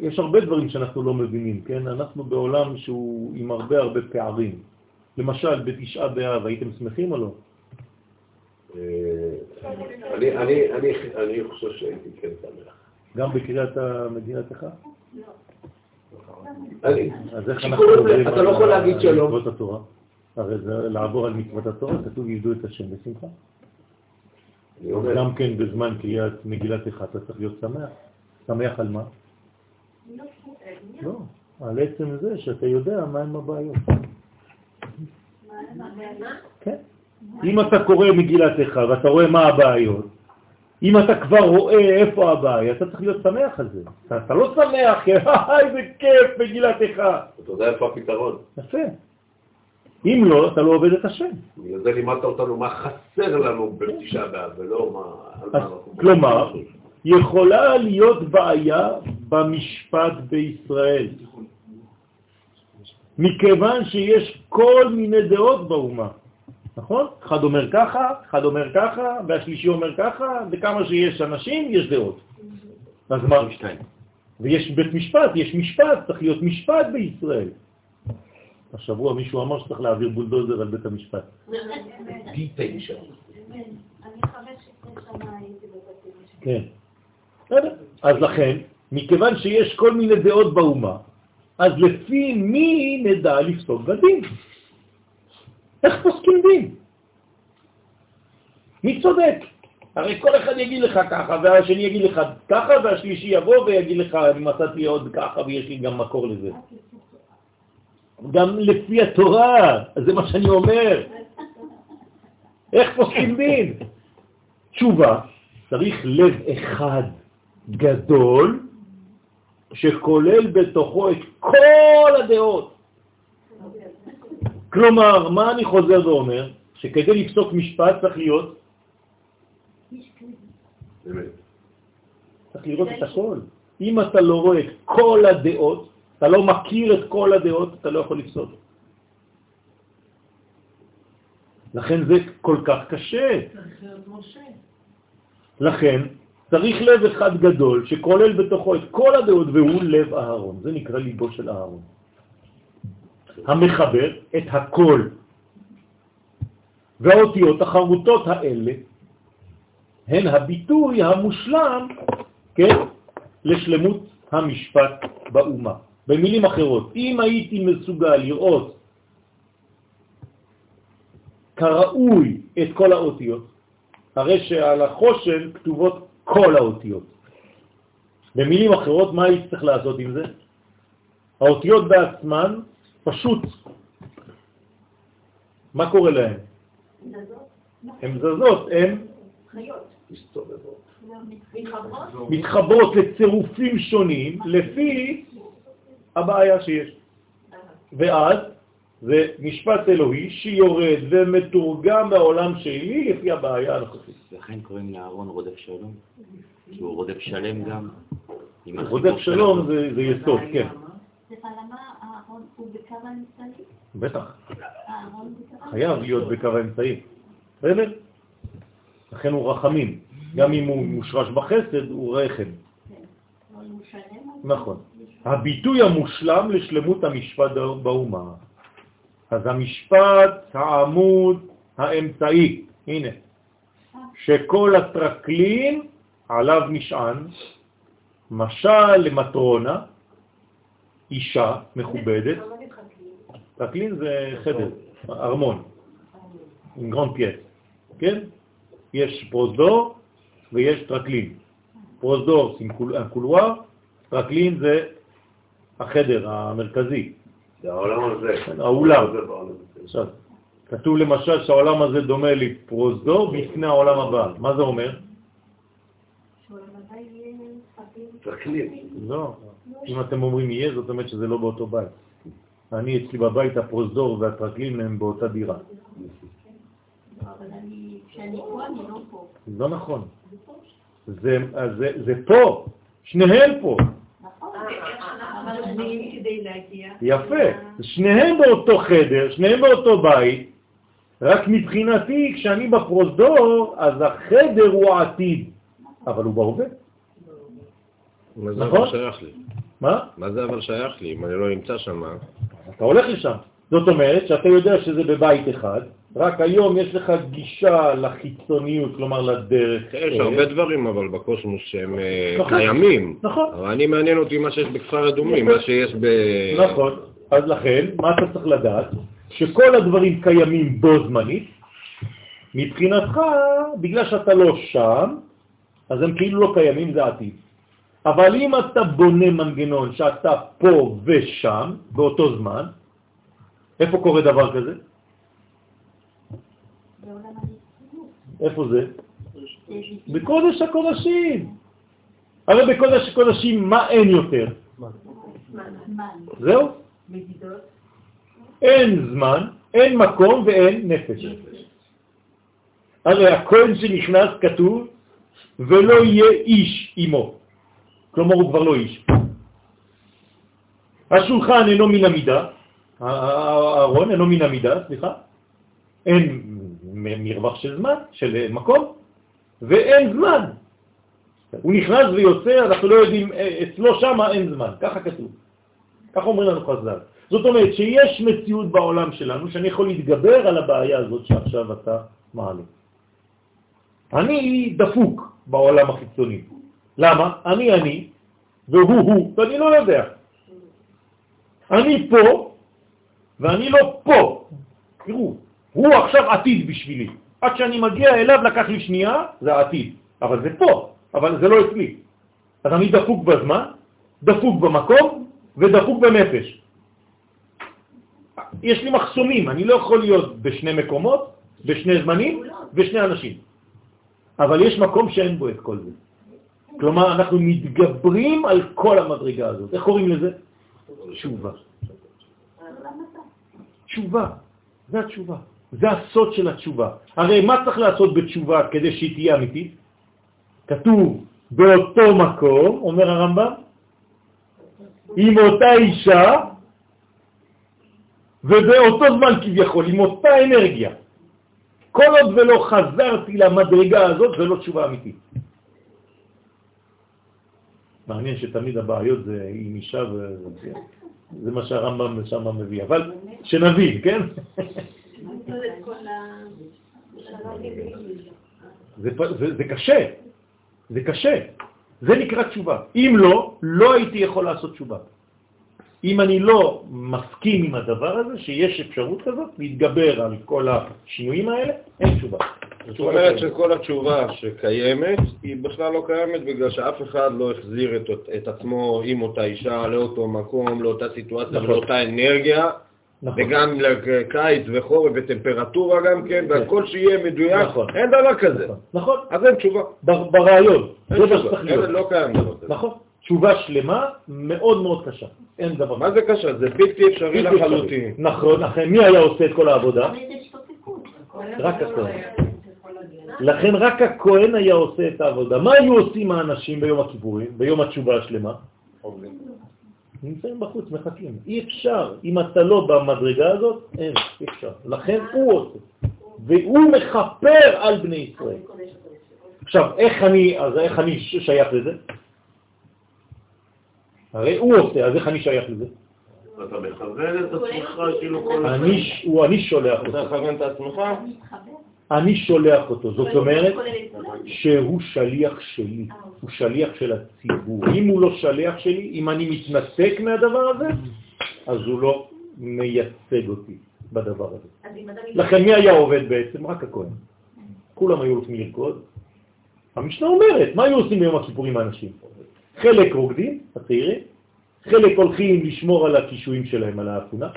[SPEAKER 1] יש הרבה דברים שאנחנו לא מבינים, כן? אנחנו בעולם שהוא עם הרבה הרבה פערים. למשל, בתשעה באב, הייתם שמחים או לא?
[SPEAKER 2] אה, אני- חושב שהייתי כן שמח.
[SPEAKER 1] גם בקריאת המדינתך?
[SPEAKER 2] אני-
[SPEAKER 1] אז איך אנחנו
[SPEAKER 2] אתה לא יכול להגיד
[SPEAKER 1] התורה? הרי זה לעבור על מצוות התורה, כתוב ידעו את השם בשמחה. גם כן בזמן קריאת מגילתך אתה צריך להיות שמח. שמח על מה? לא, על עצם זה שאתה יודע מה הם הבעיות. כן. אם אתה קורא מגילתך ואתה רואה מה הבעיות, אם אתה כבר רואה איפה הבעיה, אתה צריך להיות שמח על זה. אתה, לא שמח, איזה כיף מגילתך.
[SPEAKER 2] אתה יודע איפה הפתרון.
[SPEAKER 1] יפה. אם לא, אתה לא עובד את השם.
[SPEAKER 2] בגלל זה לימדת אותנו מה חסר לנו בתשעה באב, ולא מה...
[SPEAKER 1] כלומר, יכולה להיות בעיה במשפט בישראל, מכיוון שיש כל מיני דעות באומה, נכון? אחד אומר ככה, אחד אומר ככה, והשלישי אומר ככה, וכמה שיש אנשים, יש דעות. אז מה? ויש בית משפט, יש משפט, צריך להיות משפט בישראל. השבוע מישהו אמר שצריך להעביר בולדוזר על בית המשפט.
[SPEAKER 2] פי תשע.
[SPEAKER 1] כן. אז לכן, מכיוון שיש כל מיני דעות באומה, אז לפי מי נדע לפסוק בדין? איך פוסקים דין? מי צודק? הרי כל אחד יגיד לך ככה, והשני יגיד לך ככה, והשלישי יבוא ויגיד לך, אני מצאתי עוד ככה ויש לי גם מקור לזה. גם לפי התורה, זה מה שאני אומר. איך פוסקים דין? תשובה, צריך לב אחד גדול, שכולל בתוכו את כל הדעות. כלומר, מה אני חוזר ואומר? שכדי לפסוק משפט צריך להיות. צריך לראות את הכל. אם אתה לא רואה את כל הדעות, אתה לא מכיר את כל הדעות, אתה לא יכול לפסוק. לכן זה כל כך קשה. לכן צריך לב אחד גדול שכולל בתוכו את כל הדעות והוא לב אהרון. זה נקרא ליבו של אהרון. המחבר את הכל. והאותיות החרוטות האלה הן הביטוי המושלם, כן, לשלמות המשפט באומה. במילים אחרות, אם הייתי מסוגל לראות כראוי את כל האותיות, הרי שעל החושן כתובות כל האותיות. במילים אחרות, מה הייתי צריך לעשות עם זה? האותיות בעצמן פשוט, מה קורה להן? הן זזות, הן מתחברות לצירופים שונים לפי הבעיה שיש. ואז זה משפט אלוהי שיורד ומתורגם בעולם שלי לפי הבעיה הנוכחית.
[SPEAKER 3] לכן קוראים לאהרון רודף שלום, כי הוא רודף שלם גם.
[SPEAKER 1] רודף
[SPEAKER 3] שלו.
[SPEAKER 1] שלום זה זה יסוד, כן. בטח. חייב להיות בקו האמצעי. בסדר? לכן הוא רחמים. גם אם הוא מושרש בחסד, הוא רחם.
[SPEAKER 5] אבל הוא שלם?
[SPEAKER 1] נכון. הביטוי המושלם לשלמות המשפט באומה. אז המשפט, העמוד, האמצעי, הנה, שכל הטרקלין עליו נשען, משל למטרונה, אישה מכובדת, טרקלין זה חדר, ארמון, עם גרון פייס, כן? יש פרוזדור ויש טרקלין. פרוזדור זה הקולואר, טרקלין זה החדר המרכזי.
[SPEAKER 2] זה העולם הזה.
[SPEAKER 1] האולם.
[SPEAKER 2] זה בעולם הזה.
[SPEAKER 1] עכשיו, כתוב למשל שהעולם הזה דומה לפרוזדור בפני העולם הבא. מה זה אומר? לא. אם אתם אומרים יהיה, זאת אומרת שזה לא באותו בית. אני אצלי בבית, הפרוזדור והטרקלין הם באותה דירה.
[SPEAKER 5] לא
[SPEAKER 1] נכון. זה פה, שניהם פה.
[SPEAKER 5] אני כדי להגיע...
[SPEAKER 1] יפה. שניהם באותו חדר, שניהם באותו בית, רק מבחינתי, כשאני בפרוזדור, אז החדר הוא העתיד, אבל הוא בהווה.
[SPEAKER 4] מה זה
[SPEAKER 1] נכון?
[SPEAKER 4] אבל שייך לי?
[SPEAKER 1] מה?
[SPEAKER 4] מה זה אבל שייך לי? אם אני לא נמצא שם,
[SPEAKER 1] אתה הולך לשם. זאת אומרת שאתה יודע שזה בבית אחד, רק היום יש לך גישה לחיצוניות, כלומר לדרך.
[SPEAKER 4] יש הרבה דברים אבל בקוסמוס שהם אה,
[SPEAKER 1] נכון.
[SPEAKER 4] קיימים.
[SPEAKER 1] נכון.
[SPEAKER 4] אבל אני מעניין אותי מה שיש בכפר אדומים, מה שיש ב...
[SPEAKER 1] נכון. אז לכן, מה אתה צריך לדעת? שכל הדברים קיימים בו זמנית, מבחינתך, בגלל שאתה לא שם, אז הם כאילו לא קיימים, זה עתיד. אבל אם אתה בונה מנגנון שאתה פה ושם, באותו זמן, איפה קורה דבר כזה? איפה זה?
[SPEAKER 5] זה
[SPEAKER 1] בקודש הקודשים. הרי בקודש הקודשים מה אין יותר? זהו? אין זמן, אין מקום ואין נפש. הרי הכהן שנכנס כתוב, ולא יהיה איש עמו. כלומר הוא כבר לא איש. השולחן אינו מן המידה, הארון אינו מן המידה, סליחה, אין מרווח של זמן, של מקום, ואין זמן. הוא נכנס ויוצא, אנחנו לא יודעים, אה, אצלו שם אין זמן, ככה כתוב. ככה אומרים לנו חז"ל. זאת אומרת שיש מציאות בעולם שלנו שאני יכול להתגבר על הבעיה הזאת שעכשיו אתה מעלה. אני דפוק בעולם החיצוני. למה? אני אני, והוא הוא, ואני לא יודע. אני פה, ואני לא פה. תראו, הוא עכשיו עתיד בשבילי. עד שאני מגיע אליו לקח לי שנייה, זה העתיד. אבל זה פה, אבל זה לא אצלי. אז אני דפוק בזמן, דפוק במקום ודפוק בנפש. יש לי מחסומים, אני לא יכול להיות בשני מקומות, בשני זמנים ושני אנשים. אבל יש מקום שאין בו את כל זה. כלומר, אנחנו מתגברים על כל המדרגה הזאת. איך קוראים לזה? תשובה. תשובה, זה התשובה. זה הסוד של התשובה. הרי מה צריך לעשות בתשובה כדי שהיא תהיה אמיתית? כתוב באותו מקום, אומר הרמב"ם, עם אותה אישה, ובאותו זמן כביכול, עם אותה אנרגיה. כל עוד ולא חזרתי למדרגה הזאת, זה לא תשובה אמיתית. מעניין שתמיד הבעיות זה עם אישה, וזה מה שהרמב"ם שם מביא. אבל שנבין, כן? זה, זה, זה קשה, זה קשה. זה נקרא תשובה. אם לא, לא הייתי יכול לעשות תשובה. אם אני לא מסכים עם הדבר הזה, שיש אפשרות כזאת להתגבר על כל השינויים האלה, אין תשובה.
[SPEAKER 4] זאת אומרת שכל התשובה שקיימת, היא בכלל לא קיימת בגלל שאף אחד לא החזיר את, את עצמו עם אותה אישה לאותו מקום, לאותה סיטואציה, נכון. לאותה אנרגיה, נכון. וגם לקיץ וחורף וטמפרטורה גם כן, כן. והכל שיהיה מדויק, נכון. אין דבר כזה.
[SPEAKER 1] נכון. נכון.
[SPEAKER 4] אז אין תשובה.
[SPEAKER 1] ברעיון.
[SPEAKER 4] אין תשובה, אין, לא קיים דבר כזה.
[SPEAKER 1] נכון. תשובה שלמה מאוד מאוד קשה. אין דבר.
[SPEAKER 4] מה זה קשה? זה בלתי אפשרי לחלוטין.
[SPEAKER 1] נכון, לכן מי היה עושה את כל העבודה? רק הכהן. לכן רק הכהן היה עושה את העבודה. מה היו עושים האנשים ביום הכיפורים, ביום התשובה השלמה? נמצאים בחוץ, מחכים. אי אפשר. אם אתה לא במדרגה הזאת, אין, אי אפשר. לכן הוא עושה. והוא מכפר על בני ישראל. עכשיו, איך אני, אז איך אני שייך לזה? הרי הוא עושה, אז איך אני שייך לזה?
[SPEAKER 2] אתה מכוון את עצמך כאילו כל.
[SPEAKER 1] אני שולח אותו.
[SPEAKER 4] אתה מכוון את עצמך?
[SPEAKER 1] אני שולח אותו. זאת אומרת שהוא שליח שלי, הוא שליח של הציבור. אם הוא לא שליח שלי, אם אני מתנתק מהדבר הזה, אז הוא לא מייצג אותי בדבר הזה. לכן מי היה עובד בעצם? רק הכהן. כולם היו הולכים לרקוד. המשנה אומרת, מה היו עושים ביום הכיפורים האנשים? חלק רוקדים, הצעירים, חלק הולכים לשמור על הכישויים שלהם, על האפונה,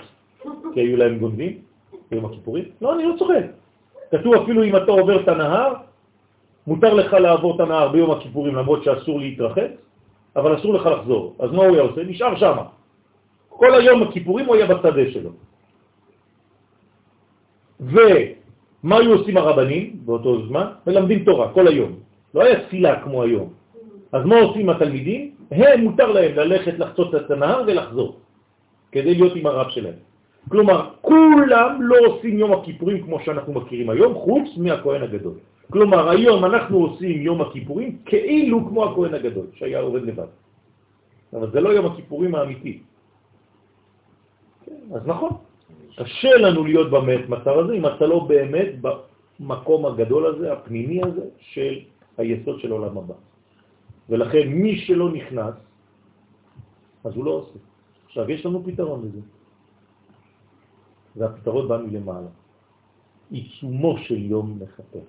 [SPEAKER 1] כי היו להם גונבים ביום הכיפורים. לא, אני לא צוחק. כתוב אפילו אם אתה עובר את הנהר, מותר לך לעבור את הנהר ביום הכיפורים למרות שאסור להתרחץ, אבל אסור לך לחזור. אז מה הוא היה עושה? נשאר שם. כל היום הכיפורים הוא היה בשדה שלו. ומה היו עושים הרבנים באותו זמן? מלמדים תורה כל היום. לא היה תפילה כמו היום. אז מה עושים התלמידים? הם מותר להם ללכת לחצות את הנהר ולחזור, כדי להיות עם הרב שלהם. כלומר, כולם לא עושים יום הכיפורים כמו שאנחנו מכירים היום, חוץ מהכהן הגדול. כלומר, היום אנחנו עושים יום הכיפורים כאילו כמו הכהן הגדול, שהיה עובד לבד. אבל זה לא יום הכיפורים האמיתי. כן, אז נכון, קשה לנו להיות במצב הזה אם אתה לא באמת במקום הגדול הזה, הפנימי הזה, של היסוד של עולם הבא. ולכן מי שלא נכנס, אז הוא לא עושה. עכשיו, יש לנו פתרון לזה. והפתרון בא מלמעלה. עיצומו של יום מחטא.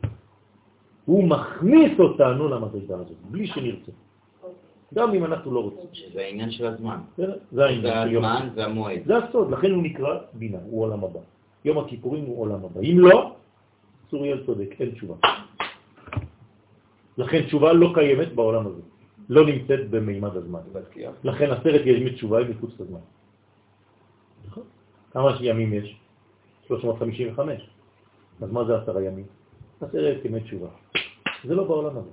[SPEAKER 1] הוא מכניס אותנו למדרגה הזאת, בלי שנרצה. גם אם אנחנו לא רוצים.
[SPEAKER 3] זה העניין של הזמן.
[SPEAKER 1] זה העניין
[SPEAKER 3] של יום. זה הזמן והמועד.
[SPEAKER 1] זה הסוד, לכן הוא נקרא בינה, הוא עולם הבא. יום הכיפורים הוא עולם הבא. אם לא, צוריאל צודק, אין תשובה. לכן תשובה לא קיימת בעולם הזה. לא נמצאת במימד הזמן. לכן עשרת ימי תשובה היא מחוץ לזמן. כמה ימים יש? 355. אז מה זה עשרה ימים? עשרת ימי תשובה. זה לא בעולם הזה.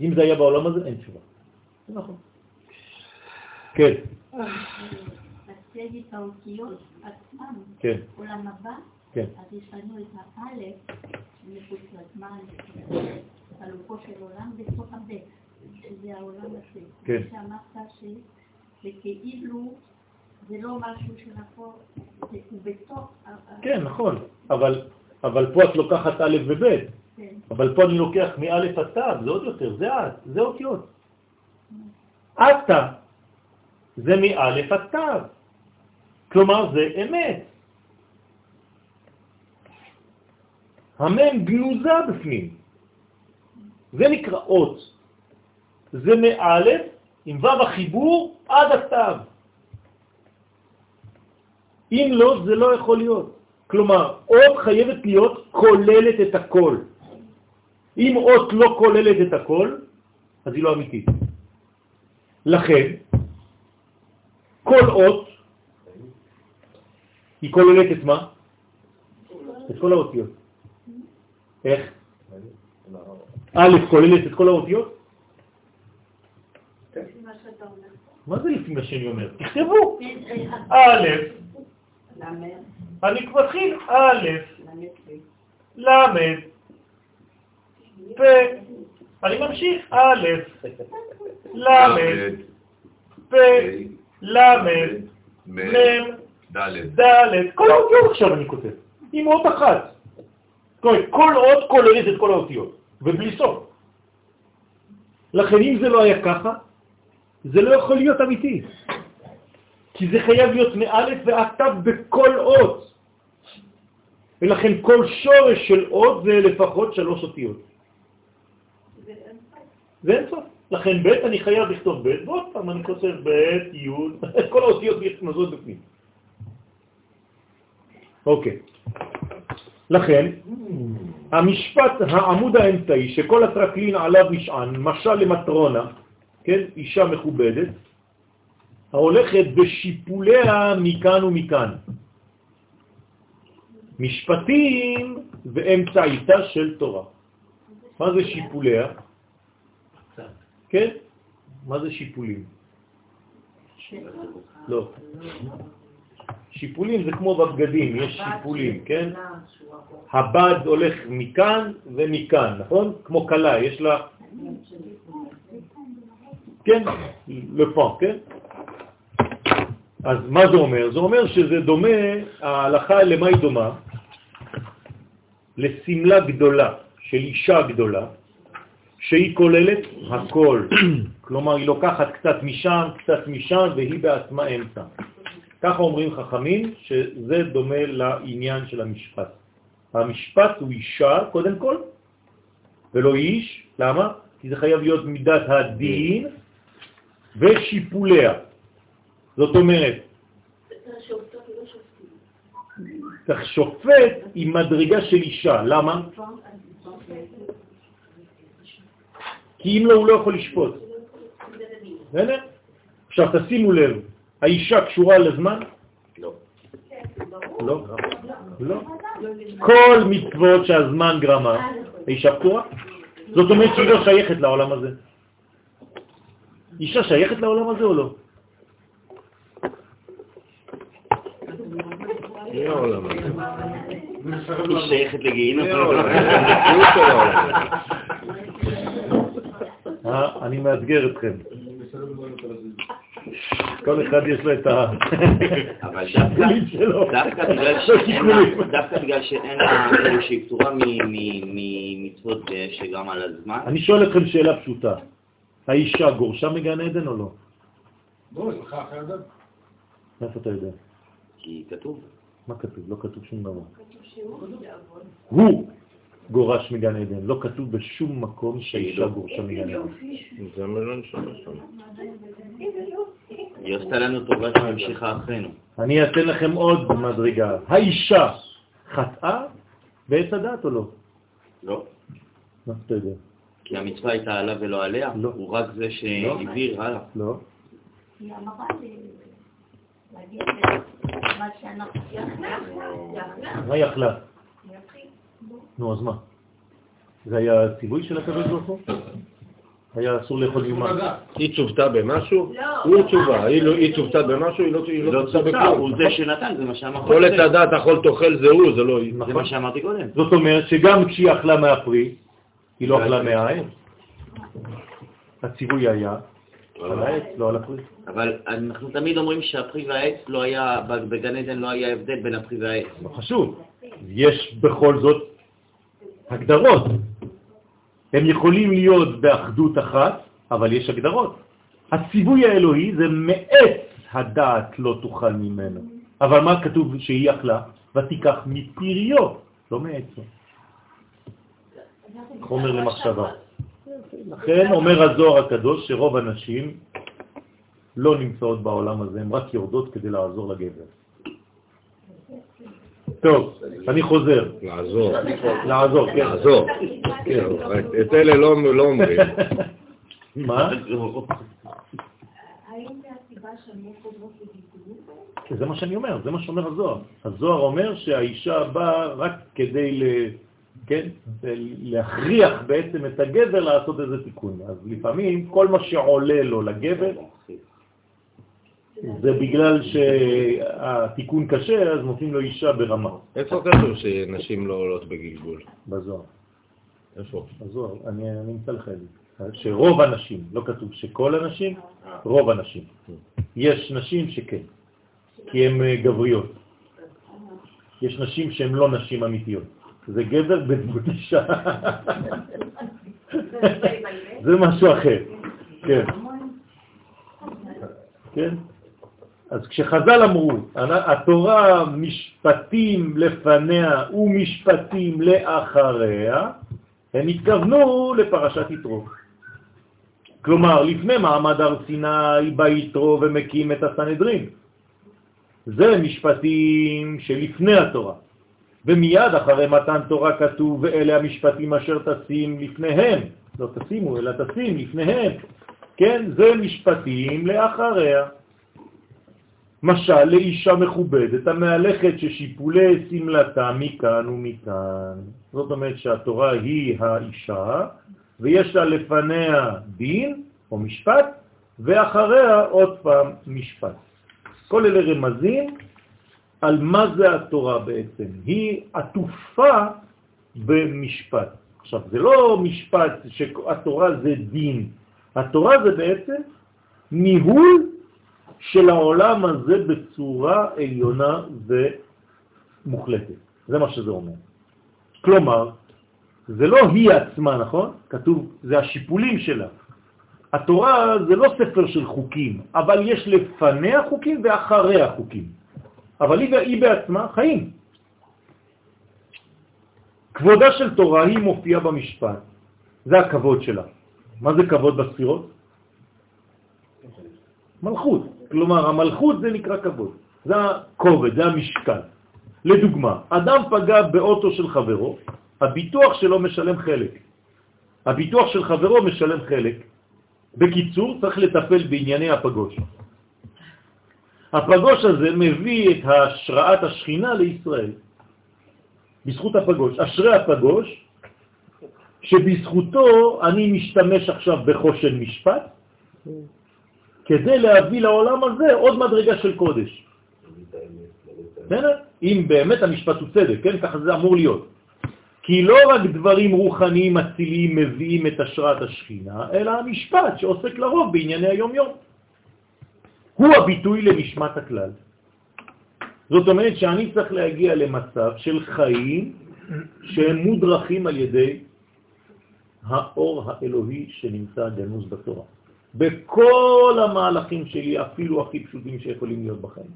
[SPEAKER 1] אם זה היה בעולם הזה, אין תשובה. זה נכון. כן.
[SPEAKER 5] את האותיות עצמם,
[SPEAKER 1] כן.
[SPEAKER 5] עולם הבא,
[SPEAKER 1] כן.
[SPEAKER 5] אז יש לנו את האלף מחוץ לזמן, חלוקו של עולם בתוך הבית. שזה העולם הזה.
[SPEAKER 1] כן.
[SPEAKER 5] שאמרת שזה כאילו, זה לא משהו שנכון, הוא בתוך...
[SPEAKER 1] כן, נכון, אבל, אבל פה את לוקחת א' וב',
[SPEAKER 5] כן.
[SPEAKER 1] אבל פה אני לוקח מא' עד ת', זה עוד יותר, זה את, זה אותיות. אתה. זה מאלף עד תו. כלומר, זה אמת. המם גנוזה בפנים. זה נקרא אות. זה מאלף עם ו' החיבור עד התו. אם לא, זה לא יכול להיות. כלומר, אות חייבת להיות כוללת את הכל. אם אות לא כוללת את הכל, אז היא לא אמיתית. לכן, כל אות היא כוללת את מה? את כל האותיות. איך? א' כוללת את כל האותיות? מה זה לפי מה שאני אומר? תכתבו. א', אני מתחיל א', ל', פ', אני ממשיך א', ל', פ', ל', מ', ד', כל האותיות עכשיו אני כותב, עם אות אחת. כל אות כוללת את כל האותיות, ובלי סוף. לכן אם זה לא היה ככה, זה לא יכול להיות אמיתי. כי זה חייב להיות מאלף ועד תו בכל אות. ולכן כל שורש של אות זה לפחות שלוש אותיות. זה אין סוף. לכן ב' אני חייב לכתוב ב', ועוד פעם אני כותב ב', י', כל האותיות נכנסות בפנים. אוקיי. לכן, המשפט, העמוד האמצעי, שכל הטרקלין עליו נשען, משל למטרונה, כן, אישה מכובדת, ההולכת בשיפוליה מכאן ומכאן. משפטים ואמצעיתה של תורה. מה זה שיפוליה? כן? מה זה שיפולים? לא. שיפולים זה כמו בבגדים, יש שיפולים, כן? הבד הולך מכאן ומכאן, נכון? כמו קלה, יש לה... כן, לפן, כן? אז מה זה אומר? זה אומר שזה דומה, ההלכה למה היא דומה? לסמלה גדולה של אישה גדולה, שהיא כוללת הכל. כלומר, היא לוקחת קצת משם, קצת משם, והיא בעצמה אמצע. ככה אומרים חכמים, שזה דומה לעניין של המשפט. המשפט הוא אישה, קודם כל, ולא איש. למה? כי זה חייב להיות מידת הדין ושיפוליה. זאת אומרת, צריך שופט עם מדרגה של אישה. למה? כי אם לא, הוא לא יכול לשפוט. עכשיו תשימו לב, האישה קשורה לזמן? לא. לא? לא. כל מצוות שהזמן גרמה, האישה פתורה? זאת אומרת שהיא לא שייכת לעולם הזה. אישה שייכת לעולם הזה או לא?
[SPEAKER 3] היא שייכת לגיהינום.
[SPEAKER 1] אה, אני מאתגר אתכם. כל אחד יש לו את השיקולים שלו.
[SPEAKER 3] דווקא בגלל שאין לה, שהיא פטורה ממצוות שגם על הזמן.
[SPEAKER 1] אני שואל אתכם שאלה פשוטה. האישה גורשה מגן עדן או לא?
[SPEAKER 8] לא, היא הלכה אחרי אדם.
[SPEAKER 1] מאיפה אתה יודע?
[SPEAKER 3] כי כתוב.
[SPEAKER 1] מה כתוב? לא כתוב שום דבר. הוא גורש מגן עדן. לא כתוב בשום מקום שהאישה גורשה מגן עדן.
[SPEAKER 4] זה מלון שם.
[SPEAKER 3] היא עשתה לנו טובה שממשיכה אחרינו.
[SPEAKER 1] אני אתן לכם עוד מדרגה. האישה חטאה בעץ הדת או לא?
[SPEAKER 3] לא.
[SPEAKER 1] מה אתה יודע?
[SPEAKER 3] כי המצווה הייתה עליו ולא עליה?
[SPEAKER 1] לא.
[SPEAKER 3] הוא רק זה שהעביר הלאה.
[SPEAKER 1] לא.
[SPEAKER 5] שאנחנו.
[SPEAKER 1] מה יכלה? נו, אז מה? זה היה ציווי של הקדוש ברוך הוא? היה אסור לאכול יומן.
[SPEAKER 4] היא צוותה במשהו?
[SPEAKER 5] לא.
[SPEAKER 4] הוא צווה. היא לא- היא צוותה במשהו? היא לא-
[SPEAKER 3] לא
[SPEAKER 4] לא צוותה
[SPEAKER 3] צוצה, הוא
[SPEAKER 4] בכלום.
[SPEAKER 3] זה שנתן, זה מה שאמרתי
[SPEAKER 4] כל
[SPEAKER 3] קודם.
[SPEAKER 4] את הדעת אכול תאכל זה הוא, זה לא היא.
[SPEAKER 3] זה
[SPEAKER 1] נכון.
[SPEAKER 3] מה שאמרתי קודם.
[SPEAKER 1] זאת אומרת שגם כשהיא אכלה מהפרי, היא לא אכלה מהעץ. הציווי היה על העץ, לא על הפרי.
[SPEAKER 3] אבל אנחנו תמיד אומרים שהפרי והעץ לא היה, בגן עדן לא היה הבדל בין הפרי והעץ.
[SPEAKER 1] לא חשוב. יש בכל זאת הגדרות. הם יכולים להיות באחדות אחת, אבל יש הגדרות. הציווי האלוהי זה מעץ הדעת לא תאכל ממנו. אבל מה כתוב שהיא אכלה? ותיקח מפריו, לא מעצו. חומר למחשבה. לכן אומר הזוהר הקדוש שרוב הנשים לא נמצאות בעולם הזה, הן רק יורדות כדי לעזור לגבר. טוב, אני חוזר.
[SPEAKER 4] לעזור.
[SPEAKER 1] לעזור, כן.
[SPEAKER 4] לעזור. כן, את אלה לא לא אומרים.
[SPEAKER 1] מה?
[SPEAKER 5] זה לא?
[SPEAKER 1] זה מה שאני אומר, זה מה שאומר הזוהר. הזוהר אומר שהאישה באה רק כדי. כן? להכריח בעצם את הגבר לעשות איזה תיקון. אז לפעמים כל מה שעולה לו לגבר זה בגלל שהתיקון קשה, אז נותנים לו אישה ברמה.
[SPEAKER 4] איפה כתוב שנשים לא עולות בגלגול?
[SPEAKER 1] בזוהר.
[SPEAKER 4] איפה?
[SPEAKER 1] בזוהר, אני אני אמצא לך את זה. שרוב הנשים, לא כתוב שכל הנשים, רוב הנשים. יש נשים שכן, כי הן אה, גבריות. יש נשים שהן לא נשים אמיתיות. זה גבר בדמות אישה. זה משהו אחר, כן. כן? אז כשחז"ל אמרו, התורה משפטים לפניה ומשפטים לאחריה, הם התכוונו לפרשת יתרו. כלומר, לפני מעמד הר סיני בא יתרו ומקים את הסנהדרין. זה משפטים שלפני התורה. ומיד אחרי מתן תורה כתוב, ואלה המשפטים אשר תשים לפניהם. לא תשימו, אלא תשים לפניהם. כן, זה משפטים לאחריה. משל לאישה מכובדת המהלכת ששיפולי סמלתה מכאן ומכאן. זאת אומרת שהתורה היא האישה, ויש לה לפניה דין או משפט, ואחריה עוד פעם משפט. כל אלה רמזים על מה זה התורה בעצם. היא עטופה במשפט. עכשיו, זה לא משפט שהתורה זה דין, התורה זה בעצם ניהול של העולם הזה בצורה עליונה ומוחלטת. זה מה שזה אומר. כלומר, זה לא היא עצמה, נכון? כתוב, זה השיפולים שלה. התורה זה לא ספר של חוקים, אבל יש לפניה חוקים ואחריה חוקים. אבל היא, היא בעצמה חיים. כבודה של תורה היא מופיעה במשפט, זה הכבוד שלה. מה זה כבוד בספירות? מלכות. כלומר, המלכות זה נקרא כבוד. זה הכובד, זה המשקל. לדוגמה, אדם פגע באוטו של חברו, הביטוח שלו משלם חלק. הביטוח של חברו משלם חלק. בקיצור, צריך לטפל בענייני הפגוש. הפגוש הזה מביא את השראת השכינה לישראל, בזכות הפגוש. אשרי הפגוש, שבזכותו אני משתמש עכשיו בחושן משפט, כדי להביא לעולם הזה עוד מדרגה של קודש. אם באמת המשפט הוא צדק, כן? ככה זה אמור להיות. כי לא רק דברים רוחניים אציליים מביאים את השראת השכינה, אלא המשפט שעוסק לרוב בענייני היום-יום. הוא הביטוי למשמעת הכלל. זאת אומרת שאני צריך להגיע למצב של חיים שהם מודרכים על ידי האור האלוהי שנמצא גנוז בתורה. בכל המהלכים שלי, אפילו הכי פשוטים שיכולים להיות בחיים.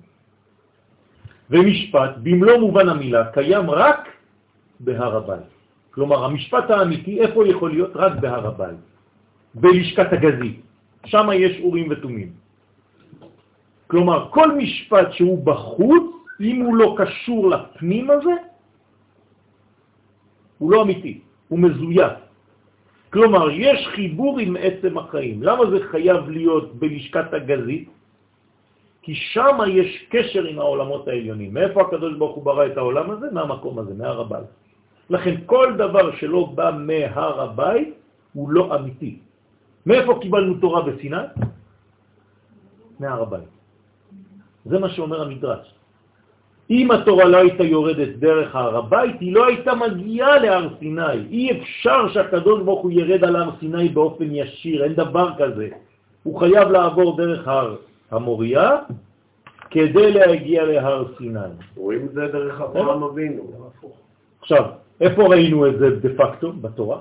[SPEAKER 1] ומשפט, במלוא מובן המילה, קיים רק בהר הבית. כלומר, המשפט האמיתי, איפה יכול להיות? רק בהר הבית, בלשכת הגזית. שם יש אורים ותומים. כלומר, כל משפט שהוא בחוץ, אם הוא לא קשור לפנים הזה, הוא לא אמיתי, הוא מזויף. כלומר, יש חיבור עם עצם החיים. למה זה חייב להיות בלשכת הגזית? כי שם יש קשר עם העולמות העליונים. מאיפה הקדוש ברוך הוא ברא את העולם הזה? מהמקום הזה, מהר הבית. לכן כל דבר שלא בא מהר הבית הוא לא אמיתי. מאיפה קיבלנו תורה בסיני? מהר הבית. זה מה שאומר המדרש. אם התורה לא הייתה יורדת דרך הר הבית, היא לא הייתה מגיעה להר סיני. אי אפשר שהקדוש ברוך הוא ירד על הר סיני באופן ישיר, אין דבר כזה. הוא חייב לעבור דרך הר המוריה כדי להגיע להר סיני.
[SPEAKER 2] רואים את זה דרך אברהם אבינו.
[SPEAKER 1] עכשיו, איפה ראינו את זה דה פקטו בתורה?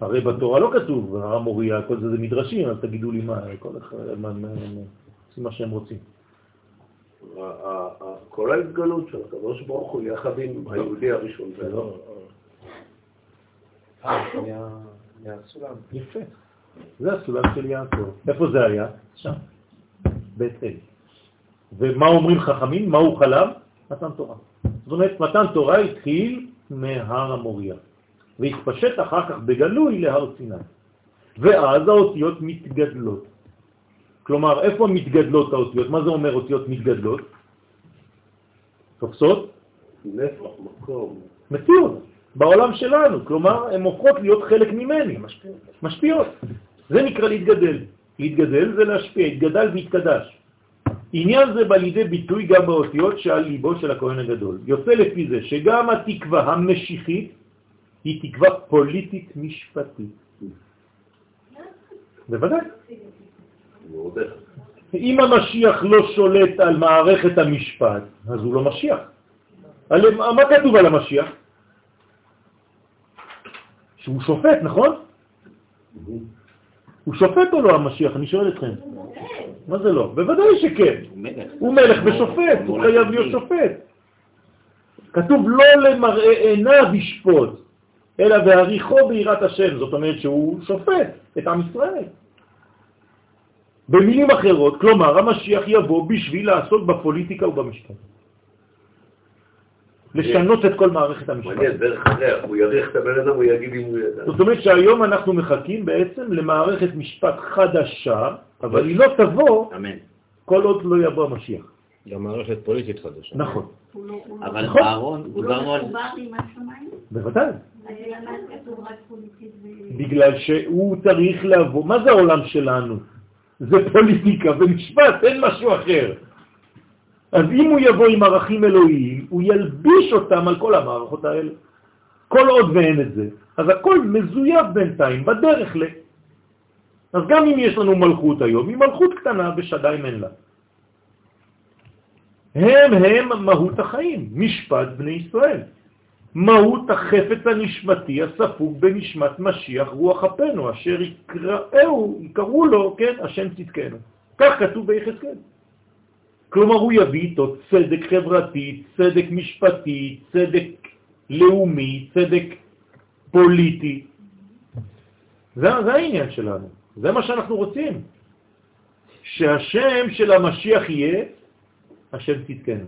[SPEAKER 1] הרי בתורה לא כתוב הר המוריה, כל זה זה מדרשים, אז תגידו לי מה, כל אחד, מה, מה, מה, עושים מה שהם רוצים.
[SPEAKER 2] כל ההתגלות של הקדוש ברוך הוא יחד עם היהודי הראשון. זה לא...
[SPEAKER 7] אה, מהסולם.
[SPEAKER 1] יפה. זה הסולם של יעקב. איפה זה היה? שם. בית אל. ומה אומרים חכמים? מה הוא חלם? מתן תורה. זאת אומרת, מתן תורה התחיל מהר המוריה, והתפשט אחר כך בגלוי להר סיני. ואז האותיות מתגדלות. כלומר, איפה מתגדלות האותיות? מה זה אומר אותיות מתגדלות? תופסות?
[SPEAKER 2] נפח, מקום.
[SPEAKER 1] מציאות, בעולם שלנו. כלומר, הן הופכות להיות חלק ממני. משפיעות. משפיעות. זה נקרא להתגדל. להתגדל זה להשפיע, התגדל והתקדש. עניין זה בא לידי ביטוי גם באותיות שעל ליבו של הכהן הגדול. יוצא לפי זה שגם התקווה המשיחית היא תקווה פוליטית משפטית. בוודאי. אם המשיח לא שולט על מערכת המשפט, אז הוא לא משיח. מה כתוב על המשיח? שהוא שופט, נכון? הוא שופט או לא המשיח? אני שואל אתכם. מה זה לא? בוודאי שכן.
[SPEAKER 3] הוא מלך.
[SPEAKER 1] ושופט, הוא חייב להיות שופט. כתוב לא למראה עיניו ישפוט, אלא בהריחו ביראת השם. זאת אומרת שהוא שופט את עם ישראל. במילים אחרות, כלומר, המשיח יבוא בשביל לעסוק בפוליטיקה ובמשפט. לשנות את כל מערכת המשפט.
[SPEAKER 2] מעניין, דרך הריח, הוא יריח את הבן אדם, הוא יגיד אם הוא ידע.
[SPEAKER 1] זאת אומרת שהיום אנחנו מחכים בעצם למערכת משפט חדשה, אבל היא לא תבוא
[SPEAKER 3] אמן.
[SPEAKER 1] כל עוד לא יבוא המשיח.
[SPEAKER 4] גם מערכת פוליטית חדשה.
[SPEAKER 1] נכון,
[SPEAKER 5] הוא לא- הוא לא-
[SPEAKER 3] אבל
[SPEAKER 1] נכון.
[SPEAKER 3] אהרון,
[SPEAKER 5] הוא לא. מחובר עם השמיים?
[SPEAKER 1] בוודאי.
[SPEAKER 5] אז למה כתוב רק פוליטית ו...
[SPEAKER 1] בגלל שהוא צריך לבוא. מה זה העולם שלנו? זה פוליטיקה ומשפט, אין משהו אחר. אז אם הוא יבוא עם ערכים אלוהיים, הוא ילביש אותם על כל המערכות האלה. כל עוד ואין את זה, אז הכל מזויף בינתיים, בדרך ל... אז גם אם יש לנו מלכות היום, היא מלכות קטנה ושדיים אין לה. הם הם מהות החיים, משפט בני ישראל. מהות החפץ הנשמתי הספוג בנשמת משיח רוח אפינו, אשר יקראו, יקראו לו, כן, השם צדקנו. כך כתוב ביחזקאל. כלומר, הוא יביא איתו צדק חברתי, צדק משפטי, צדק לאומי, צדק פוליטי. זה, זה העניין שלנו, זה מה שאנחנו רוצים. שהשם של המשיח יהיה השם צדקנו.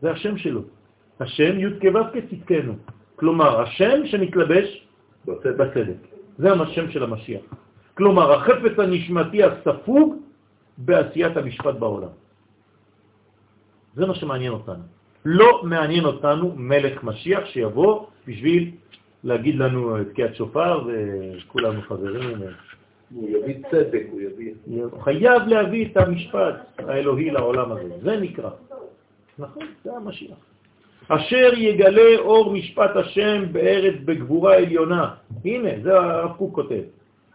[SPEAKER 1] זה השם שלו. השם י' כו' כצדקנו. כלומר, השם שמתלבש
[SPEAKER 2] בצדק.
[SPEAKER 1] זה השם של המשיח. כלומר, החפץ הנשמתי הספוג בעשיית המשפט בעולם. זה מה שמעניין אותנו. לא מעניין אותנו מלך משיח שיבוא בשביל להגיד לנו את תקיעת שופר וכולנו חברים.
[SPEAKER 2] הוא יביא צדק, הוא יביא...
[SPEAKER 1] הוא חייב להביא את המשפט האלוהי לעולם הזה. זה נקרא. נכון, זה המשיח. אשר יגלה אור משפט השם בארץ בגבורה עליונה. הנה, זה הרב קוק כותב.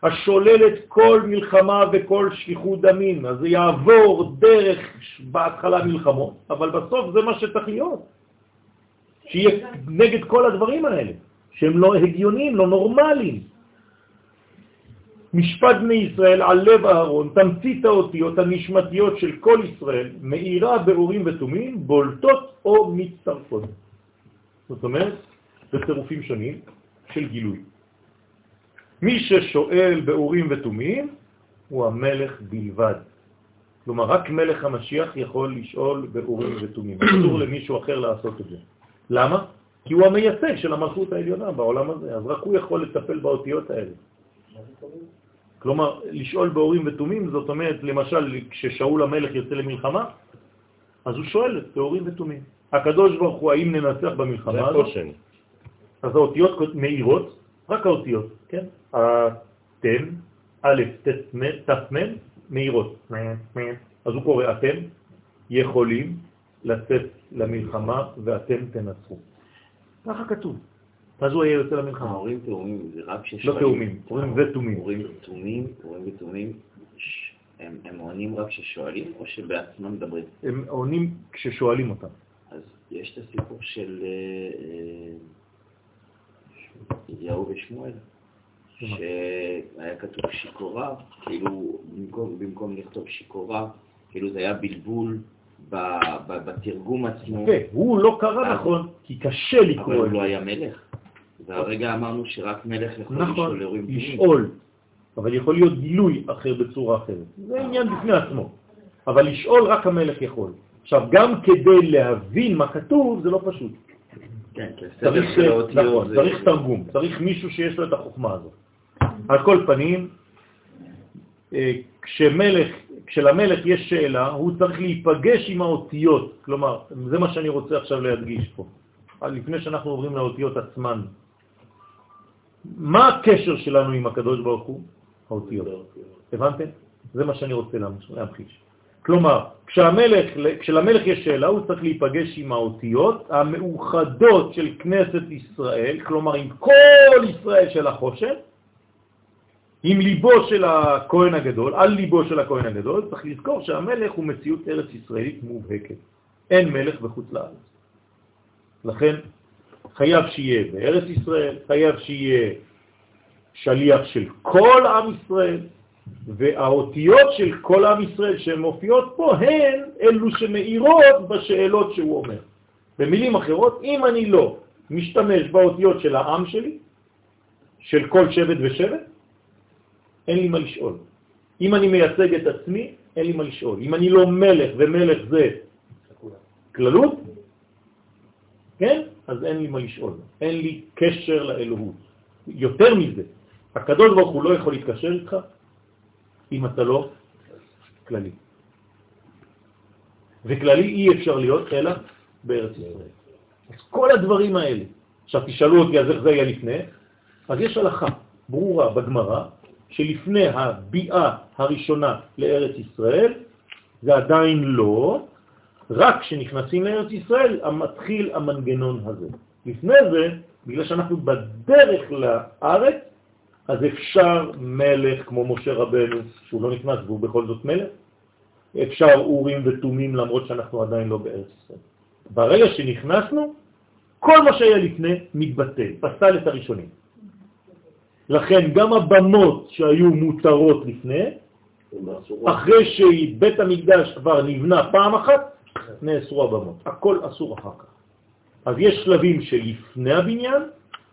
[SPEAKER 1] השוללת כל מלחמה וכל שפיכות דמים. אז זה יעבור דרך בהתחלה מלחמות, אבל בסוף זה מה שצריך להיות. שיהיה נגד כל הדברים האלה, שהם לא הגיוניים, לא נורמליים. משפט בני ישראל על לב אהרון, תמצית האותיות הנשמתיות של כל ישראל, מאירה באורים ותומים, בולטות או מצטרפות. זאת אומרת, בצירופים שונים של גילוי. מי ששואל באורים ותומים הוא המלך בלבד. כלומר, רק מלך המשיח יכול לשאול באורים ותומים. אסור למישהו אחר לעשות את זה. למה? כי הוא המייצג של המלכות העליונה בעולם הזה, אז רק הוא יכול לטפל באותיות האלה. כלומר, לשאול באורים ותומים, זאת אומרת, למשל, כששאול המלך יוצא למלחמה, אז הוא שואל באורים ותומים. הקדוש ברוך הוא, האם ננצח במלחמה הזאת? אז האותיות מאירות, רק האותיות, כן? אתם, א', ת', מ', ת', מ', מאירות. אז הוא קורא, אתם יכולים לצאת למלחמה ואתם תנצחו. ככה כתוב. אז הוא היה יוצא למלחמה.
[SPEAKER 3] ההורים תאומים זה רק
[SPEAKER 1] לא
[SPEAKER 3] ששואלים.
[SPEAKER 1] תאומים, הורים ותומים.
[SPEAKER 3] הורים תאומים, הורים ותאומים, ש- הם עונים רק כששואלים או שבעצמם מדברים?
[SPEAKER 1] הם עונים כששואלים אותם.
[SPEAKER 3] אז יש את הסיפור של אה, אה, אליהו ושמואל, שהיה כתוב שיכורה, כאילו במקום, לכתוב שיכורה, כאילו זה היה בלבול בתרגום עצמו.
[SPEAKER 1] הוא לא קרא נכון, כי קשה
[SPEAKER 3] אבל
[SPEAKER 1] לקרוא
[SPEAKER 3] הוא
[SPEAKER 1] את
[SPEAKER 3] לא. היה מלך. והרגע אמרנו שרק מלך יכול לשאול
[SPEAKER 1] נכון,
[SPEAKER 3] לאורים תומים.
[SPEAKER 1] לשאול, אבל יכול להיות גילוי אחר בצורה אחרת. זה עניין בפני עצמו. אבל לשאול רק המלך יכול. עכשיו, גם כדי להבין מה כתוב, זה לא פשוט.
[SPEAKER 3] כן, הסדר
[SPEAKER 1] צריך,
[SPEAKER 3] האותיות
[SPEAKER 1] נכון,
[SPEAKER 3] זה-
[SPEAKER 1] צריך תרגום, צריך מישהו שיש לו את החוכמה הזאת. על כל פנים, אה, כשמלך, כשלמלך יש שאלה, הוא צריך להיפגש עם האותיות. כלומר, זה מה שאני רוצה עכשיו להדגיש פה. לפני שאנחנו עוברים לאותיות עצמן. מה הקשר שלנו עם הקדוש ברוך הוא? האותיות. הבנתם? זה מה שאני רוצה להמחיש. כלומר, כשהמלך, כשלמלך יש שאלה, הוא צריך להיפגש עם האותיות המאוחדות של כנסת ישראל, כלומר עם כל ישראל של החושן, עם ליבו של הכהן הגדול, על ליבו של הכהן הגדול, צריך לזכור שהמלך הוא מציאות ארץ ישראלית מובהקת. אין מלך בחוץ לארץ. לכן חייב שיהיה בארץ ישראל, חייב שיהיה שליח של כל עם ישראל, והאותיות של כל עם ישראל שהן מופיעות פה הן אלו שמאירות בשאלות שהוא אומר. במילים אחרות, אם אני לא משתמש באותיות של העם שלי, של כל שבט ושבט, אין לי מה לשאול. אם אני מייצג את עצמי, אין לי מה לשאול. אם אני לא מלך, ומלך זה כללות, כן? אז אין לי מה לשאול. אין לי קשר לאלוהות. יותר מזה, הקדוש ברוך הוא לא יכול להתקשר איתך אם אתה לא כללי. וכללי אי אפשר להיות אלא בארץ ישראל. אז כל הדברים האלה, עכשיו תשאלו אותי אז איך זה היה לפני, אז יש הלכה ברורה בגמרא שלפני הביאה הראשונה לארץ ישראל זה עדיין לא, רק כשנכנסים לארץ ישראל מתחיל המנגנון הזה. לפני זה, בגלל שאנחנו בדרך לארץ, אז אפשר מלך כמו משה רבנו, שהוא לא נכנס והוא בכל זאת מלך, אפשר אורים ותומים למרות שאנחנו עדיין לא בארץ ישראל. ברגע שנכנסנו, כל מה שהיה לפני מתבטל, פסל את הראשונים. לכן גם הבמות שהיו מותרות לפני, אחרי שבית המקדש כבר נבנה פעם אחת, נאסרו הבמות. הכל אסור אחר כך. אז יש שלבים שלפני הבניין,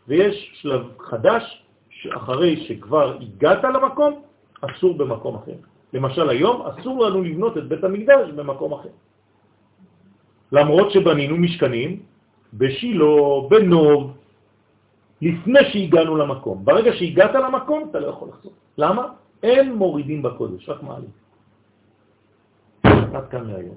[SPEAKER 1] ויש שלב חדש שאחרי שכבר הגעת למקום, אסור במקום אחר. למשל היום אסור לנו לבנות את בית המקדש במקום אחר. למרות שבנינו משכנים בשילה, בנוב, לפני שהגענו למקום. ברגע שהגעת למקום אתה לא יכול לחזור. למה? אין מורידים בקודש, רק מעלים. עד כאן מהיום.